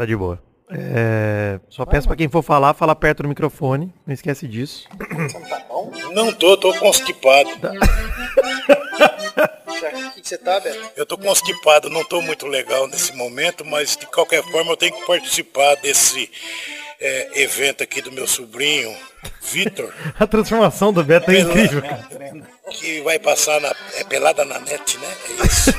Tá de boa. É, só peço pra quem for falar, fala perto do microfone. Não esquece disso. Não tô, tô constipado. O que que você tá, Beto? Eu tô constipado, não tô muito legal nesse momento, mas de qualquer forma eu tenho que participar desse é, evento aqui do meu sobrinho, Vitor, A transformação do Beto é incrível, cara. que vai passar na é pelada na net, né? É isso.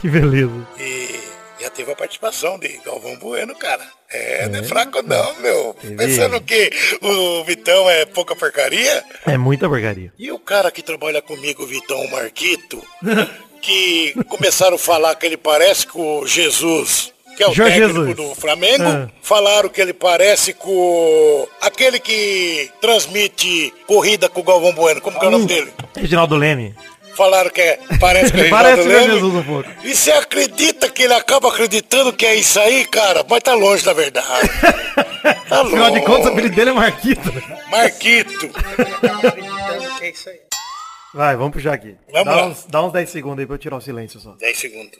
Que beleza. E já teve a participação de Galvão Bueno, cara. É, não é fraco não, meu. Pensando que o Vitão é pouca porcaria. É muita porcaria. E o cara que trabalha comigo, Vitão Marquito, que começaram a falar que ele parece com o Jesus, que é o Jorge técnico Jesus. do Flamengo. Ah. Falaram que ele parece com aquele que transmite corrida com o Galvão Bueno. Como que é o nome dele? Reginaldo Leme. Falaram que é, parece com o Parece Reginaldo o Leme. Jesus um pouco. E você acredita que ele acaba acreditando que é isso aí, cara? Mas tá longe da verdade. Tá Afinal de longe. contas, o apelido dele é Marquito. Marquito. Que é isso aí. Vai, vamos puxar aqui. Vamos dá, lá. uns, dá uns 10 segundos aí pra eu tirar o silêncio só. 10 segundos.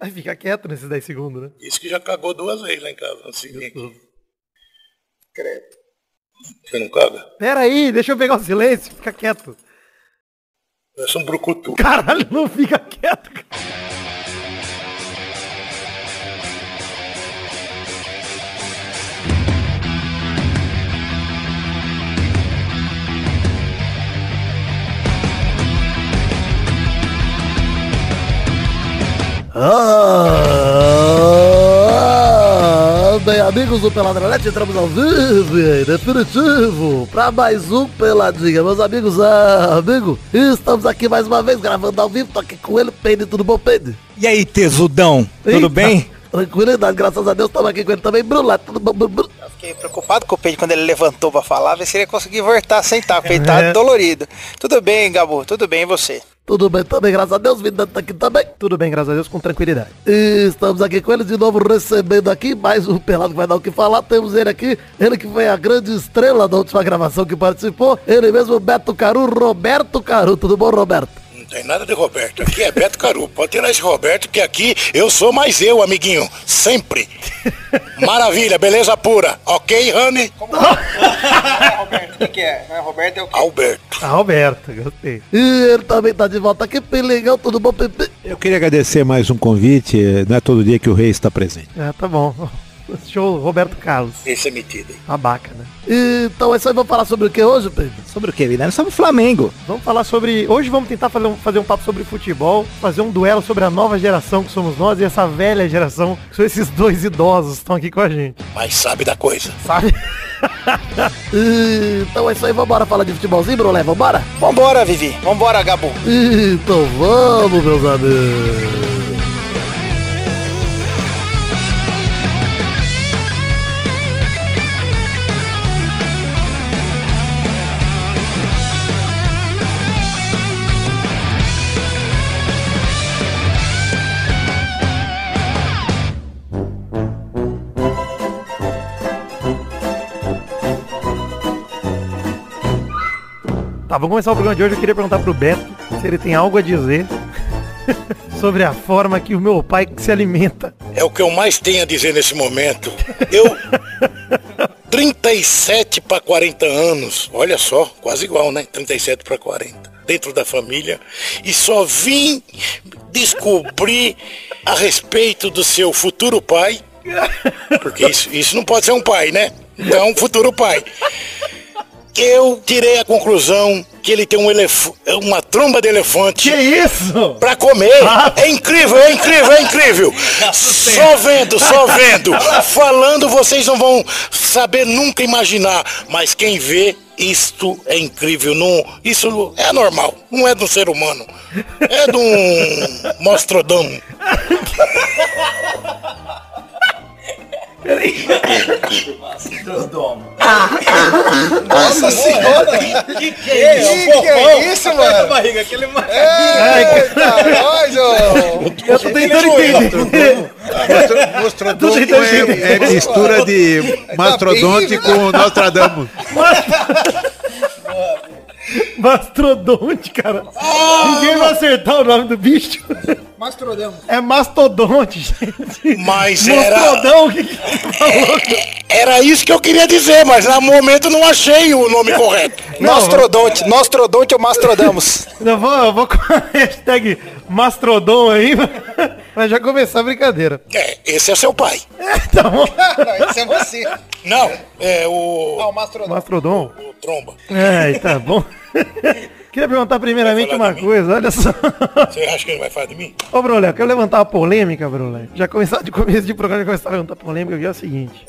Vai ficar quieto nesses 10 segundos, né? Isso que já cagou duas vezes lá em casa. aqui. Credo. Você não caga? Pera aí, deixa eu pegar o silêncio. Fica quieto. Parece um brucutu. Caralho, não fica quieto, cara. Bem, amigos do Peladranete, entramos ao vivo e em definitivo para mais um Peladinha. Meus amigos, ah, amigo, estamos aqui mais uma vez gravando ao vivo. Tô aqui com ele, Peide, tudo bom, Peide? E aí, tesudão? Tudo Eita, bem? Tranquilidade, graças a Deus, estamos aqui com ele também. Brulá, tudo bom, Bru- Bru- Eu fiquei preocupado com o Pedro quando ele levantou pra falar, ver se ele ia conseguir voltar a sentar, porque ele tá É. dolorido. Tudo bem, Gabu, tudo bem, e você? Tudo bem também, graças a Deus, Vidante tá aqui também. Tudo bem, graças a Deus, com tranquilidade. E estamos aqui com ele de novo, recebendo aqui mais um pelado que vai dar o que falar. Temos ele aqui, ele que foi a grande estrela da última gravação que participou. Ele mesmo, Beto Caru, Roberto Caru. Tudo bom, Roberto? Não tem nada de Roberto. Aqui é Beto Caru. Pode tirar esse Roberto, que aqui eu sou mais eu, amiguinho. Sempre. Maravilha, beleza pura. Ok, Rani? Roberto, o que, que é? Não é Roberto, é o quê? Alberto. Ah, Roberto, gostei. E ele também tá de volta aqui, Pelingão. Tudo bom, Pepe? Eu queria agradecer mais um convite. Não é todo dia que o rei está presente. Ah, tá bom. Show, Roberto Carlos. Esse é metido, hein? Babaca, né? Então é isso aí, vamos falar sobre o que hoje, Pepe? Sobre o que, Vidal? Sobre o Flamengo. Vamos falar sobre. Hoje vamos tentar fazer um, fazer um papo sobre futebol, fazer um duelo sobre a nova geração que somos nós e essa velha geração, que são esses dois idosos que estão aqui com a gente, Mas sabe da coisa. sabe? Então é isso aí, vambora falar de futebolzinho, Brulé? Vambora? Vambora, Vivi. Vambora, Gabu. Então vamos, meus amigos. Vamos começar o programa de hoje. Eu queria perguntar pro Beto se ele tem algo a dizer sobre a forma que o meu pai se alimenta. É o que eu mais tenho a dizer nesse momento. Eu, 37 para 40 anos, olha só, quase igual, né? 37 para 40, dentro da família, e só vim descobrir a respeito do seu futuro pai, porque isso, isso não pode ser um pai, né? Então, um futuro pai. Eu tirei a conclusão que ele tem um uma tromba de elefante Que isso? pra comer. É incrível, é incrível, é incrível. Só vendo, só vendo. Falando, vocês não vão saber nunca imaginar. Mas quem vê, isto é incrível. Não, isso é normal. Não é do ser humano. É de um mostrodamo. Nossa senhora! Que que é isso? Que é isso, mano? barriga, aquele Eita, nós, ô! Eu tô tentando entender. Tentando é, é mistura de mastrodonte com Nostradamus. Mastrodonte, cara. Ninguém vai acertar o nome do bicho. Mastrodão. É mastodonte, gente. Mas era- Mastrodão, o que que você falou? Era isso que eu queria dizer, mas no momento não achei o nome correto. Nostrodonte. Nostrodonte ou Mastrodamos. Eu vou, eu vou com a hashtag Mastrodon aí, pra já começar a brincadeira. É, esse é seu pai. Tá bom? Não, esse é você. Não, é o, Ah, o Mastrodão. Mastrodon? o tromba. É, tá bom. Queria perguntar primeiramente uma coisa, olha só. Você acha que ele vai falar de mim? Ô, Brulé, eu quero levantar uma polêmica, Brulé. Já começar de começo de programa, já começar a levantar polêmica, que é o seguinte.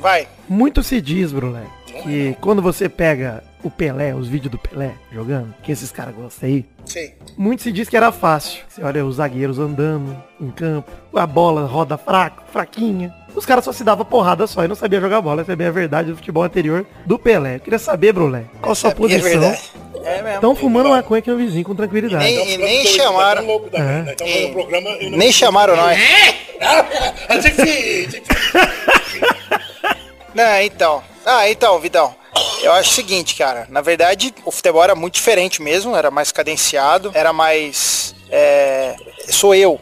Vai. Muito se diz, Brulé, que quando você pega o Pelé, os vídeos do Pelé jogando, que esses caras gostam aí, Sim. muito se diz que era fácil. Você olha os zagueiros andando em campo, a bola roda fraco, fraquinha. Os caras só se davam porrada só e não sabia jogar bola. Essa é bem a verdade do futebol anterior do Pelé. Eu queria saber, Brulé, qual a sua É posição? verdade. É. Estão fumando maconha aqui no vizinho com tranquilidade. Nem- E nem Tá tão chamaram. louco da É. né? Então, no programa, Nem chamaram nós. Ah, difícil. Não, então. Ah, então, Vidal. Eu acho o seguinte, cara. Na verdade, o futebol era muito diferente mesmo. Era mais cadenciado. Era mais... É... Sou eu.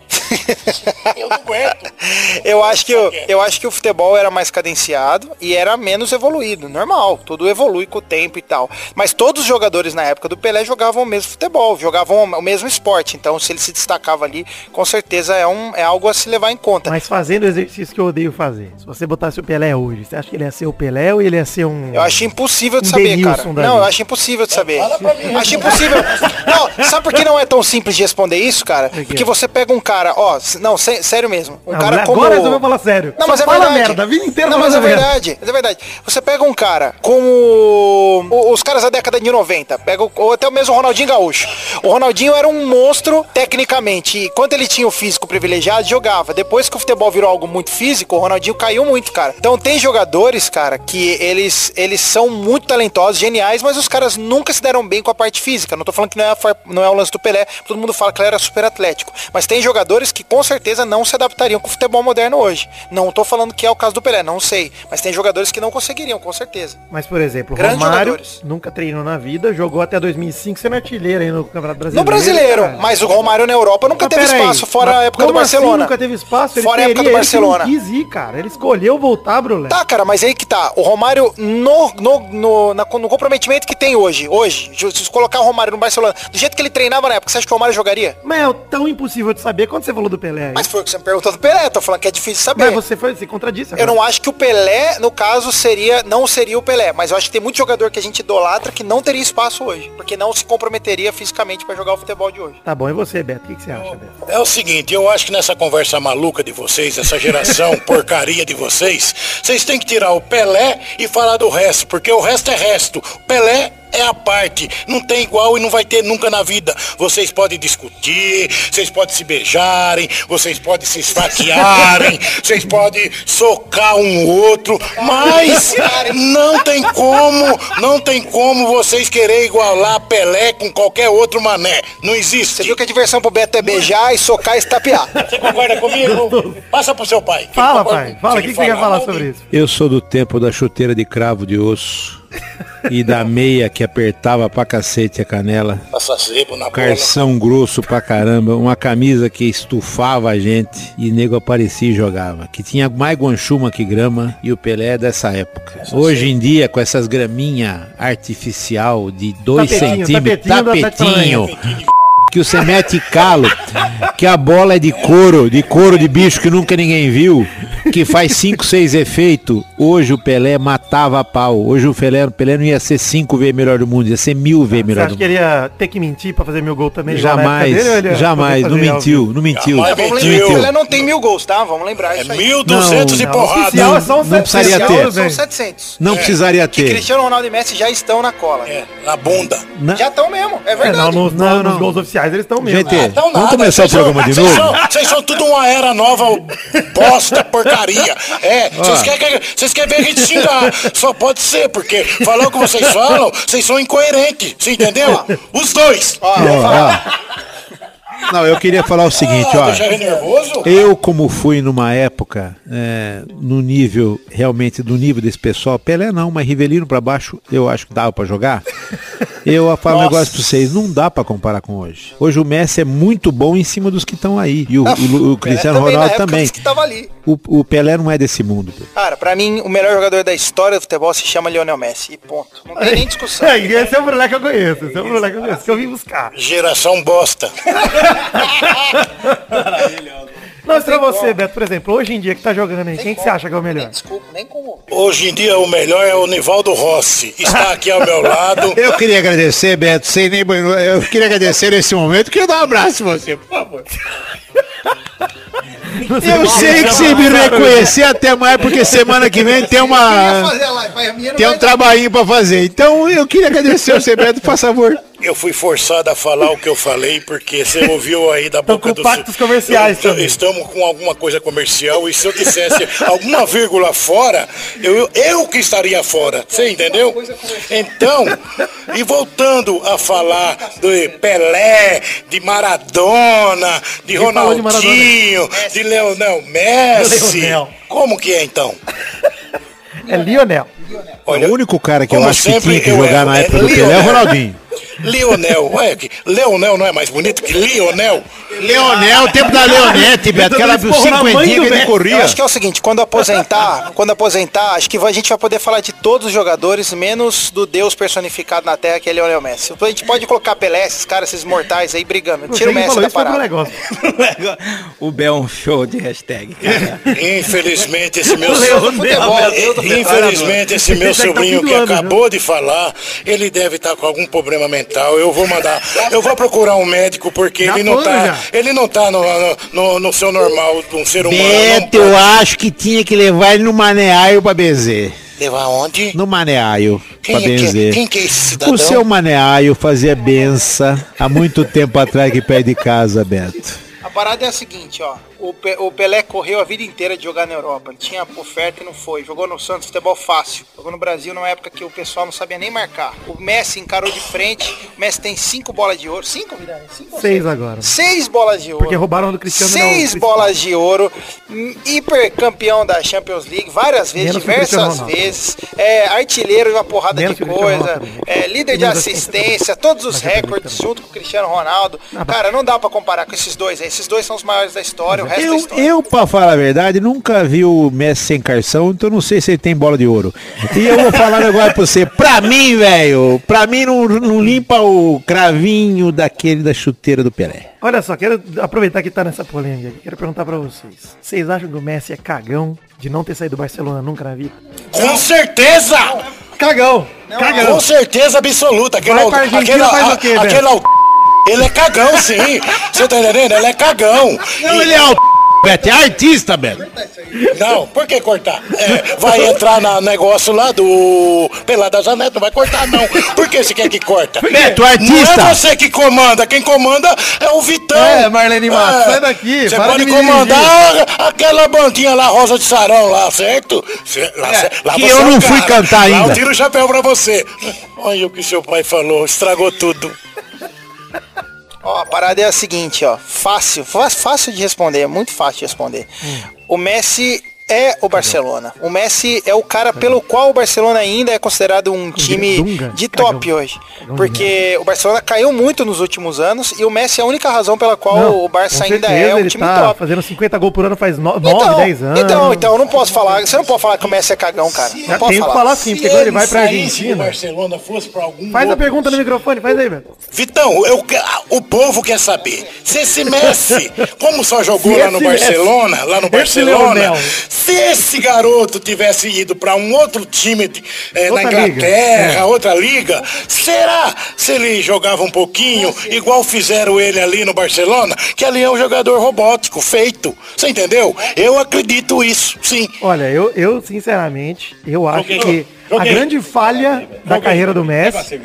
Eu não aguento. Eu acho que eu, eu acho que o futebol era mais cadenciado e era menos evoluído, normal. Tudo evolui com o tempo e tal. Mas todos os jogadores na época do Pelé jogavam o mesmo futebol, jogavam o mesmo esporte. Então, se ele se destacava ali, com certeza é um é algo a se levar em conta. Mas fazendo o exercício que eu odeio fazer. Se você botasse o Pelé hoje, você acha que ele ia ser o Pelé ou ele ia ser um. Eu acho impossível de Um saber, Denilson cara. Não, eu acho impossível de saber. Fala pra mim. Acho impossível. Não, sabe por que não é tão simples de responder isso, cara? Porque você pega um cara, ó, não, sé- sério mesmo. Um Ah, cara como agora resolveu falar sério. Não, Só mas é fala verdade. merda, a vida inteira Não, mas é merda. verdade. É verdade. Você pega um cara como os caras da década de 90, pega o, ou até o mesmo Ronaldinho Gaúcho. O Ronaldinho era um monstro tecnicamente. E quando ele tinha o físico privilegiado, jogava. Depois que o futebol virou algo muito físico, o Ronaldinho caiu muito, cara. Então tem jogadores, cara, que eles, eles são muito talentosos, geniais, mas os caras nunca se deram bem com a parte física. Não tô falando que não é, a não é o lance do Pelé. Todo mundo fala que ele era super atlético. Mas tem jogadores que com certeza não se adaptariam com o futebol moderno hoje. Não tô falando que é o caso do Pelé, não sei. Mas tem jogadores que não conseguiriam, com certeza. Mas, por exemplo, o Grandes Romário jogadores. nunca treinou na vida, jogou até 2005 sendo artilheiro aí no Campeonato Brasileiro. No brasileiro, caralho. mas o Romário na Europa nunca Mas teve espaço, fora mas a época do assim Barcelona. nunca teve espaço, ele Fora a época do Barcelona. Ele quis ir, cara. Ele escolheu voltar, Brulé. Tá, cara, mas aí que tá. O Romário, no, no, no, no comprometimento que tem hoje, hoje, se colocar o Romário no Barcelona, do jeito que ele treinava na época, você acha que o Romário jogaria? Mas é tão impossível de saber quando você falou do Pelé. Mas foi o que você me perguntou do Pelé, tô falando que é difícil saber. Mas você foi, se contradisse Eu não acho que o Pelé, no caso, seria não seria o Pelé, mas eu acho que tem muito jogador que a gente idolatra que não teria espaço hoje, porque não se comprometeria fisicamente pra jogar o futebol de hoje. Tá bom, e você, Beto? O que, que você acha, Beto? É o seguinte, eu acho que nessa conversa maluca de vocês, essa geração porcaria de vocês, vocês têm que tirar o Pelé e falar do resto, porque o resto é resto. O Pelé é a parte, não tem igual e não vai ter nunca na vida. Vocês podem discutir, vocês podem se beijarem, vocês podem se esfaquearem, vocês podem socar um outro, mas não tem como, não tem como vocês querer igualar Pelé com qualquer outro mané. Não existe. Você viu que a diversão pro Beto é beijar e socar e estapear. Você concorda comigo? Passa pro seu pai. Fala, pai. Fala, o que, você quer falar sobre isso? Eu sou do tempo da chuteira de cravo de osso e da meia que apertava pra cacete a canela. Passa sebo na bola. Carção grosso pra caramba, uma camisa que estufava a gente e nego aparecia e jogava. Que tinha mais guanchuma que grama e o Pelé é dessa época. Hoje em dia, com essas graminha artificial de 2 Tapetinho, centímetros, tapetinho Atlético tapetinho, que você mete calo, que a bola é de couro, de couro de bicho que nunca ninguém viu, que faz 5, 6 efeitos. Hoje o Pelé matava a pau. Hoje o Pelé, o Pelé não ia ser 5 vezes melhor do mundo, ia ser mil vezes Você melhor acha do que mundo. ele ia ter que mentir pra fazer mil gol também? na Jamais, dele, jamais, não mentiu, não mentiu. Jamais Vamos mentiu. lembrar que o Pelé não tem mil gols, tá? Vamos lembrar É isso aí. 1.200 e Não, porrada. Oficial é só um não precisaria ter. São bem. 700. Não precisaria Que ter. Cristiano Ronaldo e Messi já estão na cola. É, na bunda. Não. Já estão mesmo, é É, verdade. não, nos, Não, nos não. gols oficiais eles estão mesmo. Gente, Então vamos nada, começar o vocês programa são- de vocês novo? são- Vocês são tudo uma era nova, bosta, porcaria. É, vocês querem, vocês querem ver a gente xingar. Só pode ser, porque falar o que vocês falam, vocês são incoerentes. Você entendeu? Os dois. Ó, Ó, ó. Não, eu queria falar o seguinte, Ah, ó. Eu, como fui numa época, é, no nível, realmente, do nível desse pessoal, Pelé não, mas Rivelino pra baixo, eu acho que dava pra jogar. Eu falo um negócio pra vocês, não dá pra comparar com hoje. Hoje o Messi é muito bom em cima dos que estão aí. E o, o- o Cristiano Pelé Ronaldo também. disse que tava ali. O, o Pelé não é desse mundo. pô. Cara, pra mim, o melhor jogador da história do futebol se chama Lionel Messi. E ponto. Não tem nem discussão. É, esse é o Brulé que eu conheço. Esse é o Brulé que eu conheço, que eu vim buscar. Geração bosta. Mas pra você, Beto, por exemplo, hoje em dia que tá jogando aí, quem que você acha que é o melhor? Desculpa, nem como. Hoje em dia o melhor é o Nivaldo Rossi. Está aqui ao meu lado. Eu queria agradecer, Beto, sem nem banho. Eu queria agradecer nesse momento. Queria dar um abraço em você, por favor. Eu sei que você me reconhecer até mais, porque semana que vem tem uma. Tem um trabalhinho pra fazer. Então eu queria agradecer você, Beto, por favor. Eu fui forçado a falar o que eu falei, porque você ouviu aí da boca com do... pactos comerciais Eu- também. Estamos com alguma coisa comercial e se eu dissesse alguma vírgula fora, eu, eu que estaria fora. Você entendeu? Então, e voltando a falar de Pelé, de Maradona, de Quem falou de Ronaldinho, de Leonel Messi. Leonel. Como que é então? É Lionel. Olha, o único cara que eu acho que tinha que eu jogar erro, na é época do Pelé é o. Ronaldinho. Lionel, ué, que Leonel não é mais bonito que Lionel? Leonel, o tempo da Leonete, Beto, na mãe do cinquentinha que ele Messi. Eu corria. acho que é o seguinte, quando aposentar, quando aposentar, acho que a gente vai poder falar de todos os jogadores, menos do Deus personificado na Terra, que é Lionel Messi. A gente pode colocar Pelé, esses caras, esses mortais aí brigando. Tira o Messi falou da parada. negócio. o Bel é um show de hashtag, cara. Infelizmente, esse meu Leonel, futebol, tô Infelizmente, esse meu tá sobrinho que acabou de falar, ele deve estar com algum problema mental. Eu vou mandar, eu vou procurar um médico porque Já ele não foi, tá, já. ele não tá no, no, no- no seu normal de um ser humano. Beto, Não eu acho que tinha que levar ele no Maneaio pra benzer. Levar onde? No Maneaio Quem pra é que- benzer. quem que é esse cidadão? O seu Maneaio fazia benção há muito tempo atrás aqui perto de casa, Beto. A parada é a seguinte, ó. O, Pe- o Pelé correu a vida inteira de jogar na Europa. Ele tinha oferta e não foi. Jogou no Santos futebol fácil. Jogou no Brasil numa época que o pessoal não sabia nem marcar. O Messi encarou de frente. O Messi tem cinco bolas de ouro. Cinco, Vidani? Cinco Seis agora. Seis bolas de ouro. Porque roubaram do Cristiano Seis bolas de ouro. hum, Hipercampeão da Champions League várias vezes, Menos diversas vezes. É, artilheiro de uma porrada Menos de coisa. É, líder de Menos assistência, todos os também recordes junto com o Cristiano Ronaldo. Ah, Cara, não dá pra comparar com esses dois. Esses dois são os maiores da história, resto da Eu, história. eu, pra falar a verdade, nunca vi o Messi sem carção, então não sei se ele tem bola de ouro. E eu vou falar um negócio pra você. Pra mim, velho, pra mim não, não limpa o cravinho daquele da chuteira do Pelé. Olha só, quero aproveitar que tá nessa polêmica aqui. Quero perguntar pra vocês. Vocês acham que o Messi é cagão de não ter saído do Barcelona nunca na vida? Com certeza! Cagão! Cagão! Com certeza absoluta. Aquele, Vai pra Argentina, aquele, faz o quê, aquele Beto? al- Ele é cagão, sim. Você tá entendendo? Ele é cagão. Não, E- ele é o Beto, é artista, Beto. Não, por que cortar? É, vai entrar no negócio lá do Pelada Janete, não vai cortar não. Por que você quer que corta? Beto, Não artista. é você que comanda, quem comanda é o Vitão. É, Marlene Matos, sai daqui, Você para pode comandar aquela bandinha lá, Rosa de Sarão lá, certo? Cê- lá, cê- lá que você eu é não fui cantar Lá ainda. eu tiro o chapéu pra você. Olha o que seu pai falou, estragou tudo. Ó, a parada é a seguinte, ó. Fácil, fácil de responder, é muito fácil de responder. O Messi é o Barcelona. O Messi é o cara pelo qual o Barcelona ainda é considerado um time de top hoje. Porque o Barcelona caiu muito nos últimos anos e o Messi é a única razão pela qual Não, o Barça ainda certeza é um time tá top. fazendo 50 gols por ano faz 9, Então, 10 anos. então, então, eu não posso falar. Você não pode falar que o Messi é cagão, cara. Não Já pode tenho que falar. falar sim, porque quando ele vai pra Argentina. Barcelona fosse pra algum Faz a pergunta no microfone, faz aí, Beto. Vitão, eu, que- o povo quer saber. Se esse Messi, como só jogou lá no Barcelona, lá no Barcelona. Se esse garoto tivesse ido para um outro time eh, na Outra liga, Inglaterra, outra liga, será se ele jogava um pouquinho, igual fizeram ele ali no Barcelona, que ali é um jogador robótico, feito. Você entendeu? Eu acredito isso, sim. Olha, eu, eu sinceramente, eu acho Joguei. que a Joguei. grande falha da carreira do Messi.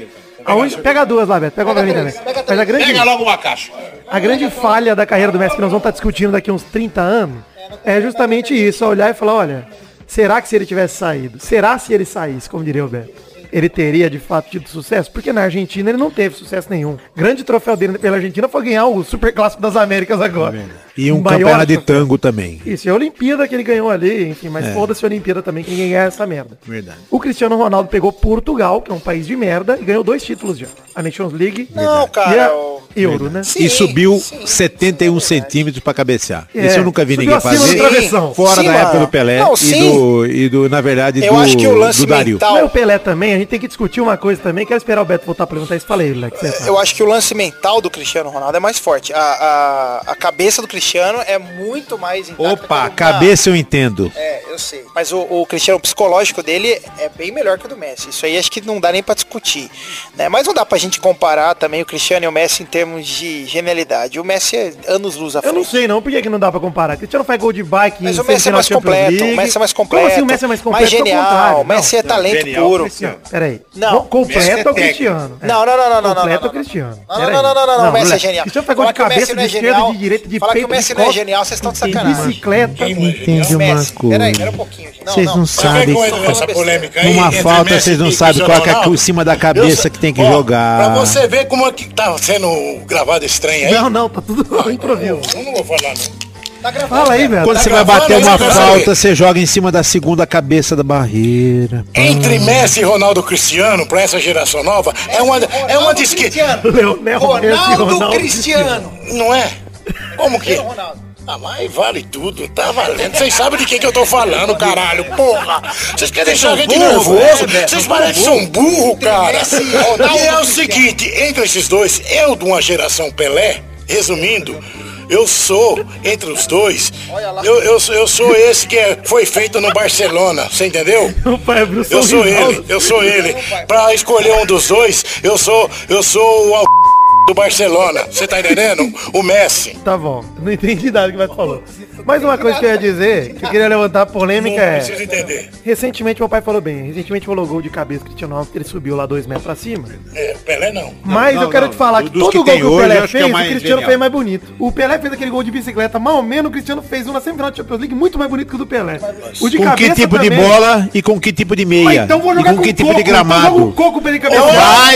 Aonde, pega duas lá, Beto. Pega uma pra mim também. Mas a grande, logo uma caixa. a grande falha da carreira do Messi que nós vamos estar discutindo daqui uns 30 anos é justamente isso, olhar e falar, olha, será que se ele tivesse saído? Será se ele saísse, como diria o Beto? Ele teria de fato tido sucesso? Porque na Argentina ele não teve sucesso nenhum. Grande troféu dele pela Argentina foi ganhar o Super Clássico das Américas agora. E um campeonato de tango também. Isso, e a Olimpíada que ele ganhou ali, enfim, mas É. foda-se a Olimpíada também, que ninguém ganha essa merda. Verdade. O Cristiano Ronaldo pegou Portugal, que é um país de merda, e ganhou dois títulos já. A Nations League Não, e cara. a o- Euro, né? Sim, e subiu sim. 71 centímetros pra cabecear. É, Isso eu nunca vi subiu ninguém fazer. Fora Sim, da época mano. do Pelé Não, e, sim. do, e do, na verdade, Eu do, acho que o lance do Dario. mental- Mas o Pelé também, a gente tem que discutir uma coisa também, quero esperar o Beto voltar a perguntar isso. Falei, Lex. Eu acho que o lance mental do Cristiano Ronaldo é mais forte. A, a, a cabeça do Cristiano é muito mais Opa, cabeça eu entendo. É, eu sei. Mas o, o Cristiano psicológico dele é bem melhor que o do Messi. Isso aí acho que não dá nem pra discutir. Né? Mas não dá pra gente comparar também o Cristiano e o Messi em termos de genialidade. O Messi é anos luz à Eu não frente. sei não, por que, que não dá pra comparar? Cristiano faz gol de bike Mas o Messi é mais Champions completo, League. o Messi é mais Como completo, assim o Messi é mais completo? mais genial, o Messi é talento genial, puro. Cristiano. Peraí. Não, Co- completo Messi é é o técnico. Cristiano. É. Não, não, não, não, não, é o Cristiano. Não, não, não, não, não, não, o Messi é genial. Cristiano Falar de que o Messi cabeça, é de esquerda, genial- de direita, de falar que peito, o Messi não é genial, vocês estão de de sacanagem. bicicleta. Entende uma coisa. peraí, pera um pouquinho. Vocês não sabem. essa polêmica aí? Numa entre falta, vocês não sabem qual é em cima da cabeça que tem que jogar. Pra você ver como é que tá sendo gravado esse trem aí. Não, não, tá tudo improviso. Eu não vou falar, não. Tá gravando, Fala aí, velho. Quando Tá você vai bater uma falta, você joga em cima da segunda cabeça da barreira. Entre Messi e Ronaldo Cristiano, pra essa geração nova, é uma, é uma disque... Leonel Messi, Ronaldo, Ronaldo Cristiano. Não é? Como que? Ronaldo. Ah, mas vale tudo, tá valendo. Vocês sabem de quem que eu tô falando, caralho, porra. Vocês querem deixar a gente nervoso? Vocês parecem que são burro, cara. E é o seguinte, entre esses dois, eu de uma geração Pelé, resumindo, eu sou, entre os dois, eu, eu, sou- eu sou esse que é- foi feito no Barcelona, você entendeu? O pai abriu Eu sou ele, eu sou ele. Pra escolher um dos dois, eu sou, eu sou o al- do Barcelona. Você tá entendendo? O Messi. Tá bom, não entendi nada que Beto falou. Mas uma coisa que eu ia dizer, que eu queria levantar a polêmica é... entender. Recentemente meu pai falou bem, recentemente falou gol de cabeça Cristiano Ronaldo, que ele subiu lá dois metros pra cima. É, Pelé não. Mas não, eu quero não. te falar que todo que gol que o hoje, Pelé que é fez, o mais o Cristiano genial. fez mais bonito. O Pelé fez aquele gol de bicicleta mal ou menos, o Cristiano fez um na semifinal de Champions League muito mais bonito que o do Pelé. O de Com que cabeça tipo de também. bola e com que tipo de meia? Mas então vou e jogar com que tipo coco, de então joga um gramado? coco pra ele cabeça. Vai!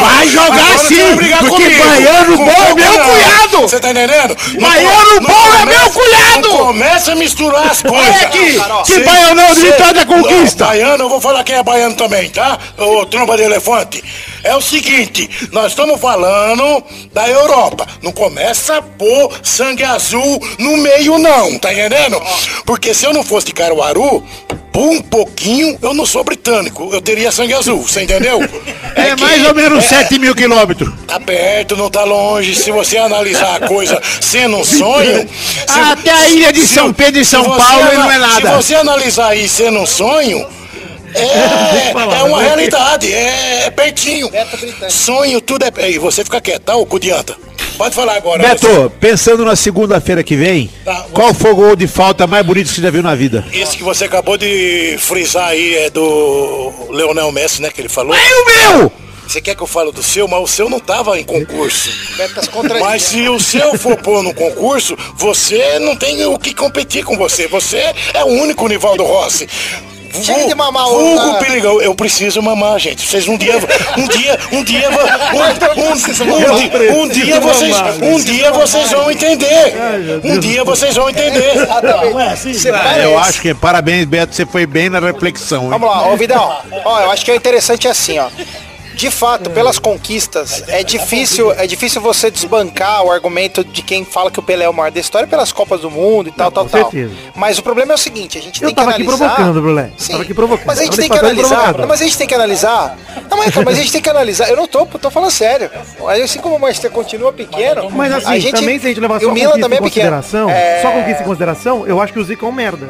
Vai jogar você sim, porque baiano bom é meu cunhado! Você tá entendendo? Baiano bom é meu cunhado! Começa a misturar as coisas. Olha aqui, que baianão de Vitória da Conquista! Baiano, eu vou falar quem é baiano também, tá? Ô, tromba de elefante. É o seguinte, nós estamos falando da Europa. Não começa a pôr sangue azul no meio, não, tá entendendo? Porque se eu não fosse de Caruaru, por um pouquinho, eu não sou britânico. Eu teria sangue azul, você entendeu? É que- mais ou menos é- 7 mil quilômetros. Tá perto, não tá longe. Se você analisar a coisa sendo um sonho. se- Até a ilha de São Pedro e São Paulo ana- não é nada. Se você analisar aí sendo um sonho. É, é uma realidade, é, é pertinho. Sonho, tudo é. E você fica quieto, tá, ô cudianta? Pode falar agora. você. Beto, pensando na segunda-feira que vem, Tá, qual foi o gol de falta mais bonito que você já viu na vida? Esse que você acabou de frisar aí é do Leonel Messi, né? Que ele falou. É o meu! Você quer que eu fale do seu? Mas o seu não tava em concurso. Mas se o seu for pôr no concurso, você não tem o que competir com você. Você é o único Nivaldo Rossi. Chega de mamar o- Vulgo ah. perigão. Eu preciso mamar, gente. Vocês um dia, um dia, um dia, um, um, um, dia- um dia vocês, um dia vocês vão entender. Um dia vocês vão entender. É assim? Eu acho que parabéns, Beto, você foi bem na reflexão. hein? Vamos lá, ô Vidal. Ó, eu acho que é interessante assim, ó. De fato, pelas conquistas, é difícil, é difícil você desbancar o argumento de quem fala que o Pelé é o maior da história pelas Copas do Mundo e tal, tal, com tal. certeza. Mas o problema é o seguinte, a gente Eu tem que tava aqui analisar. provocando, Brulé. Sim. Tava aqui provocando. Mas a gente tem que analisar. Não, mas a gente tem que analisar. Não, mas, mas a gente tem que analisar. Eu não tô, tô falando sério. Aí, Assim como o Manchester continua pequeno. Mas assim, a gente, também se a gente levar só o Milan conquista também em é pequeno. consideração, É... só conquista em consideração, eu acho que o Zico é um merda.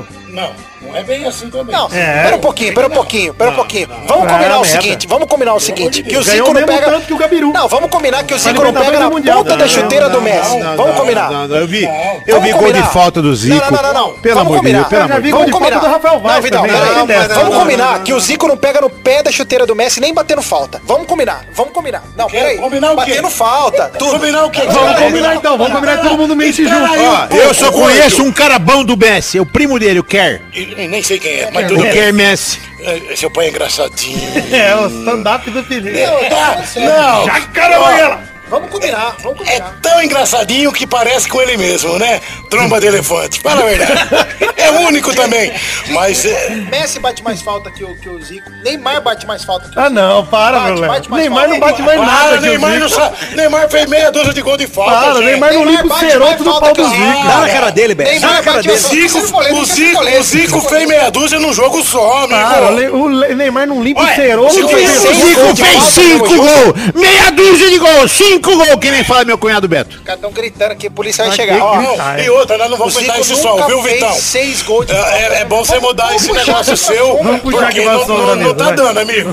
Entendeu? Não, não é bem assim também. Não, É. pera um pouquinho, pera um pouquinho, pera um pouquinho. Vamos Ah, combinar o merda. seguinte, vamos combinar o seguinte, que o Ganhou Zico não mesmo pega... tanto que o Gabiru. Não, vamos combinar que o Zico não pega na Mundial. ponta da Não, chuteira do Não, Messi. não, Vamos não, combinar. não, não, eu vi, eu Vamos vi gol de falta do Zico. Não, não, não, não. Pelo Vamos amor de combinar. Deus, pelo amor de Deus. Vamos combinar. do Rafael Vaz Não, Vidal, peraí. não. Vamos Não, combinar que o Zico não pega no pé da chuteira do Messi nem batendo falta. Vamos combinar, vamos combinar. Não, peraí. Combinar o quê? Batendo falta. Tudo. Combinar o quê? Vamos combinar então, vamos combinar que todo mundo mente junto. eu só conheço um cara bom do Messi, é o primo dele, o Kerr. E- Nem sei quem é, mas O tudo Kerr bem. Messi. É, Seu pai é engraçadinho. É, o stand-up do Felipe. Ah, não! Jacaré, Vamos combinar, vamos É combinar. tão engraçadinho que parece com ele mesmo, né? Tromba de elefante. Fala a verdade. É único também. Mas é, Messi bate mais falta que o, que o Zico. Neymar bate mais falta que o Ah não, para, Bate, meu bate mais Neymar falta. não bate mais Para, nada que o Neymar, Zico. não sabe. Neymar fez meia dúzia de gol de falta. Para, gente. Neymar não Neymar limpa o ceroto do pau do o Zico. Zico. Dá na cara dele, Beto. Neymar Dá na cara dele. Zico, o Zico, o Zico fez meia dúzia num jogo só, amigo. Cara, o Neymar não limpa o ceroto Zico do fez Zico. O Zico fez cinco gols, meia dúzia de gols, cinco gols. Quem nem fala é meu cunhado Beto. Os caras estão gritando que a polícia vai chegar. que Ó, Ai. e outra, nós não vamos aguentar esse som, viu, Vitão? seis gols de É, é- é bom você mudar esse negócio seu, porque aqui não, não, não tá dando, amigo.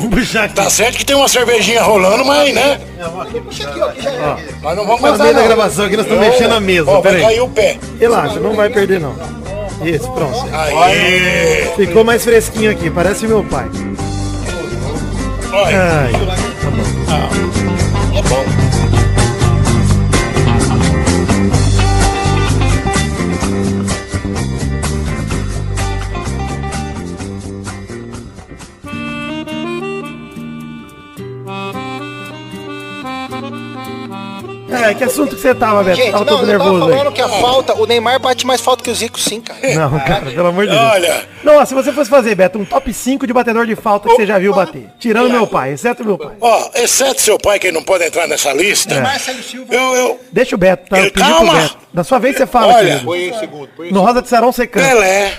Tá certo que tem uma cervejinha rolando, mas, né? Mas não vamos Tá no passar, meio da gravação aqui, nós estamos mexendo na mesa, Ó, vai peraí. cair o pé. Relaxa, não vai perder não. Isso, pronto. Aí. Ficou mais fresquinho aqui, parece meu pai. Olha, Ai, é bom. É, que assunto que você tava, Beto? Gente, tava não, todo eu tava nervoso falando aí. que a falta, o Neymar bate mais falta que o Zico, sim, cara. Não, cara, pelo amor de Deus. Olha. Não, se você fosse fazer, Beto, um top 5 de batedor de falta que você já viu bater. Tirando meu pai, exceto meu pai. Ó, exceto seu pai, que não pode entrar nessa lista. Marcelo Silva. Eu, eu, Deixa o Beto, tá? Eu Ele- pedi pro calma. Beto. Da sua vez você fala, Olha. querido. No Rosa de Sarão você canta. Pelé,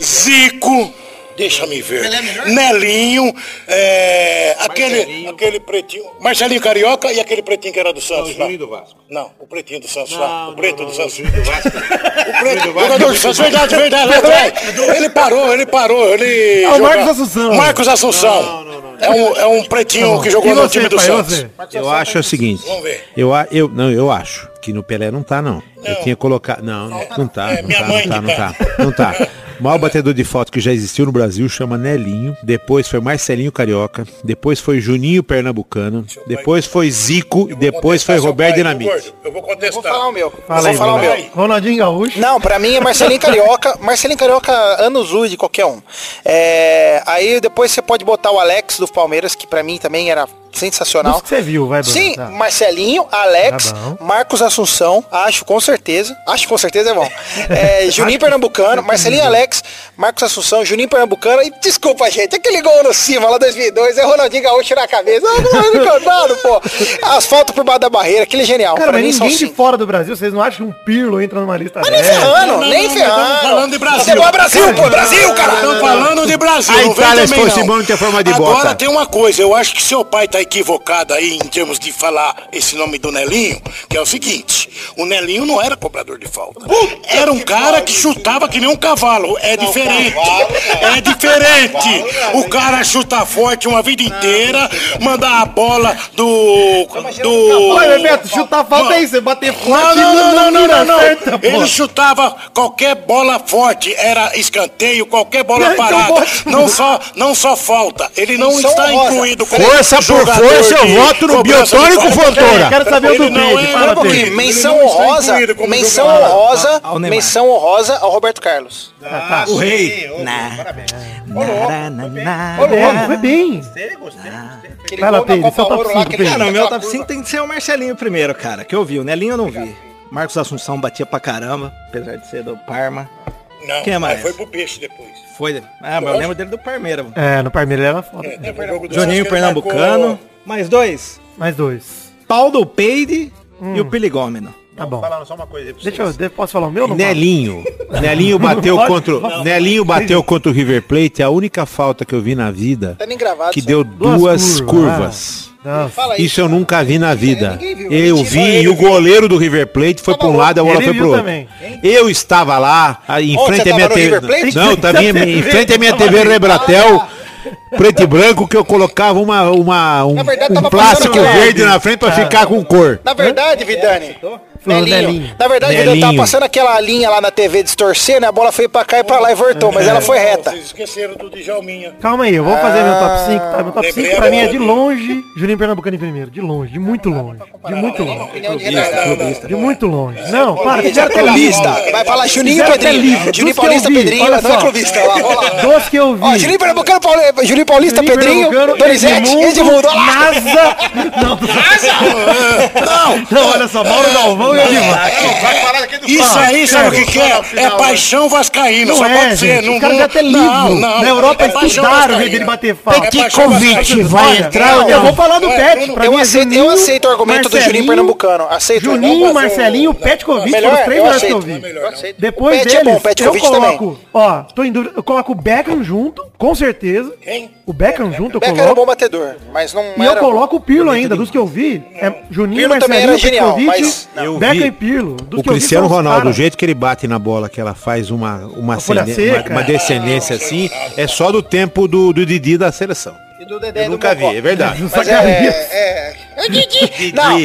Zico, deixa me ver. Nelinho, é, aquele, aquele pretinho. Marcelinho Carioca e aquele pretinho que era do Santos. Não, do Vasco. Não, o pretinho do Santos lá. O preto do Santos. do Vasco. o preto do Jogador do Santos, verdade, verdade. lá atrás. Ele parou, ele parou. Ele É o Marcos Assunção. Marcos Assunção. É um, é um pretinho que jogou no time do pai, Santos. você? Eu acho o seguinte. Vamos ver. Eu, eu, não, eu acho que no Pelé não tá, não. Eu tinha colocado. Não, não tá, É, não minha tá, mãe não tá, não tá. O maior batedor de foto que já existiu no Brasil chama Nelinho. Depois foi Marcelinho Carioca. Depois foi Juninho Pernambucano. Depois foi Zico. E depois foi Roberto Dinamite. gordo? Eu vou Vou contestar. falar o meu. Fala vou aí, falar o meu. Ronaldinho Gaúcho. Não, pra mim é Marcelinho Carioca. Marcelinho Carioca, anos luz de qualquer um. É, aí depois você pode botar o Alex do Palmeiras, que pra mim também era sensacional. Você viu, vai, Bruno. Sim, Tá. Marcelinho, Alex, Tá. Marcos Assunção, acho com certeza. Acho com certeza é bom. É, Juninho Pernambucano, Marcelinho Alex, Marcos Assunção, Juninho Pernambucano. E desculpa, gente, aquele gol no cima lá 2002, é Ronaldinho Gaúcho na cabeça. Ah, não, não, contado, pô. As faltas por baixo da barreira, aquele é genial. Cara, pra mas ninguém de fora do Brasil, vocês não acham que um Pirlo entra numa lista Mas nem ferrando, Não, não, nem não, ferrando. falando de Brasil. Você é Brasil, pô, Brasil, cara. Estamos falando de Brasil. A Itália, se também, fosse não. bom, não tinha forma de Agora bota. tem uma coisa, eu acho que seu pai tá equivocado aí em termos de falar esse nome do Nelinho, que é o seguinte, o Nelinho não era cobrador de falta. Era um cara que chutava que nem um cavalo. É diferente. É diferente. O cara chuta forte uma vida inteira, mandar a bola do. do Olha, Beto, chutar falta é isso, você bater não, forte não, não, não, não, não, não. Certa. Ele chutava qualquer bola forte, era escanteio, qualquer bola Então parada. Não só, não só falta. Ele não está incluído como Força por força, eu voto no Biotônico. Fontoura. Quero saber o do não Pedro, é- não, Menção não honrosa, menção honrosa, menção honrosa ao Roberto Carlos. Ah, tá. O rei. Foi bem, foi bem. Aquele Vai lá, gol na Pedro, Copa seu top Ouro lá, cinco, que ele Pedro. Cara, chuta meu top curva. 5 tem que ser o Marcelinho primeiro, cara, que eu vi. O Nelinho eu não vi. Marcos Assunção batia pra caramba, apesar de ser do Parma. Não, Quem é mais? foi pro peixe depois. Foi. Ah, mas eu lembro dele do Parmeira. mano. É, no Palmeiras ele era foda. Juninho que ele Pernambucano. marcou- Mais dois. Mais dois. Paulo Peide e Hum. o Piligômeno. Tá bom. Falando só uma coisa aí pra Deixa eu, posso falar o meu? Não Nelinho. Nelinho bateu Pode? contra, o- Nelinho bateu contra o River Plate, a única falta que eu vi na vida Tá nem gravado. que isso deu Duas duas curvas, curvas. Não. Fala aí. Isso eu nunca vi na vida. Viu. Eu vi e o goleiro do River Plate foi para um lado e a bola foi pro outro. também. Eu estava lá, em frente à minha TV. Não, também em frente à minha TV Rebratel. Preto e branco que eu colocava uma, uma um, verdade, um plástico lá. verde na frente para ficar com cor. Na verdade, Vidani, Flanelinho. Na verdade, ele tava Nelinho. passando aquela linha lá na TV distorcendo, a bola foi pra cá e pra lá e voltou, mas ela foi reta. Vocês esqueceram do Djalminha. Calma aí, eu vou fazer meu top 5, tá? Meu top Lembrei 5 pra mim é de longe, Juninho Pernambucano em primeiro. De longe, de muito longe. De muito longe. De muito longe. Não, para, é fizeram até clubista. lista. Vai falar Juninho Pedrinho. Juninho Paulista, Pedrinho, olha não é só. clubista. Dos que eu vi. Ó, Juninho Pernambucano, Pauli- Juninho Paulista, Pedrinho, Donizete, Edmundo. NASA. Não, Não, não, olha só, Mauro Galvão e Edivar. isso aí sabe o que, que é? É paixão vascaína, Não só é, pode ser. gente. Não, Os caras não- já até livro. Na Europa É paixão estudaram o jeito dele bater falta. É paixão vascaína. vai entrar Eu vou falar do Pet. eu Pra Eu mim é aceito, eu aceito o argumento do Juninho Marcelinho, Pernambucano. Aceito. Juninho, Marcelinho, Petkovic, foram os três eu melhores que eu vi. Eu. Depois Pet deles, é bom, o eu Petkovic também. coloco, ó, tô em dúvida, eu coloco o Beckham junto, com certeza. Quem? O Beckham junto eu Beck era um coloco. bom batedor, mas não E eu era... coloco o Pirlo ainda, dos que eu vi. É Juninho, Pirlo também Marcelinho, era genial, Petkovic, mas- Eu Beckham vi e Pirlo. Dos O Cristiano Ronaldo, o caras. jeito que ele bate na bola, que ela faz uma, uma, uma, uma descendência assim, é só do tempo do, do Didi da seleção. E do Dedé Eu do nunca vi, é verdade. Mas é... é... é Didi. Não,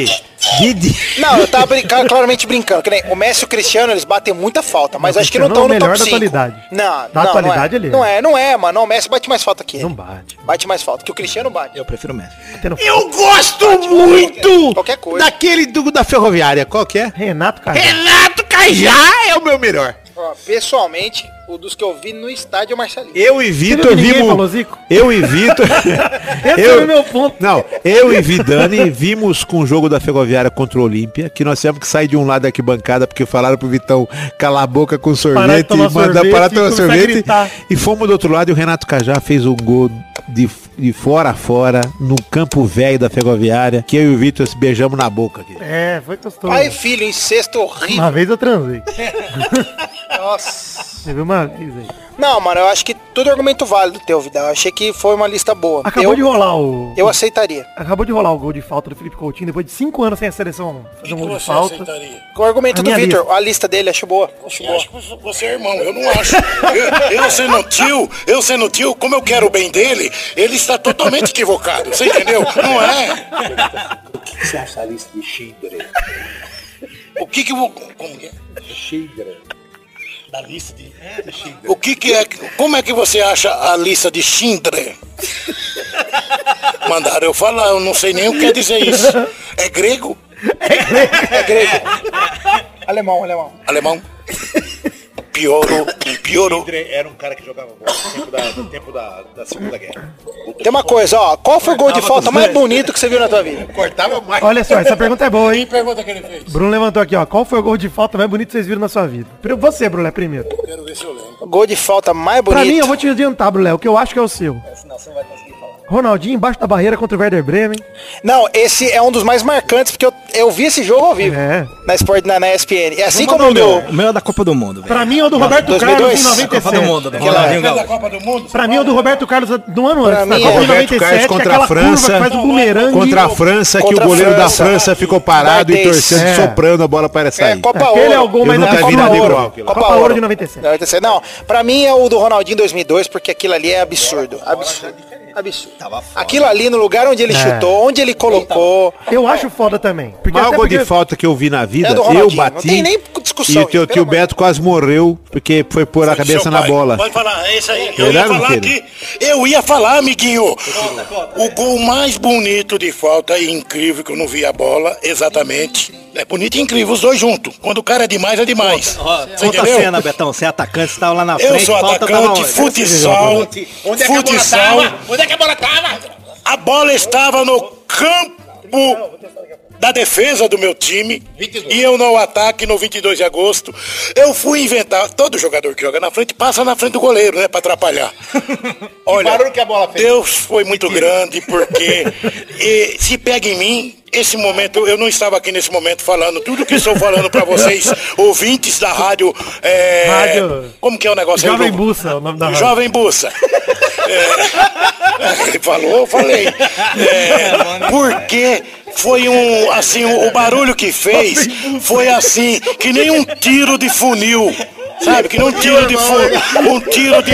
Didi. não, eu tava brincando, claramente brincando. Que nem o Messi e o Cristiano, eles batem muita falta, mas O acho que não estão é no o melhor top da 5. atualidade. Não, Da não, atualidade, não é. ele é. Não é, não é, mano. Não, o Messi bate mais falta que ele. Não bate. Bate mais falta, que o Cristiano bate. Eu prefiro o Messi. Eu gosto muito Qualquer coisa. daquele do, da ferroviária. Qual que é? Renato Cajá. Renato Cajá é o meu melhor. Ó, pessoalmente, o dos que eu vi no estádio é o Marcelinho. Eu e Vitor vimos. falou, Zico? Eu e Vitor. Esse eu- foi o meu ponto. Não, eu e Vidani vimos com o jogo da Ferroviária contra o Olímpia, que nós tivemos que sair de um lado da arquibancada porque falaram pro Vitão calar a boca com sorvete e mandar parar tomar sorvete. E fomos do outro lado e o Renato Cajá fez um gol de, de fora a fora, no campo velho da Ferroviária, que eu e o Vitor se beijamos na boca. Aqui. É, foi gostoso. Pai e filho, incesto horrível. Uma vez eu transei. Nossa. Teve uma vez aí. Não, mano, eu acho que tudo é argumento válido teu, Vidal. Eu achei que foi uma lista boa. Acabou eu, de rolar o. eu aceitaria. Acabou de rolar o gol de falta do Felipe Coutinho depois de cinco anos sem a seleção fazer um gol de falta. aceitaria? Com o argumento A do Vitor, lista. a lista dele, acho boa. Acho Eu boa. acho que você é irmão, eu não acho. Eu, eu sendo tio, eu sendo tio, como eu quero o bem dele, ele está totalmente equivocado. Você entendeu? Não é? O que você acha da lista de Schindler? O que que eu vou. Como que é? Schindler. Da lista de. O que que é. Como é que você acha a lista de Schindler? Mandaram eu falar, eu não sei nem o que quer dizer isso. É grego? É grego. alemão, alemão. Alemão? Piorou, piorou. Era um cara que jogava bola no tempo da, Segunda Guerra. Tem uma coisa, ó. Qual foi o gol de falta mais bonito que você viu na tua vida? Cortava mais. Olha só, essa pergunta é boa, hein? Que pergunta que ele fez? Bruno levantou aqui, ó. Qual foi o gol de falta mais bonito que vocês viram na sua vida? Você, Bruno, é primeiro. Quero ver se eu lembro. Gol de falta mais Pra bonito. mim, eu vou te adiantar, Bruno, o que eu acho que é o seu. Ronaldinho embaixo da barreira contra o Werder Bremen. Não, esse é um dos mais marcantes, porque eu, eu vi esse jogo ao vivo. É. Na, Sport, na, na ESPN. É assim Vamos como o meu. O meu é da Copa do Mundo, velho. Pra mim é o do Roberto 2002? Carlos em Copa do Mundo, 97. do Aquela- Ronaldinho Da. Copa do Mundo? Pra mim é o do Roberto Carlos do ano Pra antes, na mim Copa é de Roberto 97, Carlos é contra a França. curva que faz o bumerangue. Contra a França, que Contra o goleiro da França. Ficou parado e torcendo, É. soprando a bola para É, sair. Copa Aquele Ouro. é o gol Eu mais nunca vi Copa nada igual. Copa Ouro de 97. 97. Não, pra mim é o do Ronaldinho 2002, porque aquilo ali é absurdo. Absurdo. Absurdo. Aquilo ali no lugar onde ele É. chutou, onde ele colocou. Eu acho foda também. O Porque maior gol de falta que eu vi na vida, É eu bati. não tem nem discussão E o teu tio Beto quase morreu porque foi pôr a cabeça na pai. bola. Pode falar, é isso aí. Eu ia Verdade, falar aqui. Eu ia falar, amiguinho. O gol mais bonito de falta e incrível que eu não vi a bola, exatamente. É bonito e incrível, os dois juntos. Quando o cara é demais, é demais. Você Conta a cena, Betão. Você é atacante, você tava lá na Eu frente, sou falta tava atacante, onde? futsal, futsal. Onde é que a bola tava? A bola estava no campo da defesa do meu time e eu no ataque no 22 de agosto. Eu fui inventar, todo jogador que joga na frente passa na frente do goleiro, né, para atrapalhar. Olha, a bola? Deus foi muito grande porque e, se pega em mim, esse momento, eu não estava aqui nesse momento falando tudo que estou falando para vocês, ouvintes da rádio, é, Rádio- como que é o negócio aí, Jovem Lobo? Bussa, o nome da rádio. Jovem Bussa. É, ele falou, eu falei. É, porque foi um, assim, o, barulho que fez foi assim, que nem um tiro de funil. Sabe, que nem um tiro de funil. Um tiro de.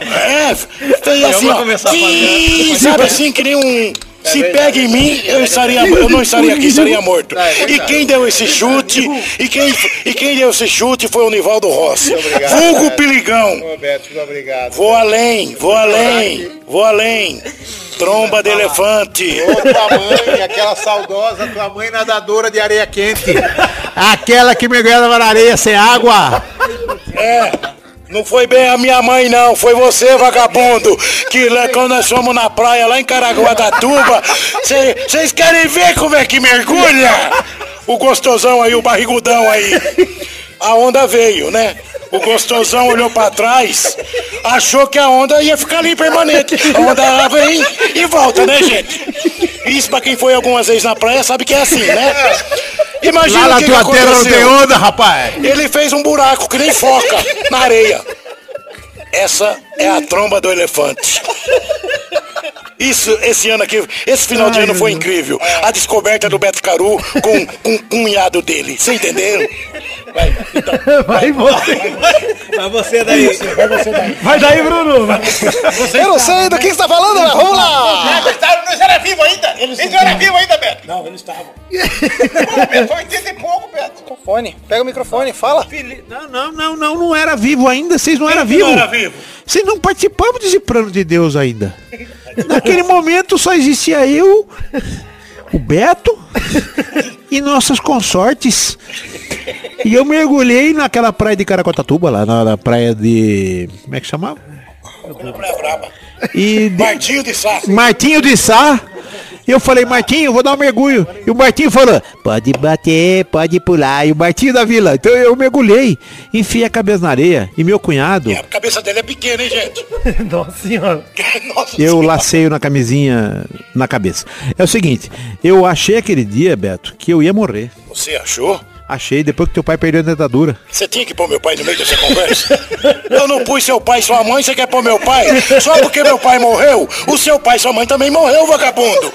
É, fez assim, vou ó. Sabe assim, que nem um. Se pega em mim, eu, estaria, eu não estaria aqui, estaria morto. E quem deu esse chute, e quem, e quem deu esse chute foi o Nivaldo Rossi. Vulgo Piligão. Roberto, muito obrigado. Vou além, vou além, vou além. Tromba de elefante. Ô, tua mãe, aquela saudosa tua mãe nadadora de areia quente. Aquela que mergulhava na areia sem água. É, não foi bem a minha mãe, não. Foi você, vagabundo. Que lá, quando nós fomos na praia, lá em Caraguatatuba, vocês querem ver como é que mergulha? O gostosão aí, o barrigudão aí. A onda veio, né? O gostosão olhou pra trás, achou que a onda ia ficar ali permanente. A onda vem e volta, né, gente? Isso pra quem foi algumas vezes na praia sabe que é assim, né? Imagina Lá na tua terra não tem aconteceu. onda, rapaz. Ele fez um buraco que nem foca na areia. Essa é a tromba do elefante. Isso, esse ano aqui, esse final de ano foi incrível. A descoberta do Beto Caru com, com o cunhado dele. Você entendeu? Vai, então, Vai você. Mas você daí. vai você daí. Vai daí, Bruno. Eu não sei do que você tá falando, mas vamos lá! Não era vivo ainda? Ele não era vivo ainda, Beto. Não, ele estava. Beto, foi 80 e pouco, Beto. Microfone, pega o microfone, fala. Não, não, não, não, não era vivo ainda. Vocês não eram Não vivos. era vivo. Vocês não participavam desse plano de Deus ainda. Naquele momento só existia eu, o Beto e nossas consortes. E eu mergulhei naquela praia de Caracotatuba, lá na, praia de. Como é que chamava? Praia Braba. E de- Martinho de Sá. Martinho de Sá. Eu falei, Martinho, eu vou dar um mergulho. E o Martinho falou, pode bater, pode pular. E o Martinho da Vila. Então eu mergulhei, enfiei a cabeça na areia. E meu cunhado, A cabeça dele é pequena, hein, gente? Nossa senhora. Nossa eu Senhora. laceio na camisinha na cabeça. É o seguinte, eu achei aquele dia, Beto, que eu ia morrer. Você achou? Achei, depois que teu pai perdeu a dentadura. Você tinha que pôr meu pai no meio dessa conversa? Eu não pus seu pai e sua mãe, você quer pôr meu pai? Só porque meu pai morreu, o seu pai e sua mãe também morreu, vagabundo.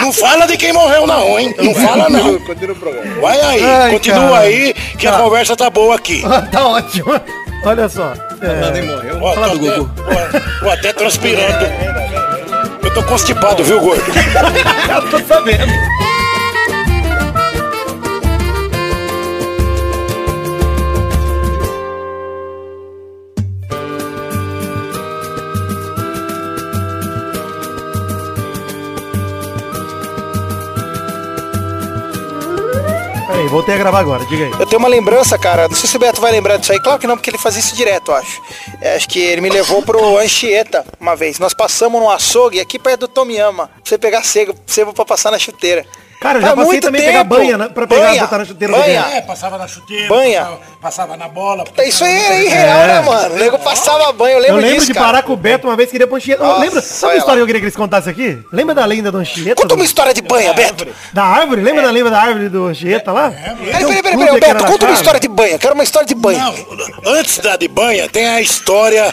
Não fala de quem morreu não, hein? Não fala não. Continua o programa. Vai aí, Ai, continua cara. aí, que a Tá. conversa tá boa aqui. Tá ótimo. Olha só. É, Nem morreu. Ó, Fala do até, Gugu. ó, até transpirando. Eu tô constipado, viu, gordo? eu tô sabendo. Peraí, voltei a gravar agora, diga aí. Eu tenho uma lembrança, cara. Não sei se o Beto vai lembrar disso aí. Claro que não, porque ele fazia isso direto, eu acho. É, acho que ele me levou pro Anchieta uma vez. Nós passamos num açougue aqui perto do Tomiyama. Pra você pegar sebo, sebo pra passar na chuteira. Cara, eu já Faz passei muito também pegar tempo. banha né, pra pegar Banha, botar na chuteira do banha. Guilherme. É, passava na chuteira, Banha. passava, passava na bola. É Isso aí era irreal, né, mano? O nego passava banho, eu Eu lembro, lembro disso, de cara. parar com o Beto uma vez que ele ia pra Anchieta. Nossa, Lembra? Sabe olha a história que eu queria que eles contassem aqui? Lembra da lenda do Anchieta? Conta do- uma história de banha, Beto. Da árvore? Lembra da lenda da árvore do Anchieta lá? Peraí, peraí, peraí, peraí, Beto, conta uma história de banha. Quero uma história de banha. Não, antes da de banha tem a história.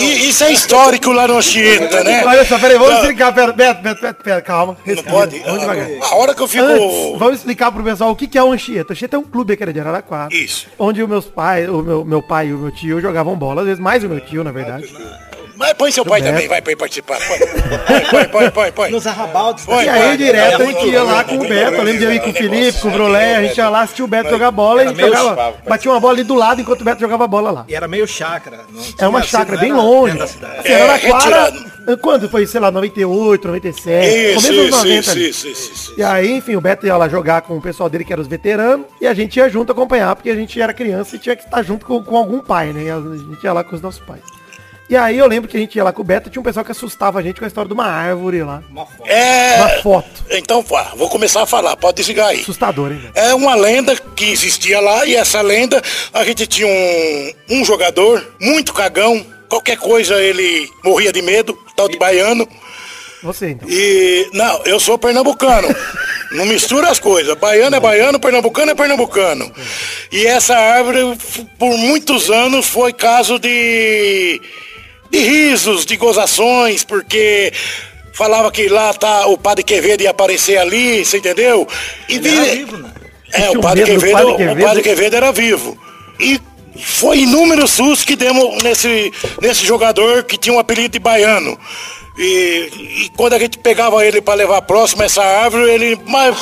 I- Isso é histórico lá no Anchieta, né? Olha só, peraí, vamos explicar. Pera, Beto, Beto, Beto, pera, calma. Não pode. Vamos devagar. A hora que eu fico. Antes, vamos explicar pro pessoal o que, que é o Anchieta. Anchieta é um clube aqui de Araraquara. Isso. Onde os meus pais, o meu, meu pai e o meu tio jogavam bola, às vezes mais o meu tio, na verdade. Mas põe seu pai também, vai pra ele participar. Põe, põe, põe, põe, põe. Nos arrabaldes. Põe, E aí, direto, É a gente ia lá com o Beto. Eu lembro de eu ir com o Felipe, com o Brolé, a gente ia lá assistir o Beto jogar bola e a gente meio jogava. Batia uma bola ali do lado enquanto o Beto jogava bola lá. E era meio chácara. É uma chácara bem era longe. Assim, É, Araraquara, retirado. quando foi, sei lá, 98, 97, Isso, começo dos isso, 90 isso, isso, isso, isso. E aí, enfim, o Beto ia lá jogar com o pessoal dele, que era os veteranos, e a gente ia junto acompanhar, porque a gente era criança e tinha que estar junto com, com algum pai, né? A gente ia lá com os nossos pais. E aí eu lembro que a gente ia lá com o Beto e tinha um pessoal que assustava a gente com a história de uma árvore lá. É. Uma foto. Então, vou começar a falar, pode desligar aí. Assustador, hein? É uma lenda que existia lá e essa lenda a gente tinha um, um jogador muito cagão. Qualquer coisa ele morria de medo, tal de baiano. Você, então. E não, eu sou pernambucano. Não mistura as coisas. Baiano é baiano, pernambucano é pernambucano. E essa árvore por muitos anos foi caso de de risos, de gozações, porque falava que lá tá o padre Quevedo ia aparecer ali, você entendeu? E Ele vivo, né? é, o padre, Quevedo, padre o Quevedo? padre Quevedo era vivo. E foi inúmeros sustos que demos nesse, nesse jogador que tinha um apelido de baiano. E, e quando a gente pegava ele pra levar próximo essa árvore, ele. Mas,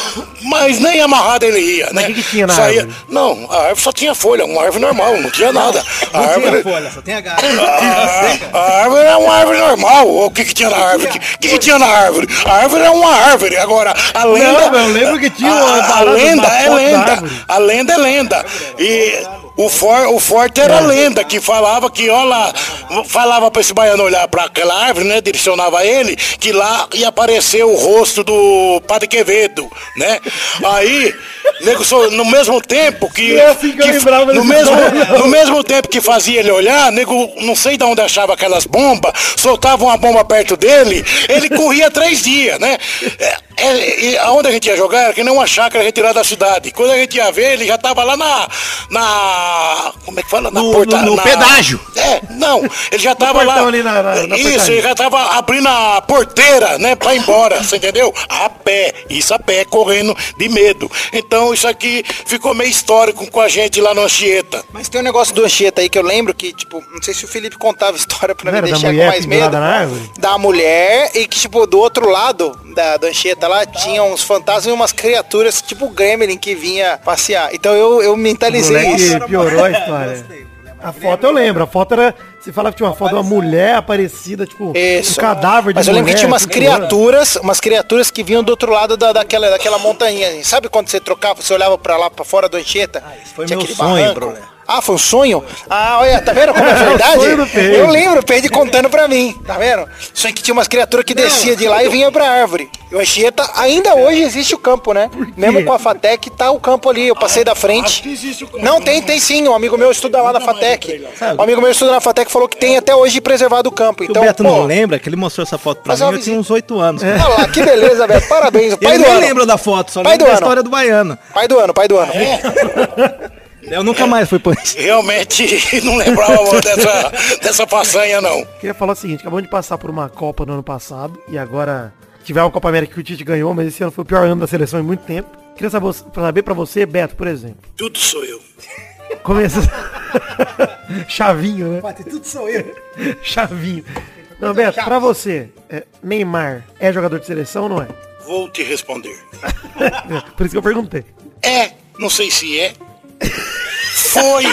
mas nem amarrado ele ia, Mas né? o que que tinha na Saía- árvore? Não, a árvore só tinha folha, uma árvore normal, não tinha nada. A Não árvore. tinha folha, só tem a. A, a árvore é uma árvore normal. O que, que tinha na árvore? O que, que, que tinha na árvore? A árvore é uma árvore. Agora, a lenda. eu lembro que tinha uma a, a lenda da é lenda. A lenda é lenda. E o, for, o forte era a lenda, que falava que, ó lá, falava pra esse baiano olhar pra aquela árvore, né? Direcionava ele, que lá ia aparecer o rosto do Padre Quevedo, né? Aí, nego, no mesmo tempo que. É assim que lembrava no, mesmo, história. no mesmo tempo que fazia ele olhar, nego, não sei de onde achava aquelas bombas, soltava uma bomba perto dele, ele corria três dias, né? É, e aonde a gente ia jogar era que nem uma chácara retirada da cidade. Quando a gente ia ver, ele já tava lá na. na como é que fala? Na No- porta- no- no na- pedágio. É, não, ele já tava lá. ali na- na- na Isso, ele já tava abrindo a porteira, né, pra ir embora, você entendeu? A pé, isso a pé, correndo de medo. Então isso aqui ficou meio histórico com a gente lá no Anchieta. Mas tem um negócio do Anchieta aí que eu lembro que, tipo, não sei se o Felipe contava a história pra Não me deixar com mais medo. Da mulher e que, tipo, do outro lado da, do Anchieta lá tinha uns fantasmas e umas criaturas, tipo o Gremlin, que vinha passear. Então eu, eu mentalizei moleque isso. piorou a história. A foto eu lembro, a foto era. Você falava que tinha uma foto de uma mulher aparecida, tipo, Isso. um cadáver de Mas eu lembro que tinha umas tipo, criaturas, umas criaturas que vinham do outro lado da, daquela, daquela montanha. Sabe quando você trocava, você olhava pra lá, pra fora do Anchieta? foi Tinha meu sonho, barranco. Bruno. Ah, foi um sonho? Ah, olha, tá vendo como é verdade? do Pedro. eu lembro, o Pedro contando pra mim, tá vendo? Sonho que tinha umas criaturas que descia de lá e vinha pra árvore. E o Anchieta, ainda hoje existe o campo, né? Mesmo com a Fatec, tá o campo ali, eu passei da Acho frente. Não, tem, tem sim. Um amigo meu estuda lá na Fatec. Um amigo meu estuda na Fatec falou que tem até hoje preservado o campo. Então, o Beto pô, não lembra, que ele mostrou essa foto pra mim, eu tinha uns 8 anos. Olha lá, que beleza, Beto. Parabéns. Pai Ele do nem ano. lembra da foto, só Pai lembra da ano. história do baiano. Pai do ano, pai do ano. Eu nunca mais fui por isso. Realmente não lembrava dessa, dessa façanha, não. Queria falar o seguinte, acabamos de passar por uma Copa no ano passado e agora tiver uma Copa América que o Tite ganhou, mas esse ano foi o pior ano da seleção em muito tempo. Queria saber, saber pra você, Beto, por exemplo. Tudo sou eu. Começa. Chavinho, né? Tudo sou eu. Chavinho. Não, Beto, pra você, é, Neymar é jogador de seleção ou não é? Vou te responder. Por isso que eu perguntei. É, não sei se é. Foi,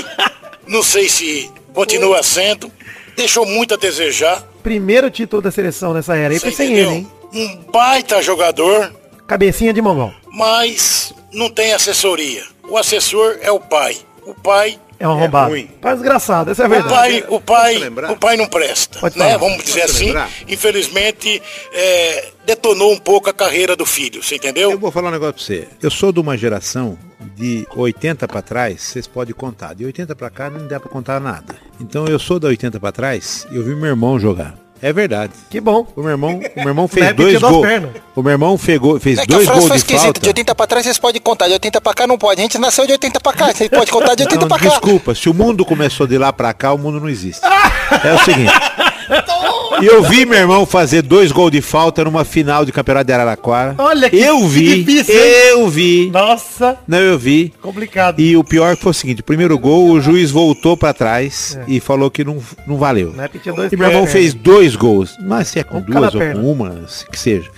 não sei se continua sendo. Deixou muito a desejar. Primeiro título da seleção nessa era aí foi sem ele, hein? Um baita jogador, Cabecinha de mongol. mas não tem assessoria. O assessor é o pai. O pai, É um arrombado. ruim. Pai desgraçado, essa é a o verdade. pai, o pai, o pai não presta, Pode né? Vamos dizer assim. lembrar? Infelizmente, é, detonou um pouco a carreira do filho. Você Eu entendeu? vou falar um negócio pra você. Eu sou de uma geração de 80 pra trás, vocês podem contar. De 80 pra cá não dá pra contar nada. Então eu sou da 80 pra trás e eu vi meu irmão jogar. É verdade. Que bom. O meu irmão, o meu irmão Na fez dois gols. O meu irmão fegou- fez É dois gols foi de esquisita. falta. De 80 pra trás vocês podem contar, de 80 pra cá não pode. A gente nasceu de 80 pra cá, você pode contar de 80 Não, pra cá. desculpa, se o mundo começou de lá pra cá, o mundo não existe. É o seguinte. E eu vi meu irmão fazer dois gols de falta numa final de campeonato de Araraquara. Olha que- Eu que vi, difícil, hein? eu vi. Nossa, Não, eu vi. complicado. E o pior foi o seguinte, o primeiro gol, o juiz voltou pra trás e falou que não, não valeu. Época tinha dois E meu irmão pernas. fez dois gols. Mas se é com Um duas ou perna. com uma, que seja.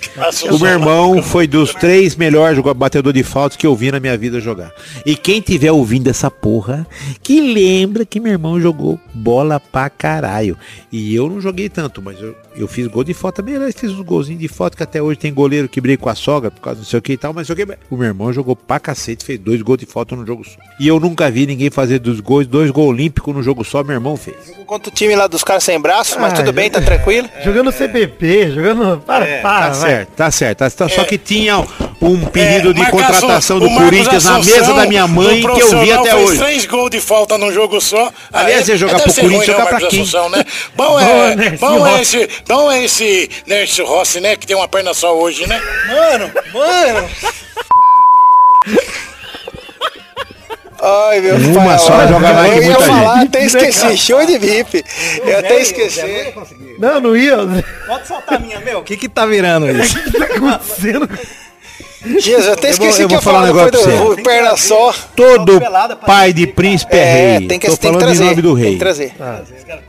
O meu irmão foi dos três melhores joga- batedor de faltas que eu vi na minha vida jogar. E quem tiver ouvindo essa porra, que lembra que meu irmão jogou bola pra caralho. E eu não joguei tanto, mas eu, eu fiz gol de falta também. Aliás, fiz uns golzinhos de falta que até hoje tem goleiro que briga com a sogra por causa não sei o que e tal, mas não sei o que. O meu irmão jogou pra cacete, fez dois gols de falta num jogo só. E eu nunca vi ninguém fazer dos gols, dois gols olímpicos num jogo só, meu irmão fez. Enquanto o time lá dos caras sem braço, mas Ah, tudo bem, tá tranquilo. Jogando CPP, jogando... Para, para, Tá vai. certo, tá certo. Tá- Só que tinha um pedido É, de Marcos contratação do o Corinthians na mesa da minha mãe que eu vi até hoje. três gols de falta num jogo só. Aliás, ia jogar deve pro Corinthians, ruim, né, jogar pra quem? Assunção, né? Bom Bom, é, Nercio bom é Rossi. esse, bom é esse Rossi, né? Que tem uma perna só hoje, né? Mano, mano. Ai, meu Uma pai. só joga mais que Eu ia muita falar, gente. até esqueci. Show de VIP. Eu até esqueci. Não, não ia. O Pode soltar a minha, meu. O que que tá virando isso? que tá acontecendo? Jesus, eu até Eu vou- esqueci eu que vou ia falar falar um negócio do pra do perna só. Todo pai de príncipe é, É, rei. tem que, Tô tem que falando trazer. em nome do Tem rei. que trazer.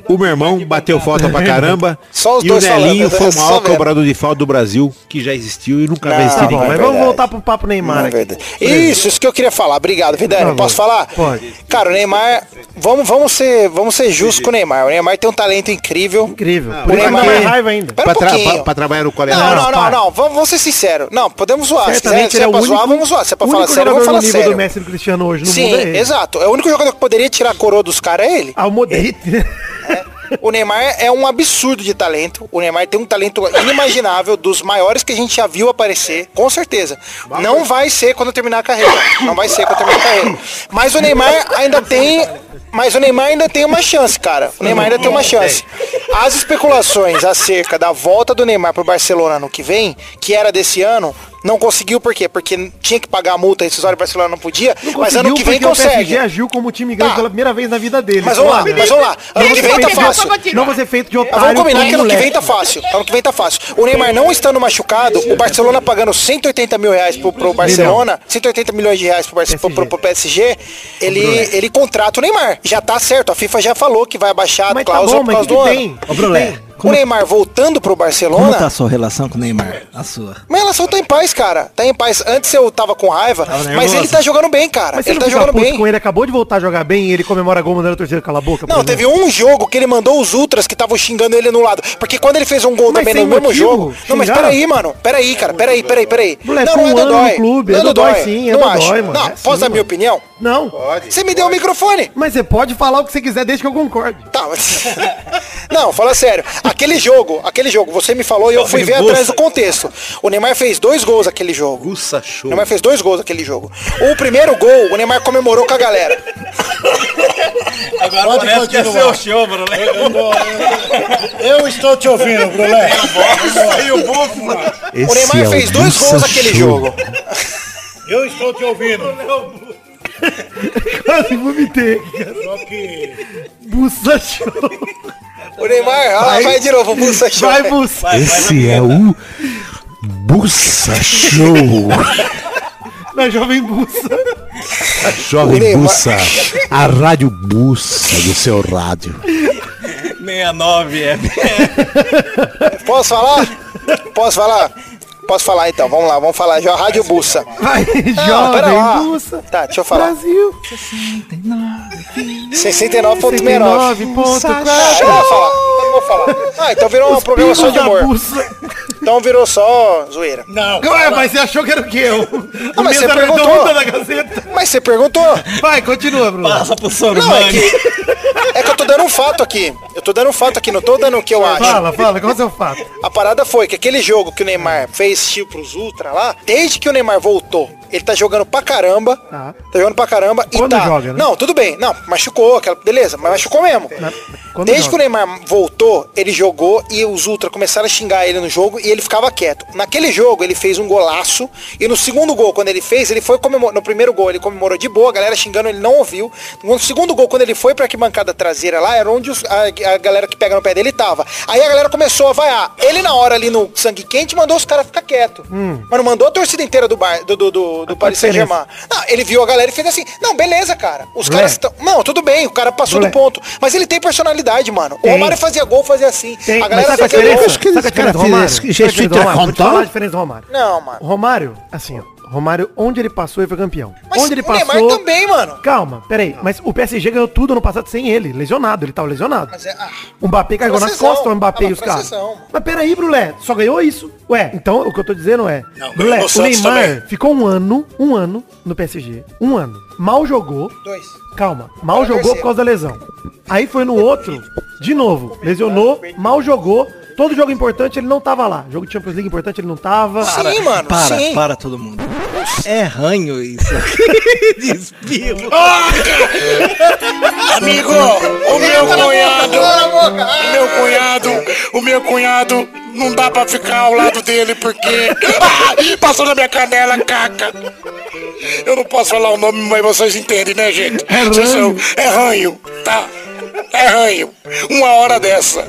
O meu irmão bateu falta pra caramba. Só os e dois o Nelinho falando, foi o maior cobrador de falta do Brasil, que já existiu e nunca existir Tá bom, ninguém. mas é vamos voltar pro papo Neymar é aqui. verdade. Isso, isso que eu queria falar. Obrigado, Vidani. Por Posso falar? Pode. Cara, o Neymar, vamos, vamos ser, vamos ser justos com o Neymar. O Neymar tem um talento incrível. Incrível. O que Neymar- mais raiva ainda. Pra, trabalhar no colégio. Não, não, não, não, Vamos, vamos ser sinceros. Não, podemos zoar. Se ele é é o pra único, zoar, vamos zoar. Se é pra falar sério, vamos falar nível sério. do Messi do Cristiano hoje no Sim, mundo é ele. exato. É o único jogador que poderia tirar a coroa dos caras é ele. Ah, o Modric. O Neymar é um absurdo de talento. O Neymar tem um talento inimaginável, dos maiores que a gente já viu aparecer, com certeza. Não vai ser quando terminar a carreira. Não vai ser quando terminar a carreira. Mas o Neymar ainda tem. Mas o Neymar ainda tem uma chance, cara. O Neymar ainda tem uma chance. As especulações acerca da volta do Neymar pro Barcelona no que vem, que era desse ano, não conseguiu por quê? Porque tinha que pagar a multa rescisória, o Barcelona não podia, Não mas ano que vem porque o PSG consegue. agiu como time grande Tá. pela primeira vez na vida dele. Mas vamos lá, mas vamos lá. Ano que vem tá fácil. Não você feito de Mas otário. vamos combinar que ano que vem tá fácil. Ano que vem tá fácil. O Neymar não estando machucado, o Barcelona pagando 180 mil reais pro, pro Barcelona, 180 milhões de reais pro, Barce- pro, pro, pro PSG, ele, ele contrata o Neymar. Já tá certo, a FIFA já falou que vai abaixar a Mas tá cláusula bom, por mas causa o do que ano. tem? Ô, Brulé, O Neymar voltando pro como Barcelona, tá a sua relação com o Neymar? A sua. mas a relação tá em paz, cara. Tá em paz. Antes eu tava com raiva, mas nervoso. ele tá jogando bem, cara. Mas ele tá jogando bem. com ele, acabou de voltar a jogar bem e ele comemora gol mandando a torcida calar a boca. Não, teve um jogo que ele mandou os ultras que estavam xingando ele no lado. Porque quando ele fez um gol Mas também no mesmo motivo, jogo. Não, mas peraí, mano. Peraí, cara. Peraí, peraí, peraí. Moleque, não, não um é ano dodói. clube, não é dodói sim, é não dodói, mano, Não, é posso dar minha opinião? Não. Você me deu o microfone. Mas você pode falar o que você quiser desde que eu concorde. Tá, mas... Não, fala sério. Aquele jogo, aquele jogo, você me falou e eu fui ver atrás do contexto. O Neymar fez dois gols aquele jogo. Russa O show. Neymar fez dois gols aquele jogo. O primeiro gol, o Neymar comemorou com a galera. Agora Pode parece que é continuar. seu show, Brulé. Eu estou te ouvindo, Brulé. Esse O Neymar é fez o dois gols naquele show. jogo. Eu estou te ouvindo. Quase vomitei. Só que Bussa show. O Neymar, ah, vai de novo, Bussa Show. Vai, Bussa. Esse é o Bussa Show. Na Jovem Bussa. A Jovem Neymar. Bussa. A Rádio Bussa do seu rádio. 69 é. Posso falar? Posso falar? Posso falar então, vamos lá, vamos falar já, Rádio Bussa. Vai, Não, pera lá. Jovem Bussa. Tá, deixa eu falar. Brasil. 69.69. 69.4. Ah, eu não vou falar, eu não vou falar. Ah, então virou um programa só de humor. Bussa. Então virou só zoeira. não. Ué, mas você achou que era o quê? O, Ah, mas você perguntou. da Gazeta? Mas você perguntou. Vai, continua, Bruno. Passa pro Não, é que, é que eu tô dando um fato aqui. Eu tô dando um fato aqui, não tô dando o que eu acho. Fala, fala, qual é o seu fato? A parada foi que aquele jogo que o Neymar fez tipo pros Ultra lá, desde que o Neymar voltou, ele tá jogando pra caramba. Tá. Tá jogando pra caramba e Quando tá. joga, né? Não, tudo bem. Não, machucou, aquela... beleza, mas machucou mesmo. quando Desde joga. que o Neymar voltou, ele jogou e os Ultra começaram a xingar ele no jogo e ele ficava quieto. Naquele jogo, ele fez um golaço e no segundo gol, quando ele fez, ele foi comemorar. No primeiro gol, ele comemorou de boa, a galera xingando, ele não ouviu. No segundo gol, quando ele foi pra arquibancada traseira lá, era onde os- a, a galera que pega no pé dele tava. Aí a galera começou a vaiar. Ele, na hora ali no sangue quente, mandou os caras ficar quietos. Mas não mandou a torcida inteira do, bar, do, do, do, do Paris? Saint-Germain. Não, ele viu a galera e fez assim: Não, beleza, cara. Os caras estão. Não, tudo bem, o cara passou do ponto. Mas ele tem personalidade, mano. O Tem. Romário fazia gol, fazia assim. Tem, a mas galera sabe qual é a fazia diferença? gol. Acho que Sabe a diferença do cara Romário? Sabe a diferença do Romário. Não, mano. O Romário, assim, ó. Romário, onde ele passou, ele foi campeão. Mas onde ele o Neymar passou. também, mano. Calma, peraí. Mas o PSG ganhou tudo ano passado sem ele, lesionado. Ele tava lesionado. Mas é. Ah, O Mbappé carregou nas costas o Mbappé Ah, e os caras. Mas peraí, Brulé, só ganhou isso. Ué, então o que eu tô dizendo é. Não, Brulé, no o Neymar também. ficou um ano, um ano no PSG. Um ano. Mal jogou. dois. Calma, mal jogou terceiro. por causa da lesão. Aí foi no outro, de novo, lesionou, mal jogou. Todo jogo importante ele não tava lá. Jogo de Champions League importante ele não tava. Sim, mano. Para, sim. para todo mundo. É ranho isso. de espirro. Amigo, o meu cunhado, o meu cunhado, o meu cunhado, não dá pra ficar ao lado dele porque Ah, passou na minha canela, caca. Eu não posso falar o nome, mas vocês entendem, né, gente? Vocês são- é ranho, tá? É ranho. Uma hora dessa.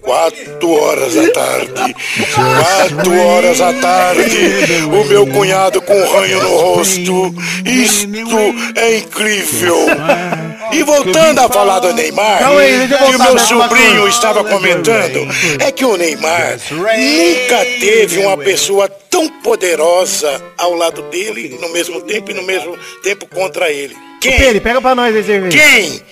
Quatro horas da tarde. Quatro horas da tarde. O meu cunhado com um ranho no rosto. Isto é incrível. E voltando a falar do Neymar, que o meu nessa sobrinho estava comentando, é que o Neymar nunca teve uma pessoa tão poderosa ao lado dele, no mesmo tempo e no mesmo tempo contra ele. Quem? Pega pra nós aí. Quem?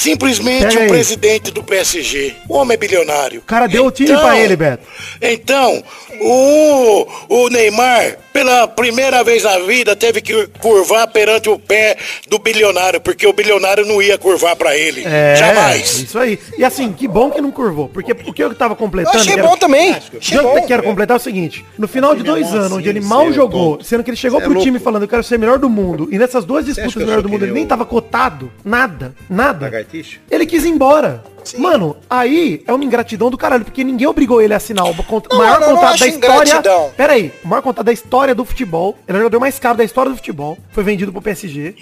Simplesmente o presidente do PSG. O homem é bilionário. O cara deu o time pra ele, Beto. Então, o, o Neymar, pela primeira vez na vida, teve que curvar perante o pé do bilionário, porque o bilionário não ia curvar pra ele. É, Jamais. isso aí. E assim, que bom que não curvou. Porque o que eu tava completando... Eu achei bom também. O Achei que eu bom. quero completar é o seguinte, no final de dois anos, onde ele mal jogou, sendo que ele chegou pro time falando, eu quero ser melhor do mundo, e nessas duas disputas eu melhor do mundo, ele nem tava cotado, nada, nada. Ele quis ir embora. Mano, aí é uma ingratidão do caralho, porque ninguém obrigou ele a assinar o cont- Não, maior contrato da história. ingratidão. Pera aí, o maior contrato da história do futebol. Ele é o jogador mais caro da história do futebol. Foi vendido pro PSG.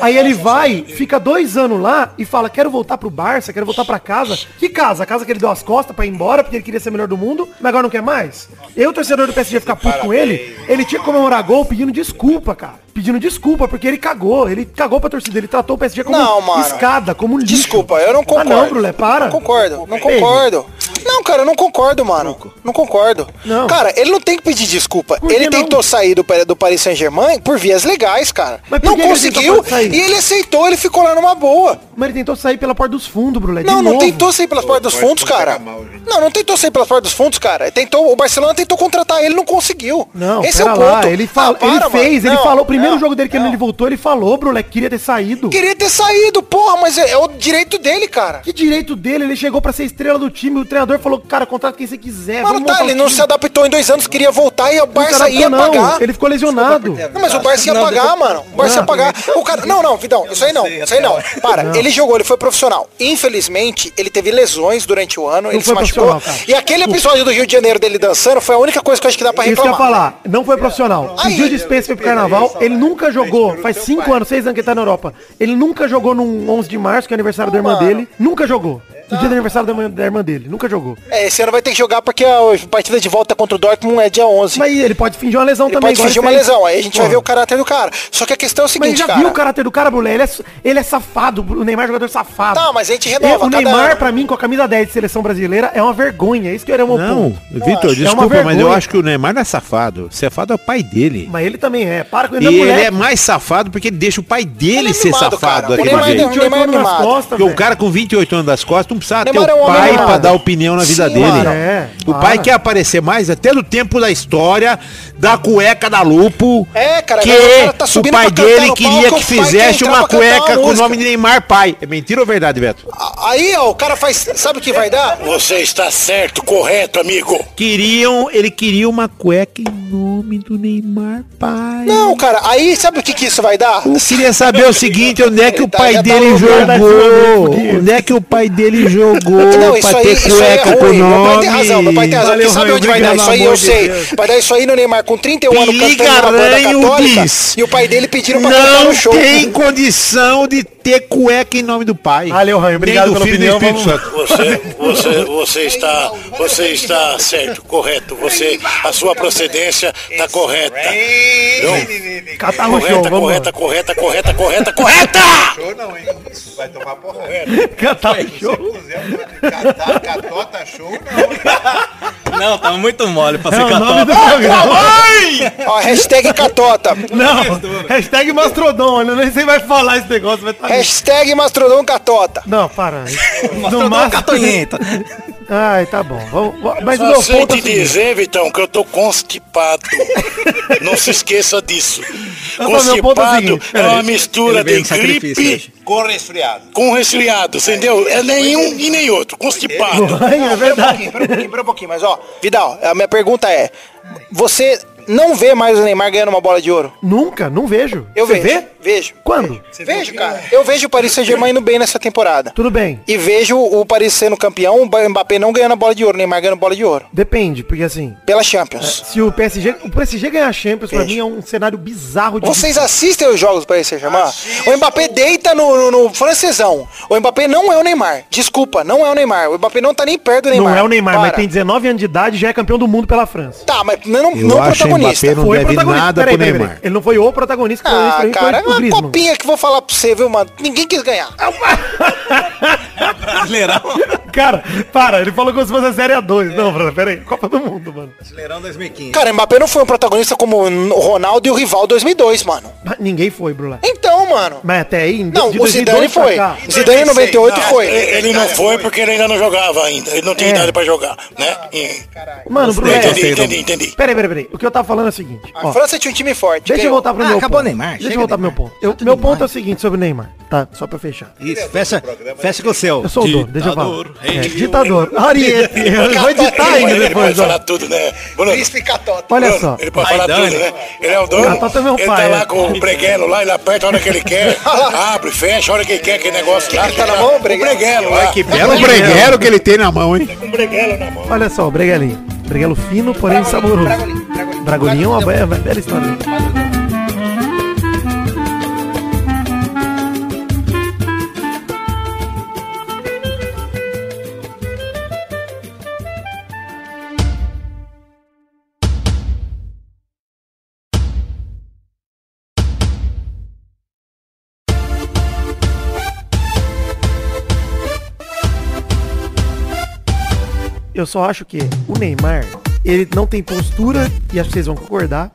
Aí ele vai, fica dois anos lá e fala, quero voltar pro Barça, quero voltar pra casa. Que casa? A casa que ele deu as costas pra ir embora, porque ele queria ser melhor do mundo, mas agora não quer mais? Eu, torcedor do PSG, ficar puto com ele, ele tinha que comemorar gol pedindo desculpa, cara. Pedindo desculpa, porque ele cagou. Ele cagou pra torcida, ele tratou o PSG como Não, mano. escada, como lixo. Desculpa, eu não concordo. Ah, não, Brulé, para. Não concordo, não concordo. Não, cara, eu não concordo, mano. Não concordo. Não. Cara, ele não tem que pedir desculpa. Ele não? tentou sair do, do Paris Saint-Germain por vias legais, cara. Mas não ele conseguiu sair? e ele aceitou, ele ficou lá numa boa. Mas ele tentou sair pela porta dos fundos, Brulé. Não, não novo. tentou sair pelas portas dos fundos, cara. Não, não tentou sair pelas portas dos fundos, cara. Ele Tentou, o Barcelona tentou contratar ele, não conseguiu. Não, Esse é o ponto. lá, ele, fala, Ah, para, ele mano. fez, ele Não, falou, o primeiro não, jogo dele que não. ele voltou, ele falou, Brulé, que queria ter saído. Queria ter saído, porra, mas é, é o direito dele, cara. Que direito dele, ele chegou pra ser estrela do time, o treinador falou, cara, contrata quem você quiser. Mano, vamos tá, ele não time." se adaptou em dois anos, queria voltar e o Barça ia não, pagar. Ele ficou lesionado. Não, mas o Barça ia Não, pagar, deixa- mano. O Barça ia pagar. O cara... Não, não, Vidão, isso aí não. sei Isso aí não. Para, ele jogou, ele foi profissional. Infelizmente, ele teve lesões durante o ano, ele se machucou. E aquele episódio do Rio de Janeiro dele dançando foi a única coisa que eu acho que dá pra Isso que eu ia reclamar. falar, não foi profissional. Pediu dispensa foi pro carnaval, ele nunca jogou, faz cinco anos, seis anos que ele tá na Europa. Ele nunca jogou num 11 de março, que é aniversário da irmã mano. dele. Nunca jogou. No dia do aniversário da irmã, da irmã dele, nunca jogou. É, esse ano vai ter que jogar porque a partida de volta contra o Dortmund é dia 11. Mas ele pode fingir uma lesão ele também. pode fingir uma fez. lesão, aí a gente vai ver o caráter do cara. Só que a questão é o Mas seguinte, já cara. viu o caráter do cara, Brulé? Ele é, ele é safado, o Neymar é jogador safado. Tá, mas a gente renova É, o Neymar, ano. pra mim, com a camisa 10 de seleção brasileira, é uma vergonha. Isso que era o meu Não. Vitor, É desculpa, mas eu acho que o Neymar não é safado. Safado é o pai dele. Mas ele também é. Para com ele, E não é ele é mais safado porque ele deixa o pai dele Ele é ser mimado, safado cara. O Neymar é- o Neymar é 28 anos nas mimado. costas, Porque o cara com 28 anos das costas precisa ter Neymar é o um homem pai pra dar opinião na vida Sim, dele. mano. É, o para. pai quer aparecer mais até do tempo da história da cueca da Lupo. É, cara, que cara tá o pai dele queria palco, que fizesse uma cueca uma com o nome de Neymar pai. É mentira ou verdade, Beto? Aí, ó, o cara faz. Sabe o que vai dar? Você está certo, correto, amigo. Queriam, ele queria uma cueca em nome do Neymar pai. Não, cara, aí sabe o que, que isso vai dar? Eu queria saber o seguinte, onde é que o Tá, pai tá dele jogou? sua, Onde é que o pai dele jogou Não, isso pra aí, ter cueca é com o ruim. Meu pai nome? tem razão, meu pai tem razão. Valeu, Porque sabe onde vai dar isso aí? Eu sei. Deus. Vai dar isso aí no Neymar com 31 anos cantando na banda católica. diz. E o pai dele pediram pra cantar Não no show. tem condição de ter cueca em nome do pai. Valeu, Raio, obrigado filho do opinião, Espírito Santo. Você, você, você está, você está certo, correto. Você, a sua procedência está correta. Show, Correta, correta, correta, correta, correta, correta! Show não, hein? Vai tomar porrada. Catar show. catota, show não. Não, tá muito mole pra ser catota. Ó, hashtag catota. Não, hashtag Mastrodon. Eu nem sei vai falar esse negócio. Vai tá... Hashtag Mastrodon catota. Não, para. No Mostrador máximo... catonhenta. Ai, tá bom. Vamos, vamos- mas meu sei ponto é te seguinte. dizer, Vitão, que eu tô constipado. Não se esqueça disso. Não, é Constipado seguinte, é uma mistura de gripe. Com resfriado. com resfriado, entendeu? É nenhum e nem outro. Constipado. Ai, é Pera um verdade. pouquinho, pera um pouquinho, pera um pouquinho. Mas ó, Vidal, a minha pergunta é: você não vê mais o Neymar ganhando uma bola de ouro? Nunca, não vejo. Eu Você vejo. vê? Vejo. Quando? Vejo, cara. Eu vejo o Paris Saint-Germain indo bem nessa temporada. Tudo bem. E vejo o Paris sendo campeão, o Mbappé não ganhando a bola de ouro, o Neymar ganhando bola de ouro. Depende, porque assim, Pela Champions. se o PSG, o PSG ganhar a Champions, pra Vejo. mim é um cenário bizarro de Vocês assistem os jogos do Paris Saint-Germain? O Mbappé deita no, no, no francesão. O Mbappé não é o Neymar. Desculpa, não é o Neymar. O Mbappé não tá nem perto do Neymar. Não é o Neymar, mas Para. tem 19 anos de idade e já é campeão do mundo pela França. Tá, mas não, Eu não protagonista. Mbappé não Foi deve protagonista. nada Peraí, pro peraí, Neymar. peraí. Ele não foi o protagonista, Ah, foi cara, é uma copinha que vou falar pra você, viu, mano? Ninguém quis ganhar. Brasileirão. Cara, para, ele falou como se fosse a Série A2. Não, Bruno, peraí. Copa do Mundo, mano. Brasileirão 2015. Cara, Mbappé não foi um protagonista como o Ronaldo e o rival 2002, mano. Mas Ninguém foi, Brulé. Então, mano. Mas até aí, Não, de o 2002 Zidane foi. cá- Zidane em 98 Não, foi. Ele não foi porque ele ainda não jogava ainda. Ele não tinha É. idade pra jogar, né? E- Mano, Brulé. Entendi, entendi, entendi. Peraí, peraí, peraí. O que eu tava falando é o seguinte. A ó, França tinha um time forte. Deixa eu voltar pro Ah, meu acabou ponto. o Neymar, Deixa chega eu voltar pro meu ponto. Eu- meu ponto é o seguinte sobre o Neymar, tá? Só pra fechar. Isso, fecha, fecha com o seu. Eu sou o dono, deixa eu falar. É, ditador. Ariete. Eu vou editar ainda Ele pode depois, falar tudo, né? Bruno, Príncipe Catota. Olha só. Ele pode Vai, falar tudo, né? Ele é o dono. Catota é meu ele pai, tá é. lá com o breguelo lá, ele aperta a hora que ele quer. abre, fecha a hora que ele quer, aquele negócio lá. que tá na mão, o breguelo? O breguelo lá. Que belo breguero que ele tem na mão, hein? Com o breguelo na mão. Olha só, o breguelinho. Breguelo fino, porém saboroso. Bragolinho é uma bela história. Eu só acho que o Neymar, ele não tem postura, e acho que vocês vão concordar,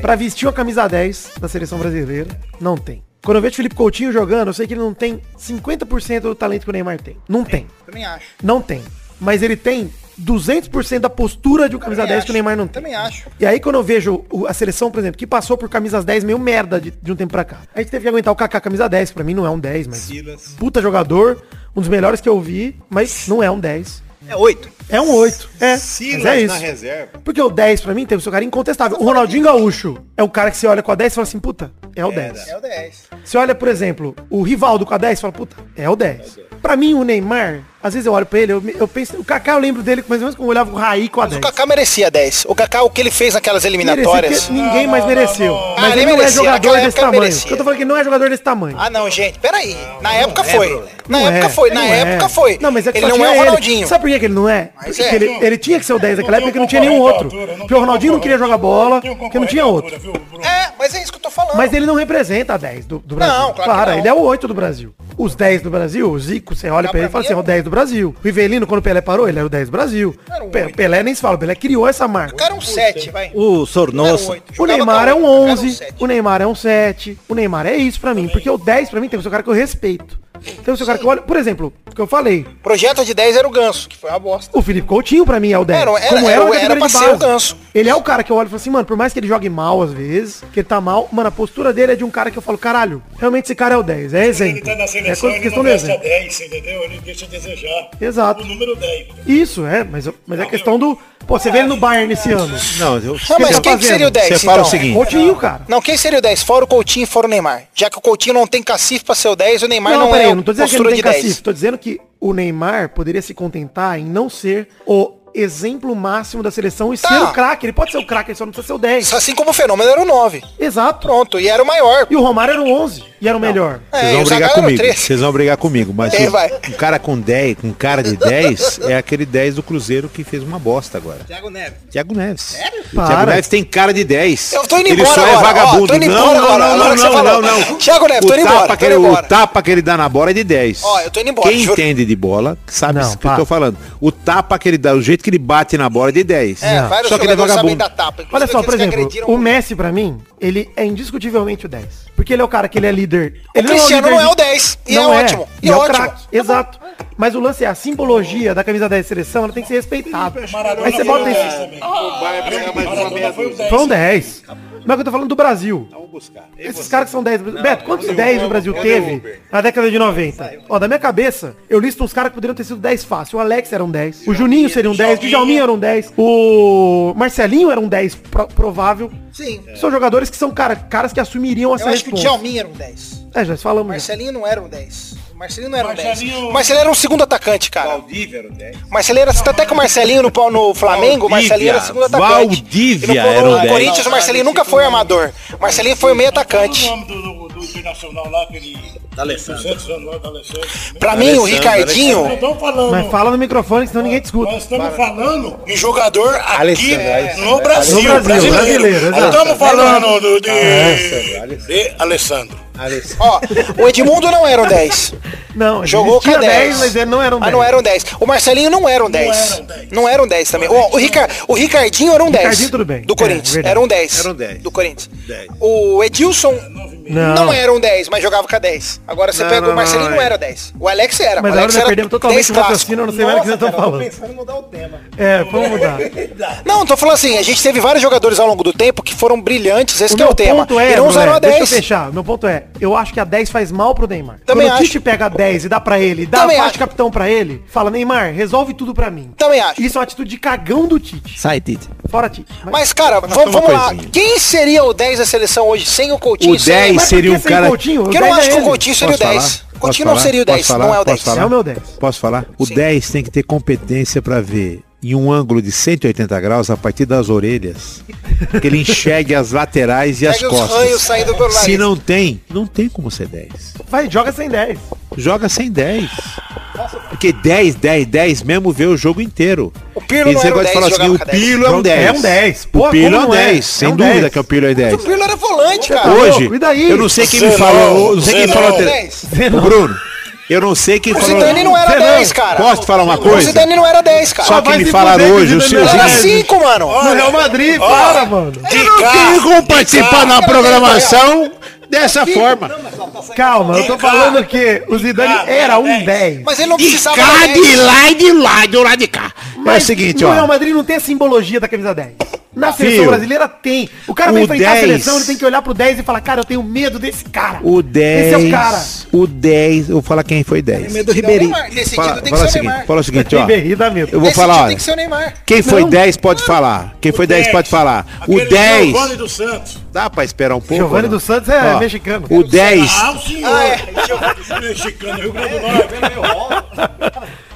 pra vestir uma camisa 10 da seleção brasileira. Não tem. Quando eu vejo o Felipe Coutinho jogando, eu sei que ele não tem 50% do talento que o Neymar tem. Não tem. Também acho. Não tem. Mas ele tem 200% da postura de um camisa 10 que o Neymar não tem. Também acho. E aí quando eu vejo a seleção, por exemplo, que passou por camisas 10 meio merda de, de um tempo pra cá. A gente teve que aguentar o Kaká camisa 10, pra mim não é um 10, mas puta jogador, um dos melhores que eu vi, mas não é um 10. É oito. É um 8. É. mas é isso. reserva. Porque o 10 pra mim tem o seu cara incontestável. O Ronaldinho Gaúcho é o cara que você olha com a 10 e fala assim, puta, é o 10. É o 10. Você olha, por exemplo, o Rivaldo com a 10 e fala, puta, é o 10. Pra mim, o Neymar, às vezes eu olho pra ele, eu, eu penso, o Kaká eu lembro dele mais ou menos como eu olhava o Raí com a Mas 10. o Kaká merecia 10. O Kaká, o que ele fez naquelas Merecia, eliminatórias. porque ninguém mais mereceu. Ah, Mas ele ele não é merecia, jogador desse tamanho. merecia. Eu tô falando que ele não é jogador desse tamanho. Ah, não, gente, peraí. Na época foi. Na Não época é, foi. Na não época é. foi. Não, mas é que ele não é o ele. Ronaldinho. Sabe por que que ele não é? Mas Porque é. ele, ele tinha que ser o 10 naquela época porque não tinha nenhum outro. Porque o Ronaldinho não queria jogar bola, porque não tinha outro. É, mas é isso que eu tô falando. Mas ele não representa a 10 do, do Brasil. Não, claro Para, não. ele é o 8 do Brasil. Os 10 do Brasil, o Zico, você olha pra ele e fala assim, é é o 10 do Brasil. O Rivelino, quando o Pelé parou, ele era o 10 do Brasil. Era um Pe- oito. Pelé nem se fala, o Pelé criou essa marca. O cara é um 7, vai. O Era um Sornoso. oito. O Neymar é um outra, era 11, sete. o Neymar é um 7, o Neymar é isso pra mim, porque o 10 pra mim tem o seu cara que eu respeito. Tem o seu cara que eu olho, por exemplo, o que eu falei, Projeto de 10 era o Ganso, que foi uma bosta. o Felipe Coutinho pra mim é o 10. Era, era, como era, era categoria pra de ser o base. Ganso. Ele é o cara que eu olho e falo assim, mano, por mais que ele jogue mal às vezes, que ele tá mal, mano, a postura dele é de um cara que eu falo, caralho, realmente esse cara é o 10, é Ele exemplo. tá na É seleção, ele questão não de exemplo. 10, entendeu? Ele deixa a desejar. Exato. O número 10. Isso, é, mas, mas é questão do... Pô, você vê ele no Bayern esse ano. Não, eu, Não, mas tá quem que seria o 10, Você fala então? o seguinte. Coutinho, cara. Não, quem seria o 10? Fora o Coutinho e fora o Neymar. Já que o Coutinho não tem cacife pra ser o 10, o Neymar não, peraí, é eu não tô dizendo que ele não tem 10. cacife. Tô dizendo que o Neymar poderia se contentar em não ser o exemplo máximo da seleção e Tá. ser o craque. Ele pode ser o craque, ele só não precisa ser o 10. Assim como o Fenômeno era o 9. Exato. Pronto, e era o maior. E o Romário era o 11 e era o melhor. Vocês É, vão brigar comigo. 13. Vocês vão brigar comigo. Mas É, o- vai. um cara com 10, com cara de 10, é aquele 10 do Cruzeiro que fez uma bosta agora. Thiago Neves. Thiago Neves. Sério? Para. Thiago Neves tem cara de 10. Eu tô indo ele embora só é agora, ó, vagabundo. tô indo não, embora não, agora, não, não, não, falou. não, não. Thiago Neves, o tô indo tapa embora, que tô ele, indo O embora. tapa que ele dá na bola é de 10. Ó, eu tô indo embora, Quem entende de bola sabe Não, o que eu tô falando. O tapa que ele dá, o jeito que ele bate na bola é de 10. É, vários Só que ele é vagabundo. Olha só, por exemplo, o Messi pra mim, ele é indiscutivelmente o 10. Porque ele é o cara que ele é líder. O Ele Cristiano líder não é o 10. E Não é ótimo. E, é o ótimo. craque. Exato. Mas o lance é a simbologia da camisa 10 de seleção, ela tem que ser respeitada. Maradona Aí você bota o 10 isso. também. Maradona foi o 10. Foi um 10. Mas eu tô falando do Brasil. Vamos buscar. Esses caras que são 10. Beto, quantos 10 o Brasil o teve na década de 90? Ó, da minha cabeça, eu listo uns caras que poderiam ter sido 10 fácil. O Alex era um 10. O Juninho seria um 10. O Djalminha era um 10. O Marcelinho era um 10 pro- provável. Sim. São jogadores que são cara, caras que assumiriam essa Eu acho que o resposta. Djalminha era um 10. É, já falamos. Marcelinho não era um 10. Marcelinho não era um 10. Marcelinho- Marcelinho era um segundo atacante, cara. Valdívia era o 10. Marcelinho era até que o Marcelinho no, no Flamengo, o Marcelinho era segundo atacante. Valdívia E no, era o no 10. Corinthians, o Marcelinho nunca foi armador. Marcelinho foi o meio atacante. Qual o nome do, do, do internacional lá, aquele. Alessandro. 200 anos lá da Alessandro. Pra mim, o Ricardinho. Mas fala no microfone, senão ninguém te escuta. Nós estamos falando em jogador aqui no Brasil. No Brasil, brasileiro, Nós estamos falando de, de Alessandro. Ó, o Edmundo não era um 10. Não, Jogou com tinha a 10, 10. mas ele não era um 10. Ah, não era um 10. O Marcelinho não era um 10. era um 10. Não era um 10 também. O, o, Rica- o Ricardinho era um 10. Ricardinho, tudo bem. Do É, Corinthians. verdade. era um 10. Era um 10. Do Corinthians. 10. O Edilson Não. não. era um 10, mas jogava com a 10. Agora você Não, pega não, o Marcelinho não, não, é. era 10. O Alex era. Mas o agora Alex nós era perdemos totalmente 10 o raciocínio, eu não sei mais o que vocês estão falando. pensando em mudar o tema. É, vamos mudar. Não, tô falando assim, a gente teve vários jogadores ao longo do tempo que foram brilhantes, esse O que é o tema. é, e não usaram a deixa eu 10. fechar. Meu ponto é, eu acho que a 10 faz mal pro Neymar. Também Quando o acho. Tite pega a 10 e dá pra ele, dá Também faz acho. capitão pra ele, fala, Neymar, resolve tudo pra mim. Também acho. Isso é uma atitude de cagão do Tite. Sai, Tite. Fora Tite. Mas, Mas, cara, vamos, lá. Quem seria o 10 da seleção hoje sem o Coutinho? O sem 10 Neymar? seria que sem cara- Coutinho? Porque eu não acho que é o ele. Coutinho seria o Posso 10. falar? Coutinho não seria o falar? 10, Posso não é o falar? 10. Posso falar? É o meu 10. Posso falar? O Sim. 10 tem que ter competência pra ver em um ângulo de 180 graus a partir das orelhas, que ele enxergue as laterais e as Pega os ranhos costas. saindo pelo Se não tem, não tem como ser 10. Vai, joga sem 10. Joga sem 10. Porque 10, 10, 10 mesmo vê o jogo inteiro. O Pirlo Esse não era um negócio de 10, falar assim, o com a 10. Pirlo é um 10. É um 10. Pô, O Pirlo é um não é? 10. É Sem um dúvida 10. que o Pirlo é 10. O Pirlo era volante, cara. Hoje, e daí? eu não sei quem me Zenão, falou, eu não sei quem Zenão. falou. Dez. Ô, Bruno, eu não sei quem O falou. Zidane não era não. 10, cara. Posso te falar uma O coisa? Zidane não era 10, cara. Só que me falaram hoje, o o Zidane seu Era era seguinte, 5, mano. No Real Madrid, para, mano. Eu não tenho como participar na programação dessa forma. Calma, eu tô falando que o Zidane era um 10. Mas ele não De precisava cá, da de 10. lá e de lá, e do lado de cá. é o seguinte, no Real ó. Madrid não tem a simbologia da camisa 10. Na seleção brasileira tem. O cara vai o enfrentar 10. a seleção, ele tem que olhar pro 10 e falar, cara, eu tenho medo desse cara. O 10. Esse é o cara. O 10, eu vou falar quem foi 10. Medo do Ribeirinho. Neymar, Fala, tem o ser o seguinte, Neymar. fala o seguinte, ó. Eu vou falar, tem ó. que ser o Neymar. Quem foi Não. 10 pode falar. Quem foi 10 pode falar. O Aquele 10. Giovanni dos Santos. Dá pra esperar um pouco? Giovanni não? dos Santos é Ó, mexicano. O 10. Ah, o senhor. Ah, é. Mexicano, Rio Grande do Norte.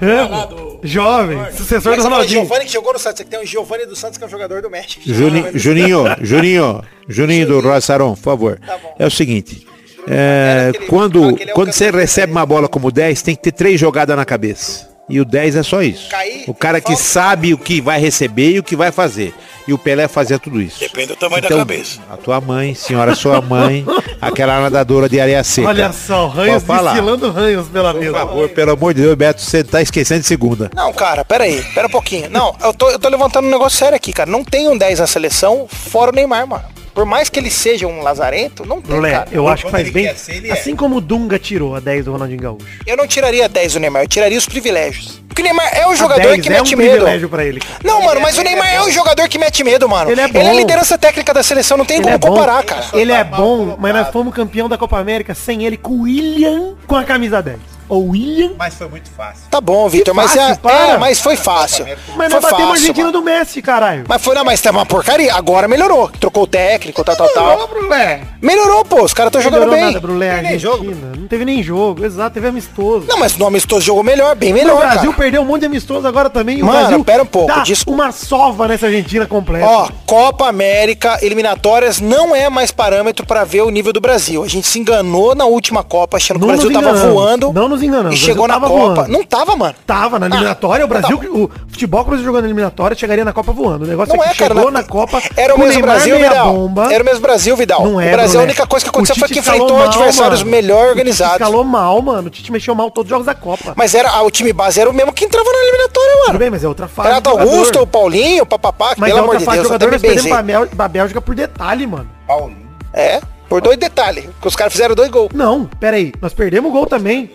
É, jovem, sucessor Mas do você fala Ronaldinho. Giovanni que jogou no Santos. Você tem o Giovanni dos Santos que é um jogador do México. Juni- Juninho, Juninho, Juninho do Rosaron, por favor. bom. É o seguinte. é, Aquele- quando aquele é quando você recebe uma bola como 10, tem que ter três jogadas na cabeça. E o 10 é só isso. Cair, o cara que sabe o que vai receber e o que vai fazer. E o Pelé fazia tudo isso. Depende do tamanho Então, da cabeça. A tua mãe, senhora sua mãe, aquela nadadora de areia seca. Olha só, ranhos desfilando ranhos pela Por mesa. favor, pelo amor de Deus, Beto, você tá esquecendo de segunda. Não, cara, pera aí, pera um pouquinho. Não, eu tô, eu tô levantando um negócio sério aqui, cara. Não tem um 10 na seleção fora o Neymar, mano. Por mais que ele seja um lazarento, não tem, Brulé, cara. eu acho que faz bem. ser, é. Assim como o Dunga tirou a 10 do Ronaldinho Gaúcho. Eu não tiraria 10 do Neymar, eu tiraria os privilégios. Porque o Neymar é o A jogador 10 que é mete um medo. privilégio pra ele. cara. Não, mano, mas o Neymar é o jogador que mete medo, mano. Ele é bom. Ele é a liderança técnica da seleção, não tem Ele como é comparar, cara. ele é bom, mas nós fomos campeão da Copa América sem ele, com o William com a camisa 10. O William, Mas foi muito fácil. Tá bom, Vitor, mas, fácil, é, para. é, mas foi fácil. mas nós batemos a Argentina mano. do Messi, caralho. Mas foi, não, mas tá uma porcaria. Agora melhorou. Trocou o técnico, tal, tal, tal. Brulé. Melhorou, pô. Os caras estão jogando Melhorou bem. nada, Brulé, Argentina. Não teve nem jogo, exato, teve amistoso. Não, mas no amistoso jogou melhor, bem o melhor, Brasil cara. perdeu um monte de amistoso agora também. o Mano, Brasil pera um pouco, dá desculpa. uma sova nessa Argentina completa. Ó, Copa América, eliminatórias não é mais parâmetro pra ver o nível do Brasil. A gente se enganou na última Copa, achando que o Não Brasil tava voando. Não nos enganamos. E O chegou na Copa. voando. Não tava, mano. Tava na eliminatória, o Brasil, o futebol que o Brasil jogou na eliminatória chegaria na Copa voando. O negócio Não é é, que cara. chegou na- na Copa Era o mesmo Brasil, Vidal. bomba. Era o mesmo Brasil, Vidal. Não é, o Brasil, a única coisa que aconteceu foi que enfrentou mal, adversários mano. melhor organizados. escalou mal, mano. O Tite mexeu mal todos os jogos da Copa. Mas era, ah, o time base era o mesmo que entrava na eliminatória, Tudo mano. bem, mas é outra fase. Renato. Augusto, o Paulinho, o papapá, Mas pelo é amor de Deus, jogador, nós perdemos pra Bélgica por detalhe, mano. Paulinho. É, por dois detalhes. Que os caras fizeram dois gols. Não, pera aí. Nós perdemos o gol também.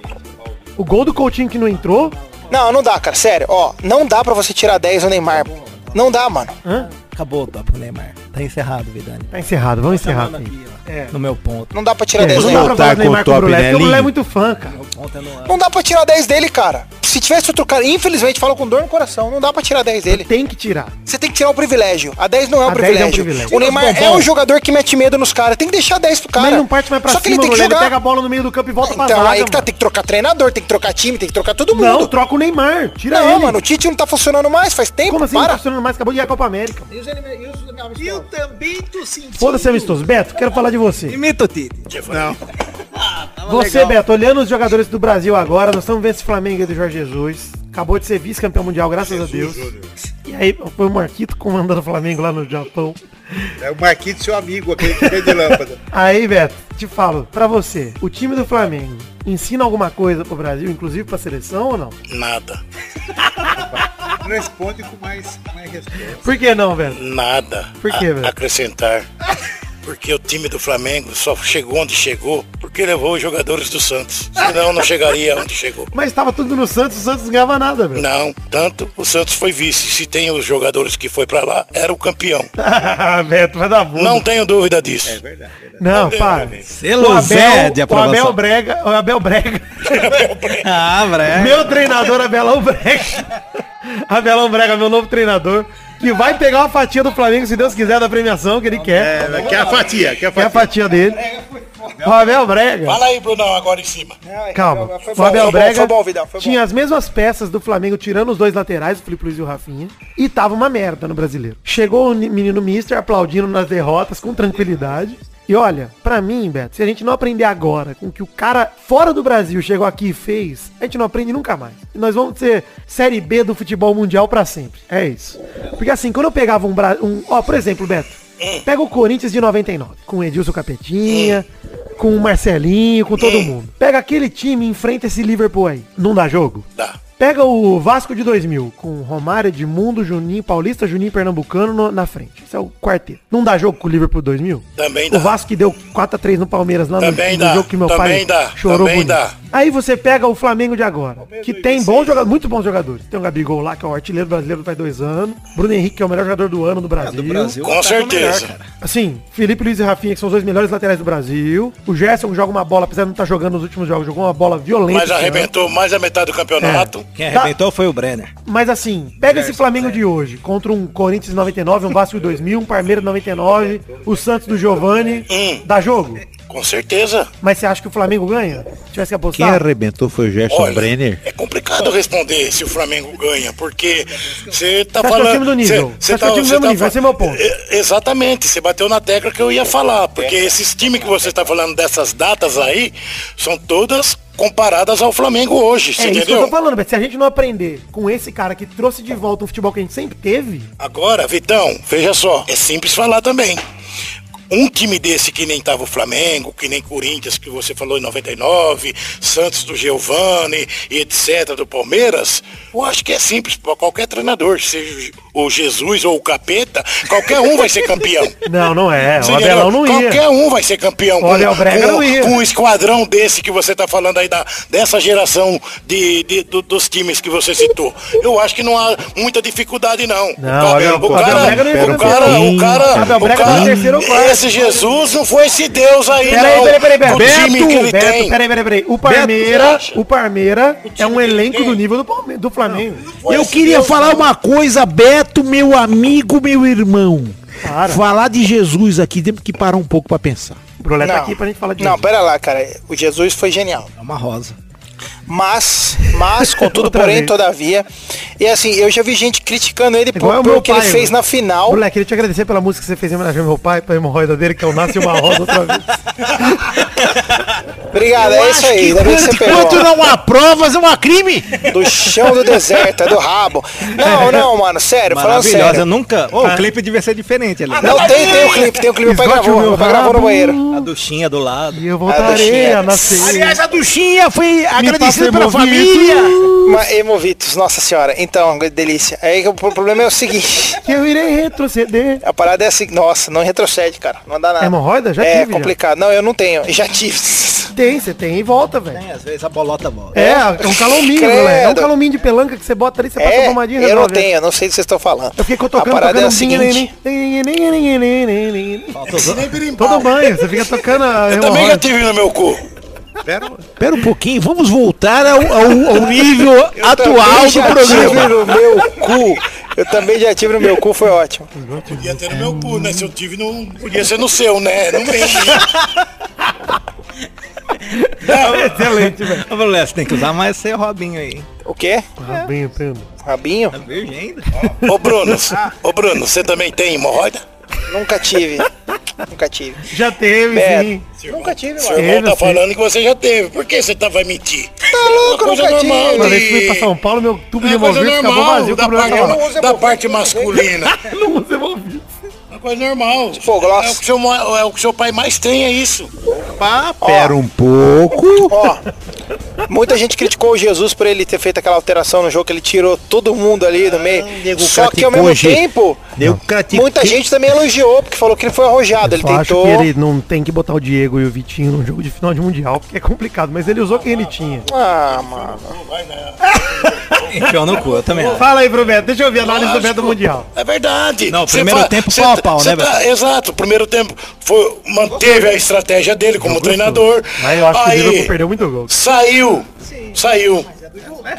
O gol do Coutinho que não entrou. Não, não dá, cara. Sério, ó. Não dá pra você tirar 10 do Neymar. Não dá, mano. Hã? Acabou o top com o Neymar. Tá Tá encerrado, Vidani. Tá encerrado, vamos encerrar. Chamando Aqui. Ó, No meu ponto. Não dá pra tirar É, 10 não dele. dá pra do Neymar com o o Brulé, porque o né, Brulé é muito fã, cara. Meu ponto é no... Não dá pra tirar 10 dele, cara. Se tivesse outro cara, infelizmente, falo com dor no coração, não dá pra tirar 10 dele. Tem que tirar. Você tem que tirar o privilégio. A 10 não é um 10 é um privilégio. privilégio. O Neymar é um jogador que mete medo nos caras. Tem que deixar 10 pro cara. Mas não parte mais pra Só que cima, ele tem que Brulé, ele jogar. pega a bola no meio do campo e volta pra Então, zaga, aí que tá, tem que trocar treinador, tem que trocar time, tem que trocar todo mundo. Não, troca o Neymar. Tira Não, ele. mano, o Tite não tá funcionando mais, faz tempo, Como assim? Não tá para. funcionando mais? Acabou de ir a Copa América. Eu também tô sentindo. Foda-se, amistoso. Beto, quero falar de você. Imita o Tite. Não. Você, Beto, olhando os jogadores do Brasil agora, nós estamos vendo esse Flamengo aí do Jorge Jesus. Acabou de ser vice-campeão mundial, graças a Deus. E aí, foi o Marquito comandando o Flamengo lá no Japão. É o Marquinhos, seu amigo, aquele que de lâmpada. Aí, Beto, te falo, pra você, o time do Flamengo ensina alguma coisa pro Brasil, inclusive pra seleção ou não? Nada. Responde com mais, com mais resposta. Por que não, Beto? Nada. Por quê, a- velho? Acrescentar. Porque o time do Flamengo só chegou onde chegou porque levou os jogadores do Santos. Senão não chegaria onde chegou. Mas tava tudo no Santos, o Santos não ganhava nada, velho. Não, tanto o Santos foi vice. Se tem os jogadores que foi pra lá, era o campeão. Beto, vai dar bunda. Não tenho dúvida disso. É verdade, verdade. Não, para. Selo Zé de o. Abel Brega, o Abel Brega. Ah, Bré. Meu treinador, Abelão Brega. Abelão Brega, meu novo treinador. Que vai pegar uma fatia do Flamengo, se Deus quiser, da premiação que ele quer. É, quer a fatia, quer a Quer a fatia. fatia dele. O Abel Brega. Fala aí, Brunão, agora em cima. Calma. Foi O Abel Brega tinha as mesmas peças do Flamengo, tirando os dois laterais, o Felipe Luiz e o Rafinha. E tava uma merda no brasileiro. Chegou o menino Mister aplaudindo nas derrotas com tranquilidade. E olha, pra mim, Beto, se a gente não aprender agora com o que o cara fora do Brasil chegou aqui e fez, a gente não aprende nunca mais. E nós vamos ser Série B do futebol mundial pra sempre. É isso. Porque assim, quando eu pegava um... Bra... um ó, por exemplo, Beto, pega o Corinthians de 99, com o Edilson Capetinha, com o Marcelinho, com todo mundo. Pega aquele time e enfrenta esse Liverpool aí. Não dá jogo? Dá. Pega o Vasco de 2000, com Romário, Edmundo, Juninho, Paulista, Juninho e Pernambucano no- na frente. Esse é o quarteto. Não dá jogo com o Liverpool 2000? Também O dá. Vasco que deu 4x3 no Palmeiras lá no, Também no dá, jogo que meu pai também dá, chorou também bonito. dá. Aí você pega o Flamengo de agora, que tem bons jogadores, muito bons jogadores. Tem o Gabigol lá, que é o artilheiro brasileiro faz dois anos. Bruno Henrique, que é o melhor jogador do ano do Brasil. Brasil. Com certeza. Assim, Felipe Luiz e Rafinha, que são os dois melhores laterais do Brasil. O Gerson que joga uma bola, apesar de não estar jogando nos últimos jogos, jogou uma bola violenta. Mas arrebentou mais da metade do campeonato. Quem arrebentou foi o Brenner. Mas assim, pega esse Flamengo de hoje, contra um Corinthians 99, um Vasco de 2000, um Palmeiras 99, o Santos do Giovani, Hum. dá jogo. Com certeza. Mas você acha que o Flamengo ganha? Se tivesse que Quem apostar? arrebentou foi o Gerson Olha, Brenner. é complicado responder se o Flamengo ganha, porque você tá Você acha que é o falando... time do nível? Você acha que é o time do mesmo nível? Esse é meu ponto. É, Exatamente, você bateu na tecla que eu ia falar, porque esses times que você está falando dessas datas aí, são todas comparadas ao Flamengo hoje, É isso que eu tô falando, Beto. Se a gente não aprender com esse cara que trouxe de volta um futebol que a gente sempre teve, Agora, Vitão, veja só, é simples falar também. Um time desse que nem tava o Flamengo, que nem Corinthians, que você falou em 99, Santos do Giovani e etc. do Palmeiras, eu acho que é simples para qualquer treinador, seja o Jesus ou o Capeta, qualquer um vai ser campeão. não, não é. Você O Abelão não ia. Qualquer um vai ser campeão. Olha, o Brega com, não ia. com um esquadrão desse que você tá falando aí, da, dessa geração de, de- do- dos times que você citou. Eu acho que não há muita dificuldade, não. Não, o, Abel- o o Abel cara, Brega não ia o ser cara, campeão. o cara, o cara- ou quarto. esse Jesus não foi esse Deus aí, Peraí, não. peraí, peraí, peraí. Time que ele Beto, tem. peraí, peraí, peraí. O Parmeira, o Parmeira é um elenco do nível do, Palme- do Flamengo. Eu queria Deus, falar não. uma coisa, Beto, meu amigo, meu irmão. Para. Falar de Jesus aqui, temos que parar um pouco pra pensar. O Brulé tá Não. aqui pra gente falar de Não, Jesus. pera lá, cara. O Jesus foi genial. É uma rosa. Mas, mas, contudo, porém, vez. todavia. E assim, eu já vi gente criticando ele Igual por, é o que pai, ele fez na final. Brulé, queria te agradecer pela música que você fez em homenagem ao meu pai, pra hemorroida dele, que é o Nasce uma Rosa outra vez. Obrigado, é isso aí. Ainda bem que você Enquanto pegou. não há provas, não há crime. Do chão do deserto, é do rabo. Não, não, mano, sério, falando Maravilhosa. Eu sério. nunca. Ô, o clipe devia ser diferente ali. Não, tem, tem o clipe, tem o clipe. Esgote o gravou, meu pai gravou no rabo. banheiro. A duchinha do lado. E eu Ah, voltarei Xuxa. a nascer. Aliás, a duchinha foi agradecida faça pela família. Mas, Hemovitos, nossa senhora. Então, delícia. Aí o problema é o seguinte. que eu irei retroceder. A parada é assim, nossa, não retrocede, cara. Não dá nada. Hemorroida? Já é tive, já. complicado. Não, eu não tenho. Já tive. Tem, você tem e volta, velho. Tem, às vezes a bolota volta. É, é um calominho, moleque. É um calominho de pelanca que você bota ali, você passa a É, pomadinha e eu não tenho, eu não sei do que vocês estão falando. Eu fiquei A tocando, parada tocando é a um seguinte. Todo banho, você fica tocando a Eu também já tive no meu cu. Pera um pouquinho, vamos voltar ao, ao- ao nível atual Também do já tive programa. no meu cu. Eu também já tive no meu cu, foi ótimo. Podia ter no meu cu, né? Se eu tive, não podia ser no seu, né? Não vem. Excelente, velho. Ô, Bruno, você tem que usar mais esse Robinho aí. O quê? Rabinho, Pedro. Rabinho? Tá virgem ainda? Ô Bruno, ô Bruno, você também tem hemorroida? Nunca tive. Nunca tive. Já teve, É. sim. Nunca tive, Seu mano. irmão tá sim. falando que você já teve. Por que você tá, vai mentir? Tá louco, Coisa nunca normal, tive. Uma vez que fui pra São Paulo, meu tubo de É coisa hemorroida acabou normal, vazio. da, parte, da parte masculina. Não usa hemorroida. Uma coisa normal. Pô, gloss. É o, que seu, é o que seu pai mais tem, é isso. Opa, pera um pouco. Ó, muita gente criticou o Jesus por ele ter feito aquela alteração no jogo, que ele tirou todo mundo ali do meio. nego Só que ao mesmo tempo, Eu critiquei- muita gente também elogiou, porque falou que ele foi arrojado. Ele Eu acho tentou. que ele não tem que botar o Diego e o Vitinho num jogo de final de mundial, porque é complicado, mas ele usou quem ele tinha. Ah, mano. Enfiou no cu, eu também acho. Fala aí pro Beto, deixa eu ouvir a análise do. Beto Mundial. É verdade. Não, primeiro tempo cê pau a tá- pau, né, tá- Exato, o primeiro tempo foi, manteve a estratégia dele como treinador. Mas eu acho que o Aí, Liverpool perdeu muito gol. Saiu, saiu.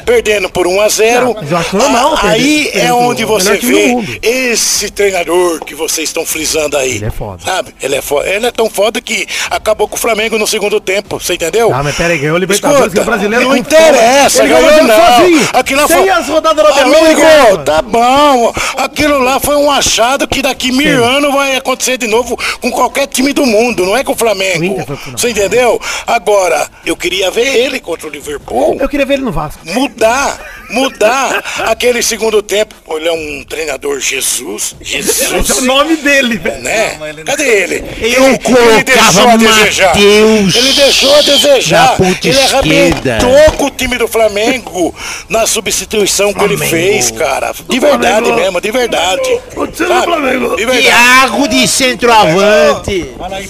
Perdendo por 1 a 0 mas eu acho normal perder- Aí é onde melhor você vê esse treinador que vocês estão frisando aí. Ele é foda. Sabe? Ele é foda. Ele é tão foda que acabou com o Flamengo no segundo tempo. Você entendeu? Ah, mas pera aí, ganhou o Libertadores, Escuta, brasileiro. não interessa, ganhou ganhou não. sozinho. Aquilo lá foi- as rodadas da Amigo, ganhou, tá bom. Aquilo lá foi um achado que daqui mil anos vai acontecer de novo com qualquer time do mundo, não é com o Flamengo. Você entendeu? Agora, eu queria ver ele contra o Liverpool Eu queria ver ele no Vasco. mudar, mudar aquele segundo tempo. Ele é um treinador Jesus, Esse é o Jesus, nome dele, velho. né? Cadê ele? Eu ele, colocava deixou a desejar. Mateus Ele deixou a desejar. ele arrebentou com o time do Flamengo na substituição que ele fez, cara. De verdade Flamengo. mesmo, de verdade. O time do Sabe? Flamengo. De verdade. Thiago de centroavante. Fala aí,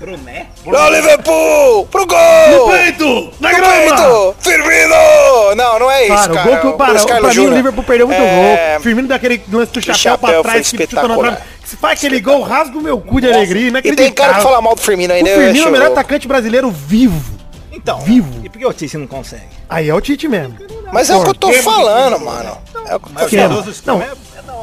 Bruno. Pro Liverpool! Pro gol! Peito! Na Pro grama! peito! Firmino! Não, não é isso, Cara, o gol que eu para, Luiz pra mim o. Liverpool perdeu muito É, gol. Firmino daquele lance do chapéu, chapéu pra trás que chuta na espetacular. trave. Se faz aquele gol, rasga o meu cu de alegria, E inacreditável. tem cara que fala mal do Firmino O ainda. eu Firmino é o melhor atacante brasileiro vivo. Então, Vivo. e por que o Tício não consegue? Aí é o Tite mesmo. Mas é o que eu tô falando, mano. É o que eu tô falando. Não, é-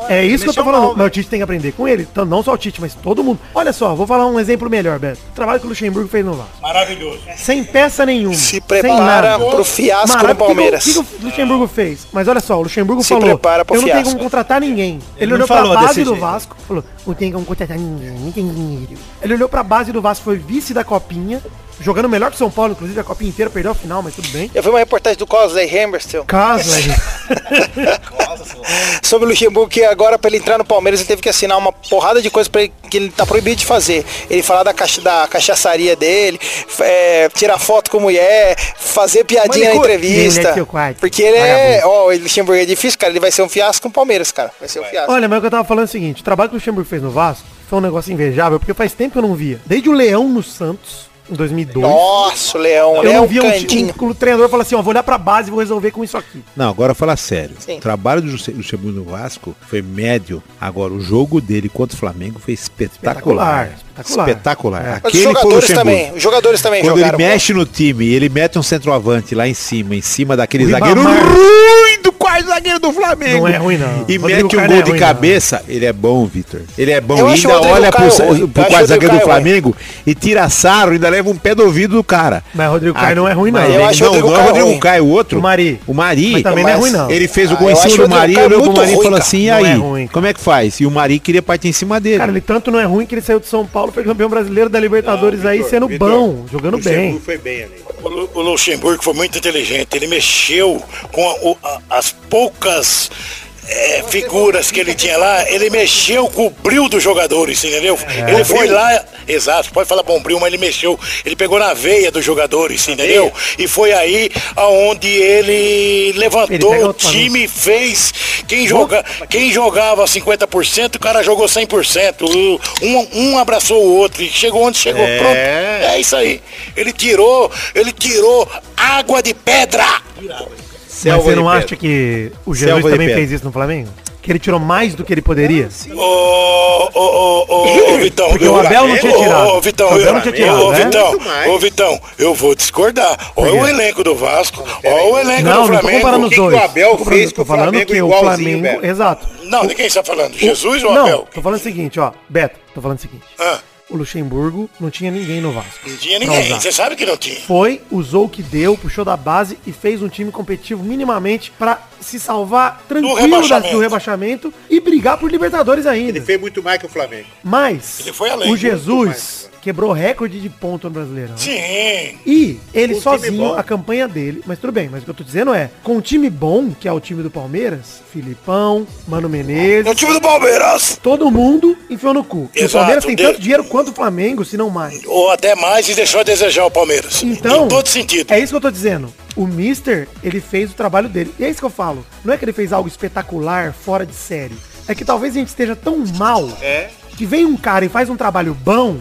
É isso que eu tô falando. mal, mas o Tite tem que aprender com ele. Então, não só o Tite, mas todo mundo. Olha só, vou falar um exemplo melhor, Beto. O trabalho que o Luxemburgo fez no Vasco. Maravilhoso. Sem peça nenhuma. Se sem prepara nada. pro fiasco Maravilha. no Palmeiras. O que, que o Luxemburgo fez? Mas olha só, o Luxemburgo Se falou: prepara pro Eu não tenho fiasco." como contratar ninguém. Ele, Ele olhou pra falou base do jeito. Vasco, falou: Não tem como contratar ninguém, não tem dinheiro. Ele olhou pra base do Vasco, foi vice da Copinha, jogando melhor que o São Paulo, inclusive a Copinha inteira, perdeu a final, mas tudo bem. Eu vi uma reportagem do Cosley Hammerstill Caso, velho. sobre o Luxemburgo que agora pra ele entrar no Palmeiras ele teve que assinar uma porrada de coisas para ele que ele tá proibido de fazer. Ele falar da, cacha, da cachaçaria dele, é, tirar foto com mulher, fazer piadinha na entrevista. Ele é quarto. Porque ele é, ó, o Luxemburgo é difícil, cara, ele vai ser um fiasco com o Palmeiras, cara. Vai ser um fiasco. Olha, mas o que eu tava falando é o seguinte: o trabalho que o Luxemburgo fez no Vasco foi um negócio invejável, porque faz tempo que eu não via. Desde o Leão no Santos, em 2002. Nossa, o Leão, Eu Leão não via um, cantinho. um, um treinador falar assim, ó, vou olhar pra base e vou resolver com isso aqui. Não, agora fala sério. Sim. O trabalho do Luxe- Luxemburgo no Vasco foi médio. Agora, o jogo dele contra o Flamengo foi espetacular. Espetacular, Espetacular. espetacular. Os Aquele foi o jogadores também, os jogadores também Quando jogaram. ele mexe no time e ele mete um centroavante lá em cima, em cima daquele O zagueiro ruim do quase zagueiro do Flamengo. Não é ruim, não. E Rodrigo mete um Caio gol não é de ruim, cabeça, ele é bom, Vitor. Ele é bom. Eu E ainda olha pro, Caio pro Eu acho o quase zagueiro do Flamengo e tira sarro, ainda leva um pé do ouvido do cara. Mas o Rodrigo Caio não é ruim, não. Mas Eu ele- acho o não, Rodrigo não é o Rodrigo. Caio, o outro. O Mari. O Mari. Mas também não é ruim, não. Ele fez o Ah, gol em eu cima do Mari, olhou pro Mari e falou assim, e Não aí, é ruim. como é que faz? E o Mari queria partir em cima dele. Cara, ele tanto não é ruim que ele saiu de São Paulo, foi campeão brasileiro da Libertadores aí, sendo bom, jogando bem. foi bem ali. O, Lu- o Luxemburgo foi muito inteligente. Ele mexeu com a- o- a- as poucas é, figuras que ele tinha lá. Ele mexeu com o brilho dos jogadores, entendeu? ele foi lá, Exato, pode falar bombril, mas ele mexeu. Ele pegou na veia dos jogadores, entendeu? E foi aí aonde ele Ele levantou pega o time, fez. Quem, joga, quem jogava 50%, o cara jogou 100%. O- Um, um abraçou o outro e chegou onde chegou. É. Pronto. É isso aí. Ele tirou, ele tirou água de pedra. Mas você não acha que o Jesus Selva também fez isso no Flamengo? Que ele tirou mais do que ele poderia? Ô, ô, ô, ô, ô, Vitão. Porque o Abel não tinha tirado. Ô, Vitão, O Abel eu- não tinha tirado, ô, né? Vitão, ô, Vitão, eu vou discordar. Olha o elenco do Vasco, olha o elenco Não, do não tô Flamengo. comparando O os que que dois. o Abel Tô comparando- fez com o Flamengo que o Flamengo, exato. Não, de quem você tá falando? Jesus ou Não, Abel? tô falando o seguinte, ó, Beto, tô falando o seguinte. Ah, O Luxemburgo não tinha ninguém no Vasco. não tinha ninguém, você sabe que não tinha. Foi, usou o que deu, puxou da base e fez um time competitivo minimamente pra se salvar tranquilo do rebaixamento. rebaixamento. e brigar por Libertadores ainda. Ele fez muito mais que o Flamengo. Mas Ele foi além, o Jesus quebrou recorde de ponto no Brasileirão. Sim. E ele time sozinho, a campanha dele, mas tudo bem, mas o que eu tô dizendo é, com um time bom, que é o time do Palmeiras, Filipão, Mano É o Menezes, time do Palmeiras. todo mundo enfiou no cu. E o Exato, Palmeiras tem deu- tanto dinheiro quanto o Flamengo, se não mais. Ou até mais e deixou a desejar o Palmeiras. Então, em todo sentido. é isso que eu tô dizendo. O Mister, ele fez o trabalho dele. E é isso que eu falo. Não é que ele fez algo espetacular, fora de série. É que talvez a gente esteja tão mal É. que vem um cara e faz um trabalho bom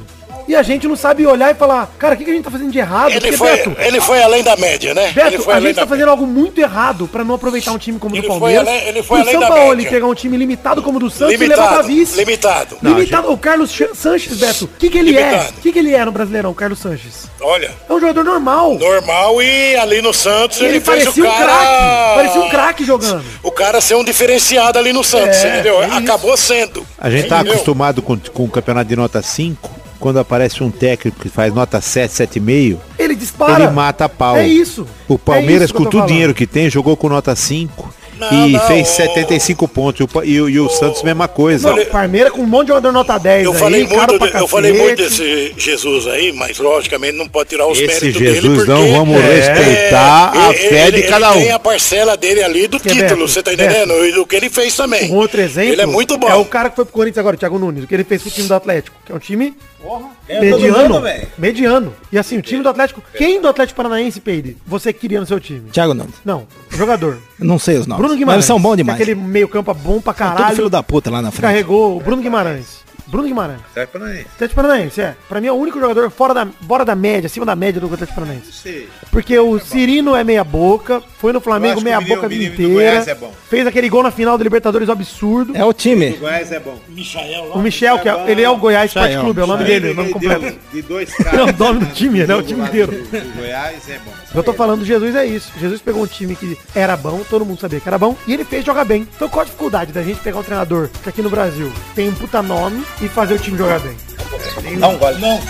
e a gente não sabe olhar e falar, cara, o que, que a gente tá fazendo de errado? Ele Porque, foi, Beto, ele foi além da média, né? ele Beto, foi a gente da tá fazendo algo muito errado pra não aproveitar um time como o Ele do foi Palmeiras. além- ele foi o além São da Paulo média. pegar um time limitado como o do Santos e levar pra limitado. vice. Limitado. limitado. O Carlos Ch- Sanches, Beto, o que, que ele é? Limitado. O que, que ele é no Brasileirão, o Carlos Sanches? Olha, É um jogador normal. normal e ali no Santos Ele, ele, fez o parecia um cara... craque. Parecia um craque jogando. O cara ser um diferenciado ali no Santos, É, entendeu? é. Acabou sendo. A gente tá Entendeu? acostumado com, com o campeonato de nota 5, quando aparece um técnico que faz nota 7, 7,5, Ele dispara. ele mata a pau. É isso. O Palmeiras, É isso com todo o dinheiro que tem, jogou com nota 5 Não, e não, fez o- 75 pontos. E o, e o- e o Santos, mesma coisa. Não, Palmeiras com um monte de jogador nota 10 Eu aí, falei, muito, de- eu falei muito desse Jesus aí, mas logicamente não pode tirar os Esse méritos dele. Jesus porque não vamos respeitar a ele- fé ele- de cada Ele tem um. a parcela dele ali do Que, título, você tá entendendo? E do que ele fez também. Um outro exemplo Ele é muito bom. é o cara que foi pro Corinthians agora, o Thiago Nunes, o que ele fez pro time do Atlético, que é um time É, mediano, todo mundo, velho. mediano. E assim, o time do Atlético, quem do Atlético Paranaense, Peide, você queria no seu time? Thiago não. Não, jogador. Eu não sei os nomes. Bruno Mas Guimarães. eles são bons demais. Aquele meio campo bom pra caralho. filho da puta lá na frente. Carregou o Bruno Guimarães. Bruno Guimarães. Pra aí. Atlético Paranaense, é. Pra mim é o único jogador fora da, fora da média, acima da média do Atlético Paranaense. Sei. Porque o Cirino é meia boca, foi no Flamengo meia o boca a vida o inteira. é bom. Fez aquele gol na final do Libertadores absurdo. É o time. O Goiás é bom. O Michel, que é, ele é o Goiás Sport Michael, Clube, é o nome dele, o nome completo. De dois É caras. o nome do time, né? O time inteiro. do- do Goiás é bom. Eu tô falando, Jesus é isso. Jesus pegou um time que era bom, todo mundo sabia que era bom, e ele fez jogar bem. Então qual a dificuldade da gente pegar um treinador que aqui no Brasil tem um puta nome e fazer o time jogar bem? Não, gole. Não.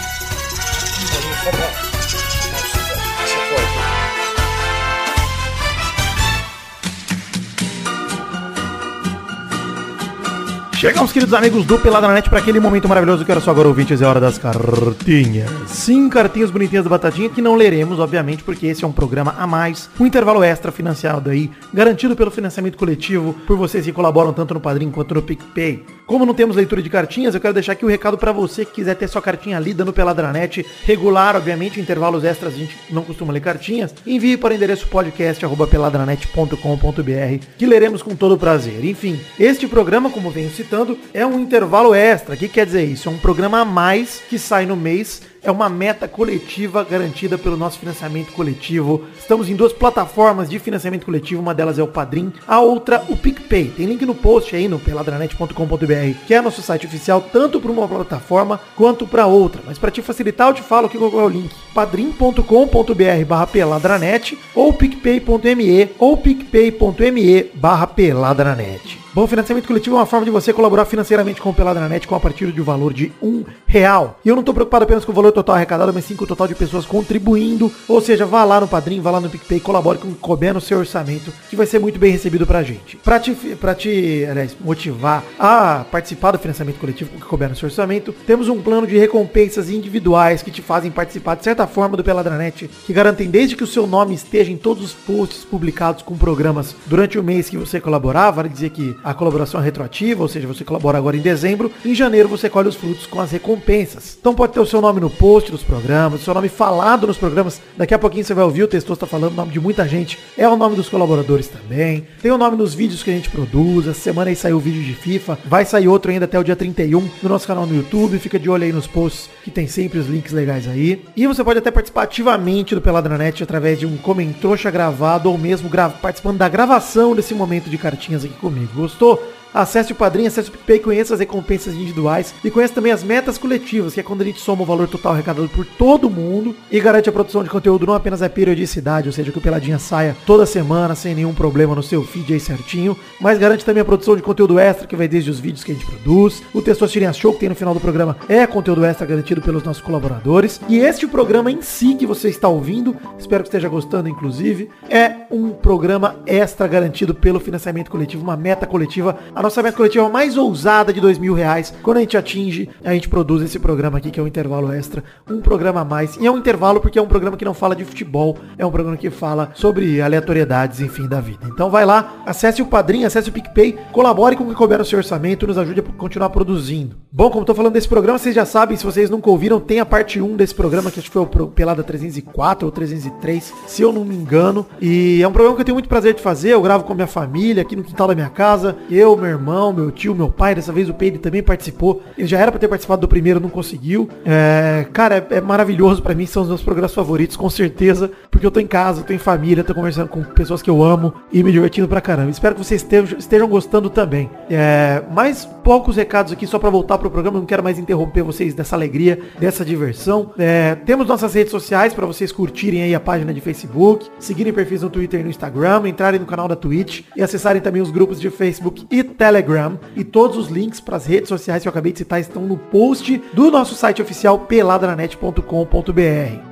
Chegamos, queridos amigos do Peladranet, para aquele momento maravilhoso que era só agora, ouvintes, é hora das cartinhas. Sim, cartinhas bonitinhas da Batatinha, que não leremos, obviamente, porque esse é um programa a mais, um intervalo extra financiado aí, garantido pelo financiamento coletivo, por vocês que colaboram tanto no Padrim quanto no PicPay. Como não temos leitura de cartinhas, eu quero deixar aqui o recado para você que quiser ter sua cartinha lida no Peladranet, regular, obviamente, intervalos extras, a gente não costuma ler cartinhas, envie para o endereço podcast.peladranet.com.br, que leremos com todo prazer. Enfim, este programa, como venho citando, é um intervalo extra. O que quer dizer isso? É um programa a mais que sai no mês. É uma meta coletiva garantida pelo nosso financiamento coletivo. Estamos em duas plataformas de financiamento coletivo. Uma delas é o Padrim, a outra o PicPay. Tem link no post aí no peladranet.com.br, que é nosso site oficial tanto para uma plataforma quanto para outra. Mas para te facilitar, eu te falo aqui qual é o link. padrim.com.br barra peladranet ou picpay.me ou picpay.me barra peladranet. Bom, financiamento coletivo é uma forma de você colaborar financeiramente com o Peladranet com a partir de um valor de um real. E eu não estou preocupado apenas com o valor total arrecadado, mas sim com o total de pessoas contribuindo. Ou seja, vá lá no Padrim, vá lá no PicPay, colabore com o que couber no seu orçamento, que vai ser muito bem recebido pra gente. Pra te, pra te aliás, motivar a participar do financiamento coletivo com o que couber no seu orçamento, temos um plano de recompensas individuais que te fazem participar de certa forma do Peladranet, que garantem desde que o seu nome esteja em todos os posts publicados com programas durante o mês que você colaborar, vale dizer que a colaboração retroativa, ou seja, você colabora agora em dezembro, em janeiro você colhe os frutos com as recompensas. Então pode ter o seu nome no post dos programas, o seu nome falado nos programas. Daqui a pouquinho você vai ouvir o texto está falando o nome de muita gente. É o nome dos colaboradores também. Tem o nome nos vídeos que a gente produz. Essa semana aí saiu o vídeo de FIFA. Vai sair outro ainda até o dia 31 no nosso canal no YouTube. Fica de olho aí nos posts que tem sempre os links legais aí. E você pode até participar ativamente do Peladranet através de um comentroxa gravado ou mesmo participando da gravação desse momento de cartinhas aqui comigo. Gostou? Acesse o Padrinho, acesse o PicPay, conheça as recompensas individuais e conheça também as metas coletivas, que é quando a gente soma o valor total arrecadado por todo mundo e garante a produção de conteúdo não apenas a periodicidade, ou seja, que o Peladinha saia toda semana sem nenhum problema no seu feed aí certinho, mas garante também a produção de conteúdo extra, que vai desde os vídeos que a gente produz. O Testosterinha Show, que tem no final do programa, é conteúdo extra garantido pelos nossos colaboradores. E este programa em si que você está ouvindo, espero que esteja gostando, inclusive, é um programa extra garantido pelo financiamento coletivo, uma meta coletiva a nossa meta coletiva mais ousada de dois mil reais. Quando a gente atinge, a gente produz esse programa aqui, que é um intervalo extra, um programa a mais. E é um intervalo porque é um programa que não fala de futebol, é um programa que fala sobre aleatoriedades, enfim, da vida. Então vai lá, acesse o Padrinho, acesse o PicPay, colabore com o que couber no seu orçamento, nos ajude a continuar produzindo. Bom, como tô falando desse programa, vocês já sabem, se vocês nunca ouviram, tem a parte 1 desse programa, que acho que foi o Pelada 304 ou 303, se eu não me engano. E é um programa que eu tenho muito prazer de fazer, eu gravo com a minha família, aqui no quintal da minha casa, eu, meu irmão, meu tio, meu pai, dessa vez o Peide também participou. Ele já era para ter participado do primeiro, não conseguiu. É, cara, é, é maravilhoso para mim, são os meus programas favoritos, com certeza, porque eu tô em casa, tô em família, tô conversando com pessoas que eu amo e me divertindo pra caramba. Espero que vocês estejam, estejam gostando também. É, mais poucos recados aqui só para voltar pro programa, não quero mais interromper vocês dessa alegria, dessa diversão. É, temos nossas redes sociais para vocês curtirem aí a página de Facebook, seguirem perfis no Twitter e no Instagram, entrarem no canal da Twitch e acessarem também os grupos de Facebook e Telegram. E todos os links para as redes sociais que eu acabei de citar estão no post do nosso site oficial peladranet.com.br.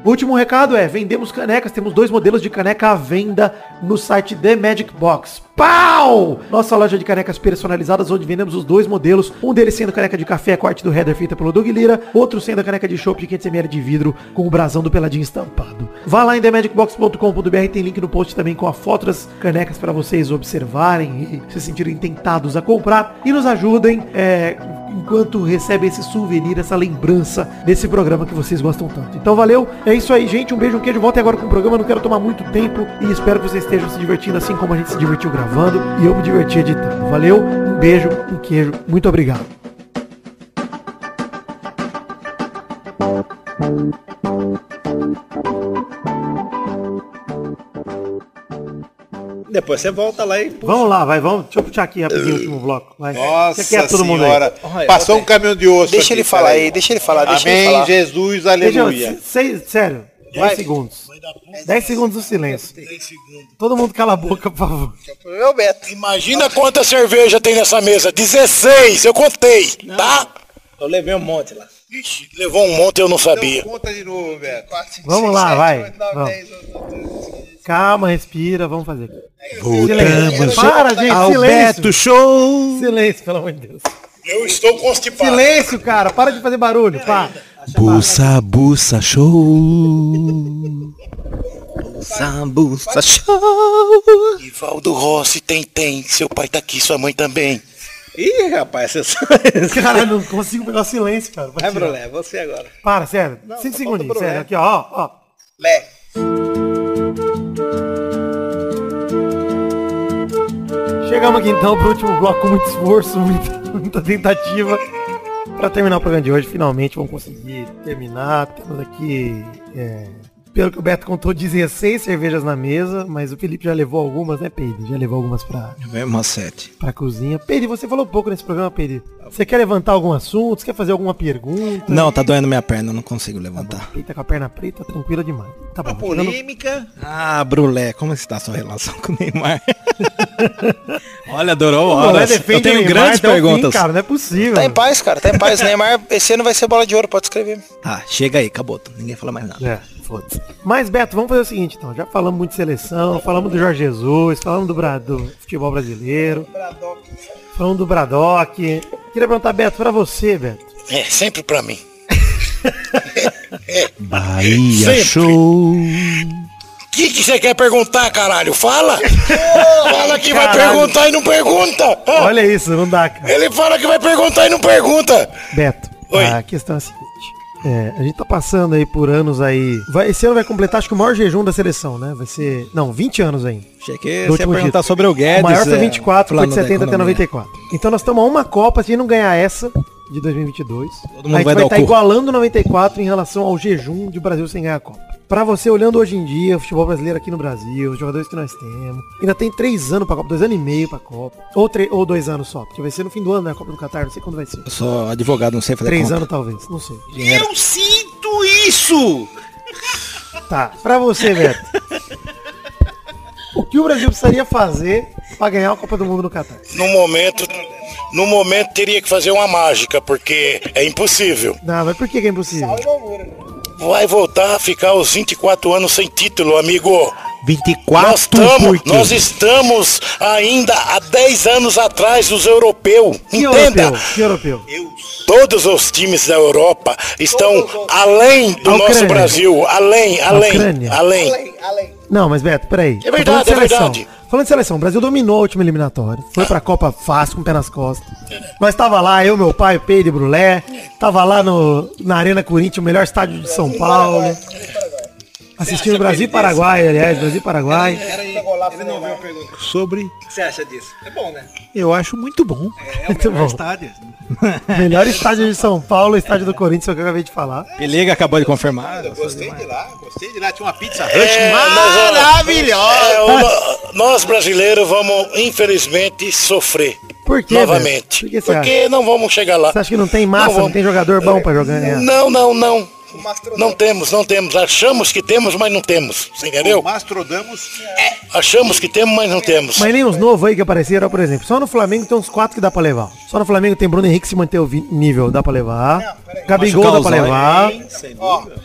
Último recado é, vendemos canecas, temos dois modelos de caneca à venda no site The Magic Box. Pau! Nossa loja de canecas personalizadas, onde vendemos os dois modelos. Um deles sendo caneca de café, com a arte do header feita pelo Doug Lira. Outro sendo a caneca de chopp de 500ml de vidro, com o brasão do Peladinho estampado. Vá lá em themagicbox.com.br, tem link no post também com a foto das canecas para vocês observarem e se sentirem tentados a comprar. E nos ajudem, é, enquanto recebem esse souvenir, essa lembrança desse programa que vocês gostam tanto. Então valeu, é isso aí, gente. Um beijo, um queijo. Voltem agora com o programa, não quero tomar muito tempo e espero que vocês estejam se divertindo assim como a gente se divertiu gravando e eu me diverti editando. Valeu, um beijo, um queijo, muito obrigado. Depois você volta lá e... Vamos lá, vai, vamos. Deixa eu puxar aqui rapidinho o último bloco. Vai. Nossa Você quer todo mundo aí? senhora. Olha, Passou um caminhão de osso Deixa aqui, ele falar aí, deixa ele falar, deixa ele Amém, falar. Jesus, Deixa eu- aleluia. seis- sério, 10 segundos. 10 segundos do silêncio. Todo mundo cala a boca, por favor. Meu Beto. Imagina quanta cerveja tem nessa mesa. 16, eu contei, tá? Eu levei um monte lá. Ixi, levou um monte eu não sabia. Conta de novo, Beto. Vamos lá, vai. Vamos. Calma, respira, vamos fazer. Silêncio. Para, gente, silêncio. Show! Silêncio, pelo amor de Deus. Eu estou constipado. Silêncio, cara. Para de fazer barulho. Para. Bussa, bussa, show! Bussa, bussa, show! Ivaldo Rossi tem, tem. Seu pai tá aqui, sua mãe também. Ih, rapaz, você sabe. Caralho, não consigo pegar o silêncio, cara. Vai É. Brulé, você agora. Para, sério. Não, Cinco segundinhos, sério. Aqui, ó, ó. Lé. Chegamos aqui então pro último bloco com muito esforço, muita, muita tentativa. Pra terminar o programa de hoje, finalmente vamos conseguir terminar. Temos aqui, é, pelo que o Beto contou, 16 cervejas na mesa, mas o Felipe já levou algumas, né, Peide? Já levou algumas pra, Mesmo sete. pra cozinha. Peide, você falou pouco nesse programa, Peide. Você quer levantar algum assunto? Você quer fazer alguma pergunta? Não, tá doendo minha perna, eu não consigo levantar. Peide tá com a perna preta, tranquila demais. Tá bom. chegando- Polêmica. Ah, Brulé, como está a sua relação com o Neymar? Olha, adorou horas. Eu tenho Neymar grandes o fim, perguntas. cara, não é possível. Tá em paz, cara, tá em paz. Neymar, esse ano vai ser bola de ouro, pode escrever. Tá, chega aí, acabou. Ninguém fala mais nada. É, foda-se. Mas, Beto, vamos fazer o seguinte, então. Já falamos muito de seleção, falamos do Jorge Jesus, falamos do, Bra- do futebol brasileiro, falamos do Bradock. Queria perguntar, Beto, pra você, Beto. É, sempre pra mim. Bahia Sempre. Show. O que que você quer perguntar, caralho? Fala! Fala que vai caralho. perguntar e não pergunta. Olha isso, não dá, cara. Ele fala que vai perguntar e não pergunta. Beto, Oi. a questão é a seguinte. É, a gente tá passando aí por anos aí. Vai, esse ano vai completar, acho que o maior jejum da seleção, né? Vai ser. Não, 20 anos ainda. Do você ia último perguntar sobre o Guedes. O maior foi é, 24, foi plano de da 70 até economia. 94. Então nós estamos a uma Copa, se a gente não ganhar essa de 2022, Todo mundo a gente vai vai estar cu. igualando 94 em relação ao jejum de Brasil sem ganhar a Copa. Pra você olhando hoje em dia, o futebol brasileiro aqui no Brasil, os jogadores que nós temos, ainda tem três anos pra Copa, dois anos e meio pra Copa. Ou, ou dois anos só, porque vai ser no fim do ano, né? A Copa do Catar, não sei quando vai ser. Eu sou advogado, não sei fazer Três conta. anos talvez, não sei. Eu sinto isso! Tá, pra você, Beto. o que o Brasil precisaria fazer pra ganhar a Copa do Mundo no Catar? No momento, no momento teria que fazer uma mágica, porque é impossível. Não, mas por que, que é impossível? Vai voltar a ficar os 24 anos sem título, amigo. Nós 24 estamos, por quê? nós estamos ainda há 10 anos atrás dos europeus. Que Entenda, europeu? Que europeu? todos os times da Europa estão além do nosso. Brasil. Além, além, Ucrânia. além. Não, mas Beto, peraí. É verdade, é seleção. verdade. Falando de seleção, o Brasil dominou a última eliminatória. Foi pra Copa fácil, com o pé nas costas. Nós tava lá, eu, meu pai, o Pedro e Brulé. Tava lá no, na Arena Corinthians, o melhor estádio de São Paulo. Assistindo Brasil e Paraguai, aliás, Brasil e Paraguai. Sobre. O que você acha disso? É bom, né? Eu acho muito bom. Muito bom. Estádio. Melhor estádio de São Paulo, estádio do Corinthians, é o que eu acabei de falar. Pelega acabou de confirmar. Gostei de lá, gostei de lá. Tinha uma pizza É, maravilhosa. É, nós brasileiros vamos, infelizmente, sofrer. Por quê, Novamente. Por que Porque não vamos chegar lá. Você acha que não tem massa, não, vamos. tem jogador bom pra jogar? né? Não, não, não. Não temos, não temos. Achamos que temos, mas não temos. Você entendeu? Mastrodamos. Achamos que temos, mas não temos. Mas nem os novos aí que apareceram, por exemplo. Só no Flamengo tem uns quatro que dá pra levar. Só no Flamengo tem Bruno Henrique se manter o nível, dá pra levar. Gabigol dá pra levar.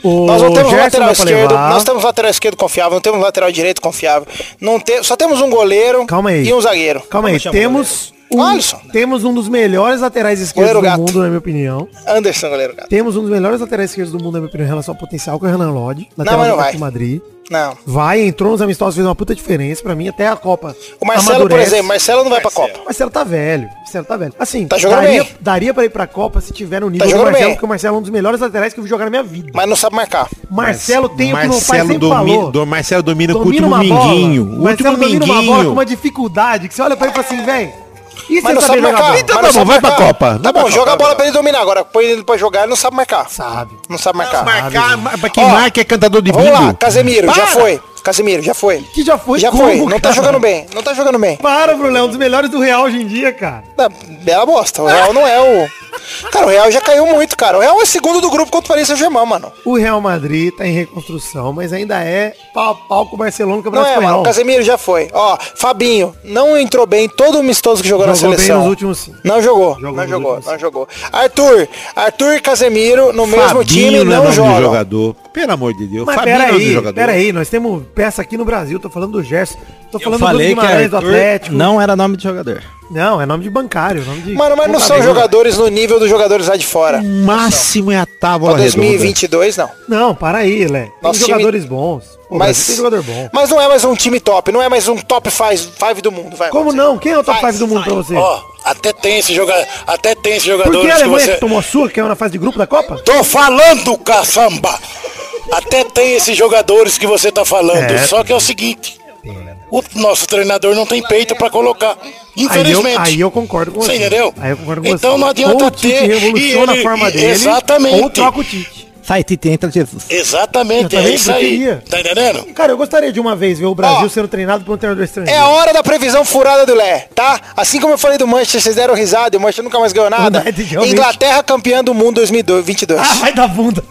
O Nós não temos Gerson lateral esquerdo, levar. nós temos lateral esquerdo confiável, não temos lateral direito confiável. Não tem, só temos um goleiro Calma aí. e um zagueiro. Calma aí, o temos um, Alisson. temos um dos melhores laterais esquerdos do gato. mundo, na minha opinião. Anderson, goleiro, cara. Temos um dos melhores laterais esquerdos do mundo, na minha opinião, em relação ao potencial, que é o Renan Lodge. Lateral mas não do vai. Madrid. Não. Vai, entrou nos amistosos, fez uma puta diferença. Pra mim, até a Copa. O Marcelo, por amadurece. exemplo, Marcelo não vai pra Copa. O Marcelo tá velho. O Marcelo tá velho. Assim, Tá jogando daria, bem. daria pra ir pra Copa se tiver no nível do jogando Marcelo, bem. porque o Marcelo é um dos melhores laterais que eu vi jogar na minha vida. Mas não sabe marcar. Marcelo tem o que pai Marcelo, sempre domi, falou. do, Marcelo domina, com o Domina último minguinho. O último Marcelo domina uma bola com minguinho. uma dificuldade que você olha pra ele e fala assim, velho. E Mas não sabe marcar. Então Mas tá bom, vai pra. Copa. Tá bom, joga a bola pra ele dominar. Agora põe ele pra jogar, ele não sabe marcar. Sabe. Não sabe marcar. Marcar, quem marca é cantador de Vamos lá, bingo. Casemiro, já foi. Casemiro, já foi. Que já foi Já como, foi. Não tá cara? jogando bem. Não tá jogando bem. Para, Bruno, é um dos melhores do Real hoje em dia, cara. Tá, bela bosta. O Real não é o. Cara, o Real já caiu muito, cara. O Real é segundo do grupo contra o Paris Saint-Germain, mano. O Real Madrid tá em reconstrução, mas ainda é pau a pau com o Barcelona no Não Campeonato é, mano. O Casemiro já foi. Ó, Fabinho não entrou bem. Todo amistoso que jogou, na Jogou bem seleção. nos últimos sim. Não jogou, Jogou não jogou, últimos não jogou. Arthur, Arthur e Casemiro no mesmo Fabinho time não é não nome de jogam. jogador. Pelo amor de Deus. Mas Fabinho é peraí, jogador. peraí, nós temos peça aqui no Brasil, tô falando do Gerson, tô Eu falando do que Guimarães do Atlético. não era nome de jogador. Não, é nome de bancário, nome de... Mano, mas não são jogadores no nível dos jogadores lá de fora. O máximo é a tábua redonda. 2022, não. Não, para aí, Lé. Tem Nosso time- jogadores bons. O Mas, tem jogador bom. mas não é mais um time top, não é mais um top 5 do mundo, vai. Como não? Quem é o top Faz, 5 do mundo pra você? Ó, até tem esse jogador, até tem esses Por que jogadores a Alemanha você. que tomou a sua, que é na fase de grupo da Copa? Tô falando, caçamba! Até tem esses jogadores que você tá falando. É. Só que é o seguinte: o nosso treinador não tem peito pra colocar. Aí eu, Infelizmente. aí eu concordo com você. Você entendeu? Aí eu concordo com Então você. não adianta ou o Tite ter, revoluciona e ele- a forma dele, exatamente. ou troca o Tite. Sai, Tite, entra Jesus. Exatamente, é isso aí. Tá entendendo? Cara, eu gostaria de uma vez ver o Brasil Ó, sendo treinado por um treinador É estrangeiro. a hora da previsão furada do Lé, tá? Assim como eu falei do Manchester, vocês deram risada e o Manchester nunca mais ganhou nada. Verdade. Inglaterra campeã do mundo 2022. Ah, vai dar bunda.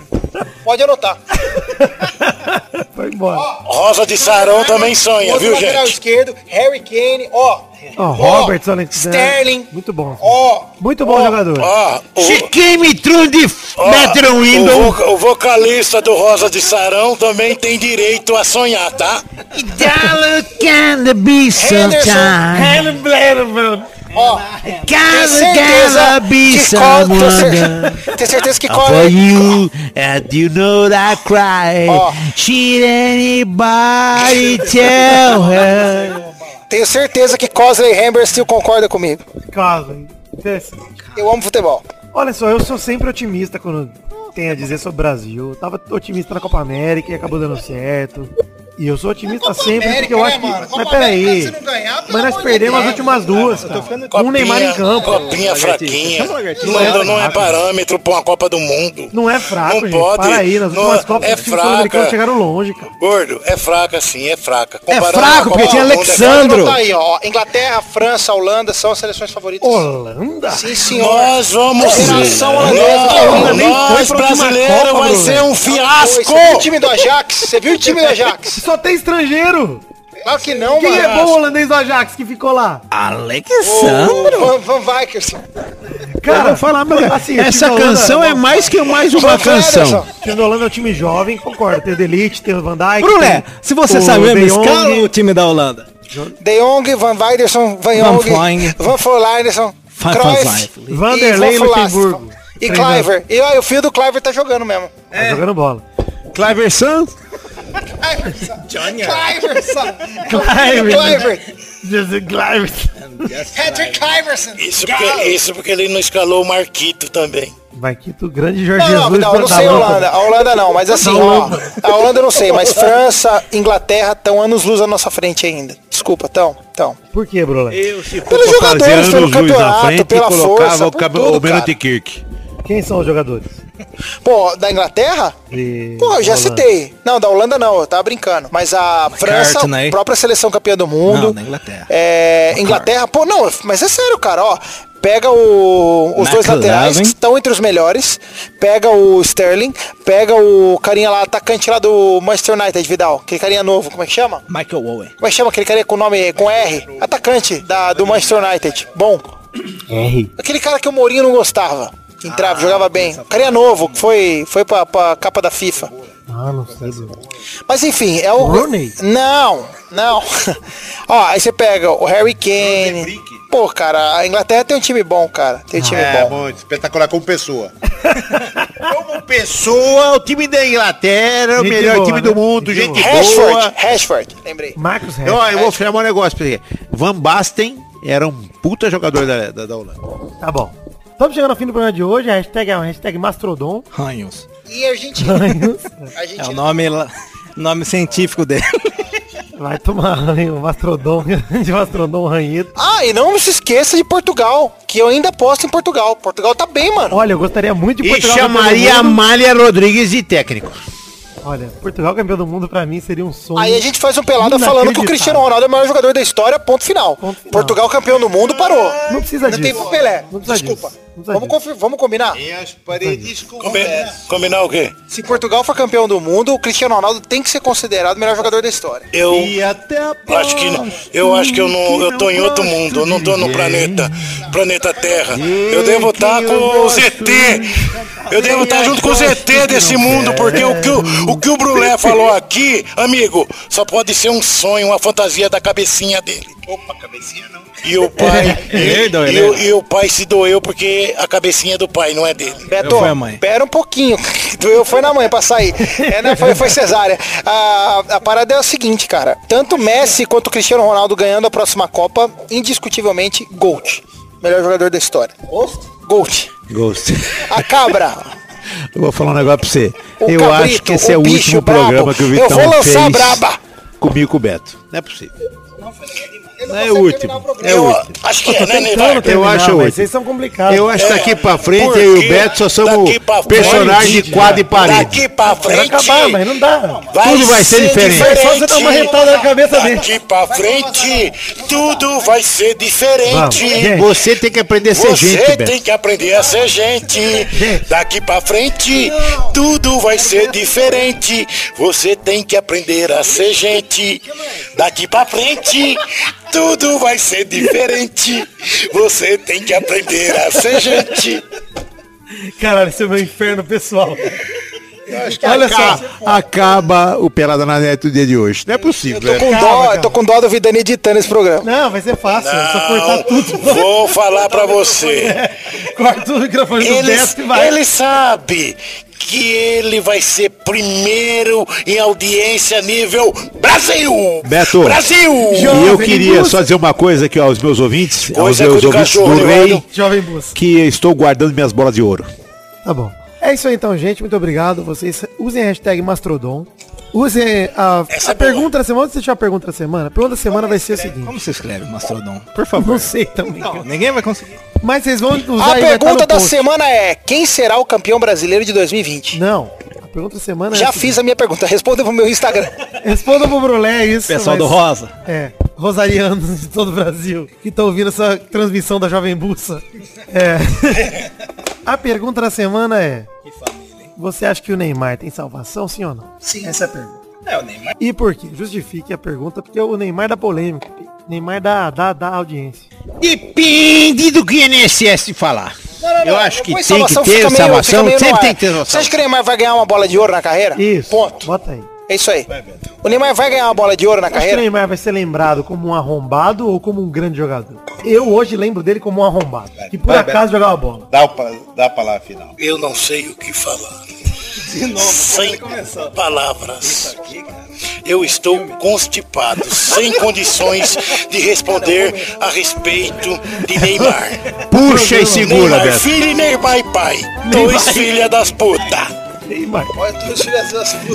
Pode anotar. Vai embora. Rosa de Sarão também sonha, Outro viu, lateral gente? esquerdo, Harry Kane, ó. Ó, Robertson, Sterling. Muito bom. Ó. Muito bom jogador. Ó, o, Chiquinho Trun de ó, Metron o, Window. voca- o vocalista do Rosa de Sarão também tem direito a sonhar, tá? Dollar can be sometime. Ó. Gotta, Tem certeza gotta be que someone. cer- Tem certeza que For corre. you, and you know that I cry. Ó. Should anybody tell her? Tenho certeza que Cosley Hammerstill concorda comigo. Esse- Eu amo futebol. Olha só, eu sou sempre otimista quando tem a dizer sobre o Brasil. Eu tava otimista na Copa América e acabou dando certo. E eu sou otimista sempre porque eu acho que. Mas peraí. Mas nós perdemos as últimas duas. cara. Com o Neymar em campo. Copinha fraquinha. Não, é- não é parâmetro pra uma Copa do Mundo. Não é fraco, Não gente. pode. Para aí, nas Não, últimas Copas é os times sul-americanos fraca. chegaram longe, cara. Gordo, é fraca sim, é fraca. É fraco, porque tinha é Alexandro. Tá aí, ó. Inglaterra, França, Holanda são as seleções favoritas. Holanda? Sim, senhor. Nós vamos Geração holandesa. Foi Nós, brasileiro, vai ser um fiasco. Você viu o time do Ajax? Você viu o time do Ajax? Só tem estrangeiro. Claro que não, Quem mano. é bom holandês do Ajax que ficou lá? Alexandro. Van, Van Vikers. Cara, vou falar, mas assim, o essa da Holanda- canção é mais que mais uma canção. O time da Holanda é um time jovem, concordo. Tem o Delite, tem o Van Dijk. Brulé, se você sabe mesmo, escala o time da Holanda. De Jong, Van Weiderson, Van Van Jong. Van Van Cruyff Flying. Vanderlei e. Luxemburgo. E. Cliver. E ó, o filho do Cliver tá jogando mesmo. Tá jogando bola. Cliver San, Cliverson. Cliver. Cliver. Cliver. Patrick Cliverson. Isso porque, isso porque ele não escalou o Marquito também. Marquito, grande Jorge Não, não, Jesus. não, eu não da sei a. Holanda. A Holanda não, mas assim, ó. A Holanda eu não sei, mas França, Inglaterra estão anos luz à nossa frente ainda. Desculpa, tão, tão. Por que, Brulé? eu se Pelos jogadores, pelo anos luz na campeonato, frente, pela força, o, por tudo, o. Kirk. Quem são os jogadores? Pô, da Inglaterra? De- Pô, eu já Holanda. citei. Não, da Holanda não, eu tava brincando. Mas a França, Cartney. própria seleção campeã do mundo. Não, da Inglaterra. É, Inglaterra, pô, não, mas é sério, cara, ó. Pega o- os dois laterais que estão entre os melhores. Pega o Sterling. Pega o carinha lá, atacante lá do Manchester United, Vidal. Aquele carinha novo, como é que chama? Michael Owen. Como é que chama aquele carinha com nome com R? Atacante da, do Manchester United. Bom. R. Aquele cara que o Mourinho não gostava. Que entrava, jogava bem. Carinha novo, que foi, foi pra, pra capa da FIFA. Ah, não sei. Mas enfim, é o. Rooney? Não, não. Ó, aí você pega o Harry Kane. Pô, cara, a Inglaterra tem um time bom, cara. Tem um time É, bom. muito espetacular como pessoa. Como pessoa, o time da Inglaterra é o Gente melhor boa, time né? do mundo, Gente gente Rashford, boa. Rashford, lembrei. Marcos Rashford. eu vou chamar um negócio pra você. Van Basten era um puta jogador da, da, da Holanda. Tá bom. Estamos chegando ao fim do programa de hoje. A hashtag é a hashtag Mastrodon. Ranhos. E a Argentina. É o nome, lá- nome científico dele. Vai tomar ranho, Mastrodon. de Mastrodon ranhito. Ah, e não se esqueça de Portugal, que eu ainda aposto em Portugal. Portugal tá bem, mano. Olha, eu gostaria muito de E Portugal chamaria do mundo. Amália Rodrigues de técnico. Olha, Portugal campeão do mundo pra mim seria um sonho. Aí a gente faz um pelada falando que o. Cristiano Ronaldo é o maior jogador da história, ponto final. Ponto final. Portugal campeão do mundo, parou. Não precisa Não disso. tem pro Pelé. Não precisa Desculpa. disso. Vamos, vamos combinar? E as paredes com Combi- Combinar o quê? Se Portugal for campeão do mundo, o Cristiano Ronaldo tem que ser considerado o melhor jogador da história. Eu até a acho que eu acho que eu não eu tô em outro mundo, eu não tô no planeta planeta Terra. Eu devo estar com os ET. Eu devo estar junto com os ET desse mundo, porque o que o, o que o Brulé falou aqui, amigo, só pode ser um sonho, uma fantasia da cabecinha dele. Opa, cabecinha não. E o pai Ele e, doeu, e né? o, e o pai se doeu porque a cabecinha é do pai, não é dele. Beto, foi a mãe. pera um pouquinho. Doeu foi na mãe pra sair. É, né, foi, foi cesárea. A, a parada é o seguinte, cara. Tanto Messi quanto o Cristiano Ronaldo ganhando a próxima Copa, indiscutivelmente, Gold. Melhor jogador da história. Gold. Ghost. A cabra. Eu vou falar um negócio pra você. O eu cabrito, acho que esse é o último brabo. programa que o Eu Vitão vou lançar fez a braba. comigo e com o Beto. Não é possível. Não é o último. É o Eu último. acho que é, né, Nevar? Eu acho mas oito. Vocês são complicados. Eu acho que daqui pra frente eu e o Beto só somos personagens de quadro e parede. Daqui pra Vai frente. acabar, mas não dá. Tudo vai ser diferente. Só você dar uma rentada na cabeça dele. Daqui pra frente, tudo vai ser Vamos, diferente. gente. Você tem que aprender a ser Você gente, Beto. tem que aprender a ser gente. Daqui pra frente, tudo vai ser diferente. Você tem que aprender a ser gente. Daqui pra frente, tudo vai ser diferente. Você tem que aprender a ser gente. Caralho, esse é o meu inferno pessoal. Olha só. Acaba o Pelada na Net do dia de hoje. Não é possível. Tô né? com dó, tô com dó do Vidani editando esse programa. Não, vai ser fácil. é só cortar Não, tudo. vou falar pra você. Corta o microfone do Beto e vai. ele sabe que ele vai ser primeiro em audiência nível Brasil! Beto. Brasil! E eu queria só dizer uma coisa aqui aos meus ouvintes, aos Coisa meus ouvintes cachorro, do Rei? Jovem que estou guardando minhas bolas de ouro. Tá bom. É isso aí então, gente. Muito obrigado. Vocês usem a hashtag Mastrodon. Usem a, Essa a é pergunta da semana. Onde você deixar a pergunta da semana? A pergunta da semana vai ser o seguinte. Como se escreve Mastrodon? Por Não favor. sei também. Não, ninguém vai conseguir. Mas vocês vão usar A tá pergunta da post. semana é: quem será o campeão brasileiro de 2020? Não. A pergunta da semana é. Já a fiz a minha pergunta, responda pro meu Instagram. Responda pro Brulé isso. Pessoal do mas- Rosa. É. Rosarianos de todo o Brasil que estão ouvindo essa transmissão da Jovem Bussa. É. a pergunta da semana é. Você acha que o Neymar tem salvação, sim ou não? Sim. Essa é a pergunta. É, o Neymar. E por quê? Justifique a pergunta, porque o Neymar dá polêmica. Neymar dá, dá, dá audiência. Depende do que o INSS falar. eu acho que tem que ter salvação, meio sempre tem que ter Você salvação. acha que o Neymar vai ganhar uma bola de ouro na carreira? Isso. Ponto. Bota aí. É isso aí. O Neymar vai ganhar uma bola de ouro na Acho que o carreira? Neymar vai ser lembrado como um arrombado ou como um grande jogador? Eu hoje lembro dele como um arrombado. Que por Vai, acaso jogava bola. Dá, o, dá a palavra final. Eu não sei o que falar. sem palavras. Eu estou constipado, sem condições de responder a respeito de Neymar. Puxa e segura, Neymar Beto. filho e Neymar pai. Dois filha das putas. Neymar.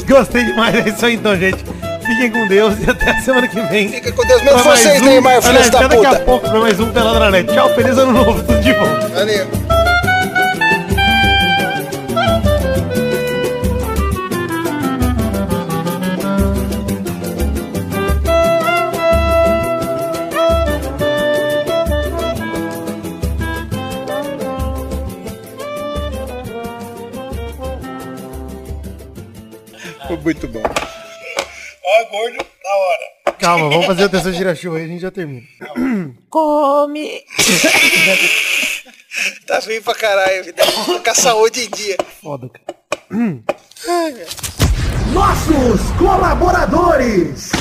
Gostei demais. É isso aí então, gente. Fiquem com Deus e até a semana que vem. Fica com Deus, menos mais vocês, um- Neymar, filhos da até daqui a puta. pouco pra mais um Pelada na Net. Tchau, feliz ano novo. Tudo de bom. Valeu. Foi muito bom. Ó, gordo, da hora. Calma, vamos fazer o terceiro girachu aí, a gente já termina. Come. tá ruim pra caralho, vida. Com a saúde em dia. Foda, cara. Nossos colaboradores.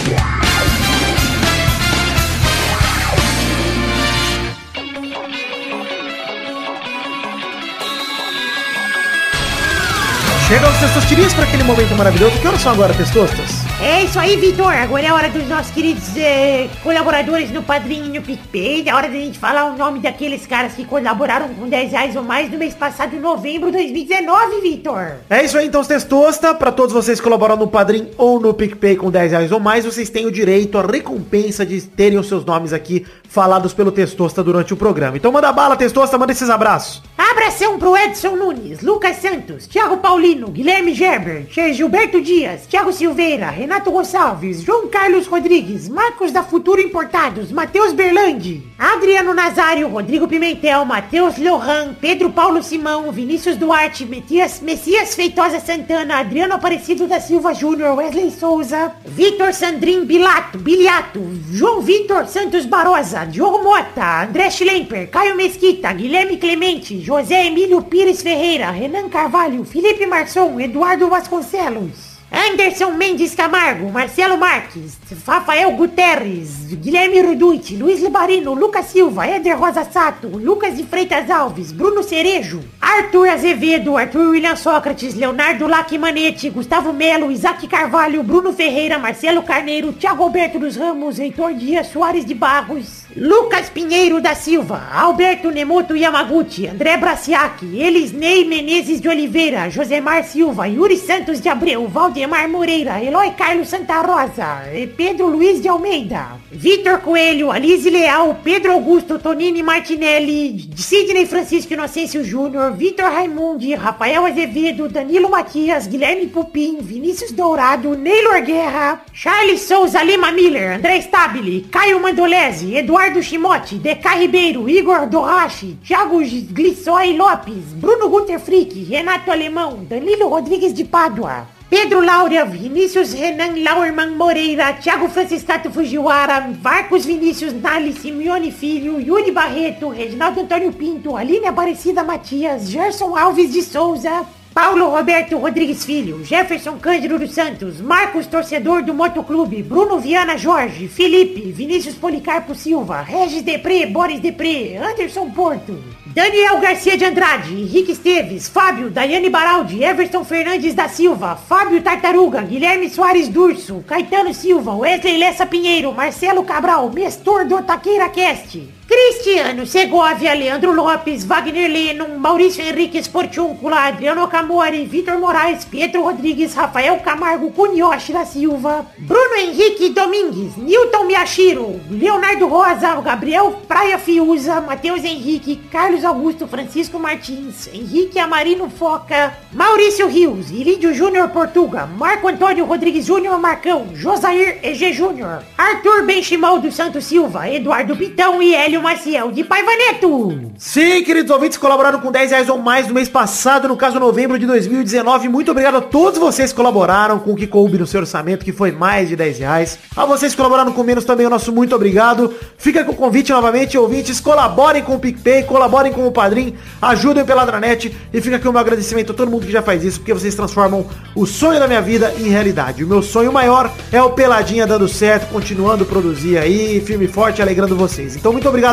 Chegam os testosterinhas para aquele momento maravilhoso. Que horas são agora, testostas? É isso aí, Vitor. Agora é a hora dos nossos queridos eh, colaboradores no Padrinho e no PicPay. É hora da gente falar o nome daqueles caras que colaboraram com 10 reais ou mais no mês passado, em novembro de 2019, Vitor. É isso aí, então, os testosta. Para todos vocês que colaboram no Padrim ou no PicPay com 10 reais ou mais, vocês têm o direito, a recompensa de terem os seus nomes aqui falados pelo Testosta durante o programa. Então manda bala, Testosta, manda esses abraços. Abração pro Edson Nunes, Lucas Santos, Thiago Paulino, Guilherme Gerber, Gilberto Dias, Thiago Silveira, Renato Gonçalves, João Carlos Rodrigues, Marcos da Futuro Importados, Matheus Berlandi, Adriano Nazário, Rodrigo Pimentel, Matheus Lohan, Pedro Paulo Simão, Vinícius Duarte, Messias, Messias Feitosa Santana, Adriano Aparecido da Silva Júnior, Wesley Souza, Vitor Sandrin Bilato, Biliato, João Vitor Santos Barosa, Diogo Mota, André Schlemper, Caio Mesquita, Guilherme Clemente, José Emílio Pires Ferreira, Renan Carvalho, Felipe Marçom, Eduardo Vasconcelos. Anderson Mendes Camargo, Marcelo Marques, Rafael Guterres, Guilherme Ruduit, Luiz Libarino, Lucas Silva, Éder Rosa Sato, Lucas de Freitas Alves, Bruno Cerejo, Arthur Azevedo, Arthur William Sócrates, Leonardo Lacmanete, Gustavo Melo, Isaac Carvalho, Bruno Ferreira, Marcelo Carneiro, Thiago Alberto dos Ramos, Heitor Dias Soares de Barros, Lucas Pinheiro da Silva, Alberto Nemoto Yamaguchi, André Braciac, Elisnei Menezes de Oliveira, Josemar Silva, Yuri Santos de Abreu, Valdemar Moreira, Eloy Carlos Santa Rosa, Pedro Luiz de Almeida, Vitor Coelho, Alice Leal, Pedro Augusto, Tonini Martinelli, Sidney Francisco Inocêncio Júnior, Vitor Raimundi, Rafael Azevedo, Danilo Matias, Guilherme Pupim, Vinícius Dourado, Neylor Guerra, Charles Souza Lima Miller, André Stabile, Caio Mandolese, Eduardo Chimote, Deca Ribeiro, Igor Dorrache, Thiago Glissói Lopes, Bruno Guter Frick, Renato Alemão, Danilo Rodrigues de Pádua, Pedro Laura, Vinícius Renan Lauerman Moreira, Thiago Franciscato Fujiwara, Marcos Vinícius Nali, Simeone Filho, Yuri Barreto, Reginaldo Antônio Pinto, Aline Aparecida Matias, Gerson Alves de Souza, Paulo Roberto Rodrigues Filho, Jefferson Cândido dos Santos, Marcos Torcedor do Motoclube, Bruno Viana Jorge, Felipe, Vinícius Policarpo Silva, Regis Depré, Boris Depré, Anderson Porto, Daniel Garcia de Andrade, Henrique Esteves, Fábio, Daiane Baraldi, Everton Fernandes da Silva, Fábio Tartaruga, Guilherme Soares Durso, Caetano Silva, Wesley Lessa Pinheiro, Marcelo Cabral, Mestor do Taqueira Cast, Cristiano Segovia, Leandro Lopes, Wagner Lennon, Maurício Henrique Sportiúncula, Adriano Camori, Vitor Moraes, Pietro Rodrigues, Rafael Camargo, Cunioche da Silva, Bruno Henrique Domingues, Newton Miyashiro, Leonardo Rosa, Gabriel Praia Fiuza, Matheus Henrique, Carlos Augusto Francisco Martins, Henrique Amarino Foca, Maurício Rios, Ilídio Júnior Portuga, Marco Antônio Rodrigues Júnior Marcão, Josair EG Júnior, Arthur Benchimol dos Santos Silva, Eduardo Pitão e Hélio Maciel de Paivaneto. Sim, queridos ouvintes, colaboraram com 10 reais ou mais no mês passado, no caso novembro de 2019. Muito obrigado a todos vocês que colaboraram com o que coube no seu orçamento, que foi mais de 10 reais. A vocês que colaboraram com menos também, o nosso muito obrigado. Fica com o convite novamente, ouvintes, colaborem com o PicPay, colaborem com o Padrim, ajudem o Peladranet e fica aqui o meu agradecimento a todo mundo que já faz isso, porque vocês transformam o sonho da minha vida em realidade. O meu sonho maior é o Peladinha dando certo, continuando a produzir aí, firme forte, alegrando vocês. Então, muito obrigado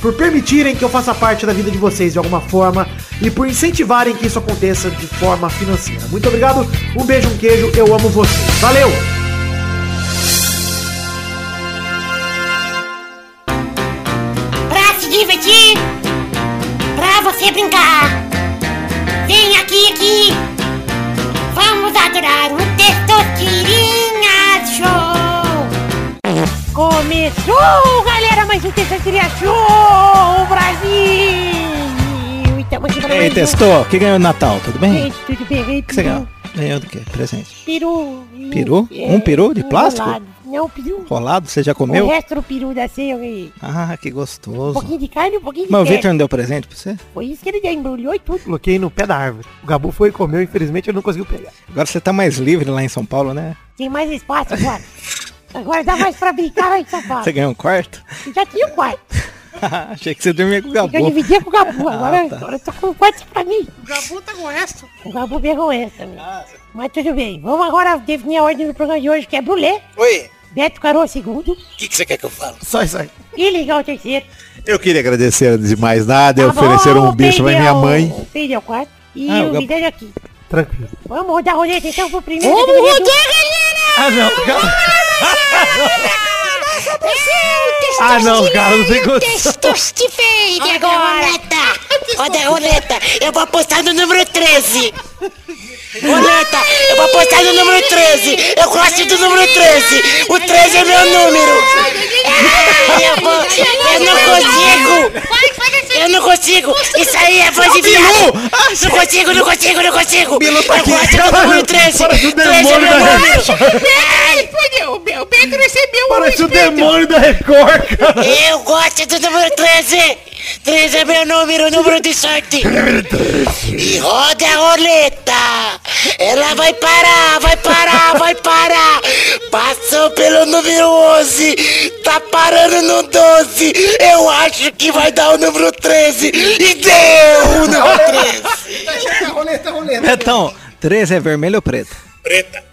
por permitirem que eu faça parte da vida de vocês de alguma forma e por incentivarem que isso aconteça de forma financeira. Muito obrigado, um beijo, um queijo, eu amo vocês. Valeu! Pra se divertir, pra você brincar. Vem aqui, aqui. Vamos adorar o Começou, galera, mais um Terça-feira Show, Brasil! Estamos aqui para Ei, mais um- testou? O que ganhou no Natal? Tudo bem? Gente, tudo bem? Ei, O que você ganhou? Ganhou do quê? Presente. Peru. Peru? É, Um peru de plástico? enrolado. Não, peru. Rolado? Você já O comeu? resto do peru da ceia, eu ganhei. Ah, que Um gostoso. pouquinho de carne um pouquinho de Mas o. Victor não deu presente pra você? Foi isso que ele já embrulhou e tudo. Coloquei no pé da árvore. O Gabu foi e comeu, infelizmente ele não conseguiu pegar. Agora você tá mais livre lá em São Paulo, né? Tem mais espaço agora. Agora dá mais pra brincar São Paulo. Você ganhou um quarto? Já tinha o quarto. Achei que você dormia com o Que eu Gabu. dividia com o Gabu. Agora, tá. agora eu tô com o quarto pra mim. O Gabu tá com o resto. O Gabu pegou essa também. Mas tudo bem. Vamos agora definir a ordem do programa de hoje, que é Brulé, Oi. Beto Carô segundo, O que, que você quer que eu fale? Só isso aí. e Legal terceiro. Eu queria agradecer antes de mais nada, Tá ofereceram um bicho pra minha o- mãe. O é o quarto. E Ah, o o Gabu- Vidal aqui. Tranquilo. Vamos rodar a roleta então pro primeiro. Vamos rodar, do- galera! Ah, não, cara. Ah, não, cara, não tem condição. Testostifeire agora! Roda a roleta! Eu vou apostar no número 13! Roleta! Eu vou apostar no número 13! Eu gosto do número 13! O 13 é meu número! Ah, eu, vou, eu não consigo! Eu não consigo! Isso aí é voz de viado! Não consigo, não consigo, não consigo! Eu gosto do número 13! Parece o 13 demônio da número! O Pedro recebeu Parece o demônio da Record, cara. Eu gosto do número 13! 13 é meu número, número de sorte! E roda a roleta! Ela vai parar, vai parar, vai parar! Passou pelo número 11! Tá parando no 12! Eu acho que vai dar o número 13! E deu o número 13! Betão, 13 é vermelho ou preto? Preta.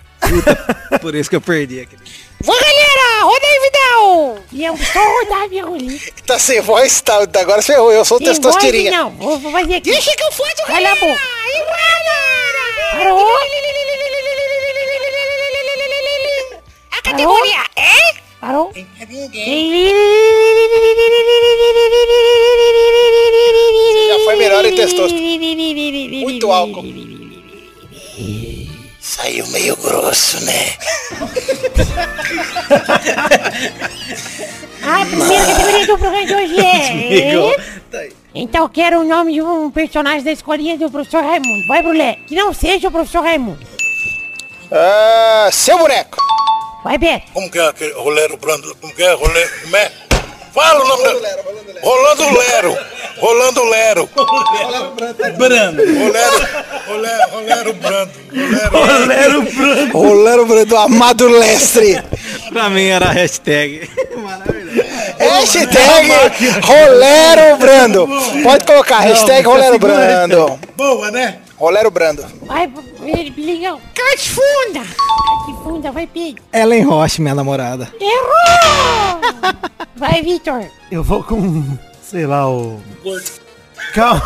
Por isso que eu perdi aqui. Vou galera! Roda aí, Vidal! E eu só rodar a minha roleta. Tá sem voz, tá, agora ferrou, eu sou o Sem voz, testosterinha. Não, vou, vou fazer aqui. Deixa que eu faço, Cala a galera! boca. E roda! Parou? A categoria é... Parou? Já foi melhor em testosto. Muito álcool. Saiu meio grosso, né? A primeira categoria do programa de hoje é... Então eu quero o nome de um personagem da escolinha do professor Raimundo. Vai, Brulé. Que não seja o professor Raimundo. Ah, seu boneco. Vai, Beto. Como que é aquele rolero brando? Como que é? Rolero, como é? Fala o nome da... Rolando Lero. Rolando Lero. Brando. Rolero, rolero, rolero brando. Rolero. Rolero Branco. Rolando do Amado Lestre. Pra mim era a hashtag. Hashtag Rolero Brando. Pode colocar, hashtag Rolero Brando. Boa, né? Rolero Brando. Vai, Bilhão. Cate funda. Cate funda, vai, Pedro. Ellen Roche, minha namorada. Errou! Vai, Vitor. Eu vou com, sei lá, o... Calma.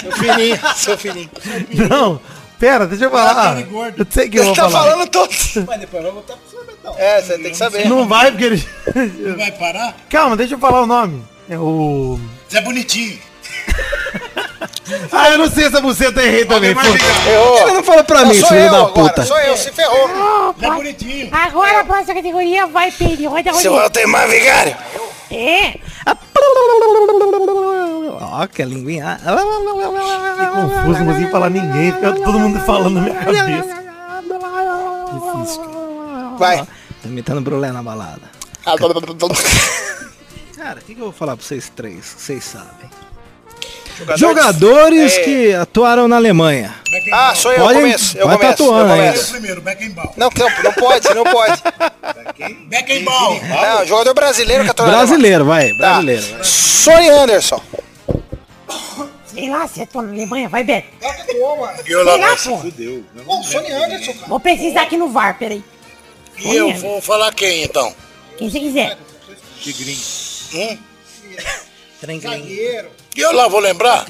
Seu fininho, seu fininho. Não, pera, deixa eu falar. Eu sei que eu vou tá falar. falando todo. Mas depois vai voltar pro Sorvetão. É, você tem que saber. Não vai, porque ele... Não vai parar? Calma, deixa eu falar o nome. É o... Zé Bonitinho. Ah, eu não sei essa buceta, errei também. pô. Ele não falou pra mim, sou filho eu da agora, puta. Sou eu, se ferrou. Oh, Zé vai. Bonitinho. Agora a próxima categoria vai, Pedro. Roda, Seu roda. Altemar Vigário. É. Ó, que linguinha. Fiquei confuso, não consegui falar ninguém. Fica todo mundo falando na minha cabeça. Difícil. Vai. Tô imitando Brulé na balada. Cara, o que, que eu vou falar pra vocês três? que Vocês sabem. Jogadores É. que atuaram na Alemanha. Ah, sou eu, eu Pode- começo. Eu vai começo, eu tatuando aí. começo. Primeiro, Beckenbauer. Não, não, não pode, não pode. Beckenbauer. Não, jogador brasileiro que atua na Brasileiro, vai. Tá. Brasileiro. vai. Sony Anderson. Sei lá, se eu tô na Alemanha, vai, Beto. Eu, Sei lá, lá, pô. Ô, Sony Anderson, cara. Vou pesquisar aqui no VAR, peraí. e eu vou falar quem então? Quem você quiser. Hum? Zagueiro. E eu lá vou lembrar?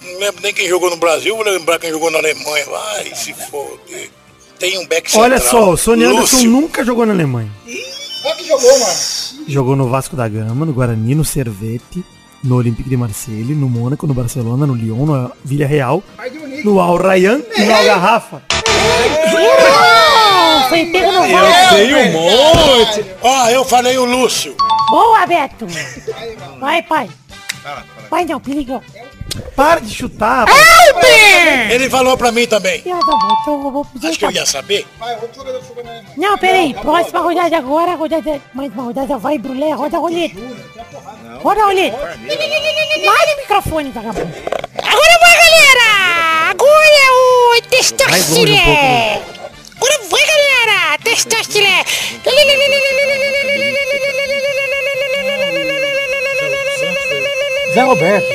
Não lembro nem quem jogou no Brasil, vou lembrar quem jogou na Alemanha. Vai se foder. Tem um back central. Olha só, o Sony Anderson Lúcio. nunca jogou na Alemanha. Olha que jogou, mano. Jogou no Vasco da Gama, no Guarani, no Servete, no Olympique de Marseille, no Mônaco, no Barcelona, no Lyon, no Vila Real, no Al Rayyan e no Al Garrafa. Errou! Foi pego no VAR. Sei um monte. Ó, eu falei o Lúcio. Boa, Beto. Vai, pai. Vai não, perigão. Para de chutar. Ele falou pra mim também. Ah, tá bom, então eu vou pro Acho que eu ia saber. Vai, outro jogador que jogou na Alemanha. Não, peraí. Próxima rodada agora, rodada. Mais uma rodada vai, Brulé, roda a roleta. Roda a roleta. Vai no microfone, vagabundo. Agora vai, galera! Agora é o Testostilé! Agora vai, galera! Testostilé! Zé Roberto.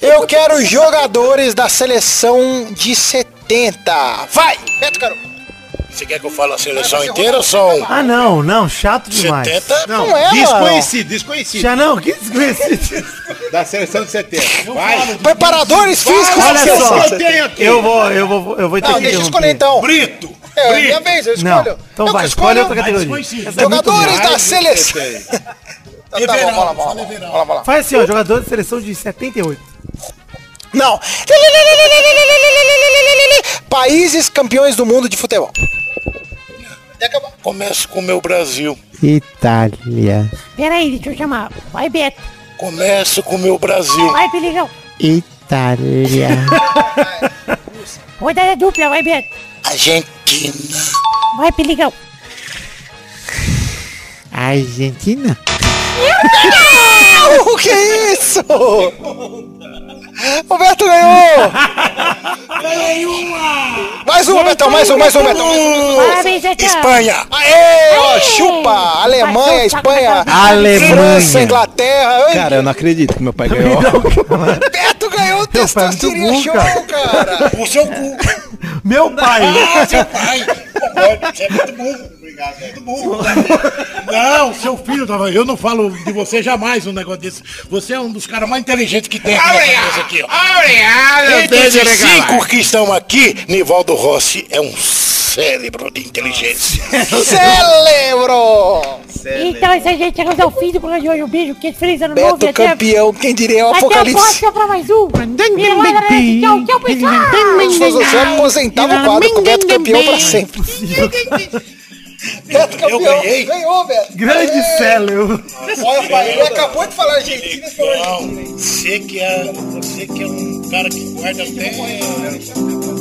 Eu quero jogadores da seleção de 70. Vai, Beto Caro. Você quer que eu fale a seleção inteira ou só um? Ah, não, não, chato demais. 70? Não é, mano. Desconhecido, desconhecido. Já não, que desconhecido. Da seleção de 70. Vai. Preparadores físicos Olha da seleção só. de Eu 70. tenho aqui. Eu vou, eu vou, eu vou ter Não, que deixa eu escolher então. Brito. É, é minha vez, eu Não, escolho. então Eu vai, que escolhe escolho. outra categoria. é Jogadores boa. da seleção. Tá, tá bom, lá, Everaldo. vamos lá. Faz assim, ó, jogador de seleção de 78. Não. Países campeões do mundo de futebol. Começo com o meu Brasil. Itália. Peraí, deixa eu chamar. Vai, Beto. Começo com o meu Brasil. Vai, Perigão. Itália. Rodada dupla, vai, Beto. Argentina. Vai, Perigão. Argentina. O que é isso? O Beto ganhou! Mais uma, Betão, mais um, mais um, Betão. Parabéns, Betão. Espanha. Aê, ó, chupa! Alemanha, Espanha, Alemanha. França, Inglaterra. Ai, Cara, eu não acredito que meu pai ganhou. Beto ganhou o Testosteria Show, cara. cara. O seu cu. Meu pai. Ah, seu pai. Você é muito burro. Obrigado, é muito burro. Não, seu filho, tava- eu não falo de você jamais um negócio desse. Você é um dos caras mais inteligentes que tem aqui ó. Obrigado, Entre esses cinco que estão aqui, Nivaldo Rossi é um cérebro de inteligência. Celebro! Então, essa gente chegamos ao fim do programa de hoje. Um beijo, que feliz ano novo. e Beto até- campeão, quem diria o Até a apocalipse. próxima pra mais um. Tchau, tchau, pessoal. Você aposentava o quadro com o Beto campeão pra sempre. Beto campeão. ganhei? Ganhou, Beto. Grande célebre. Olha, pai, ele acabou de falar Argentina. você falou Não, você que é, você que é um cara que guarda até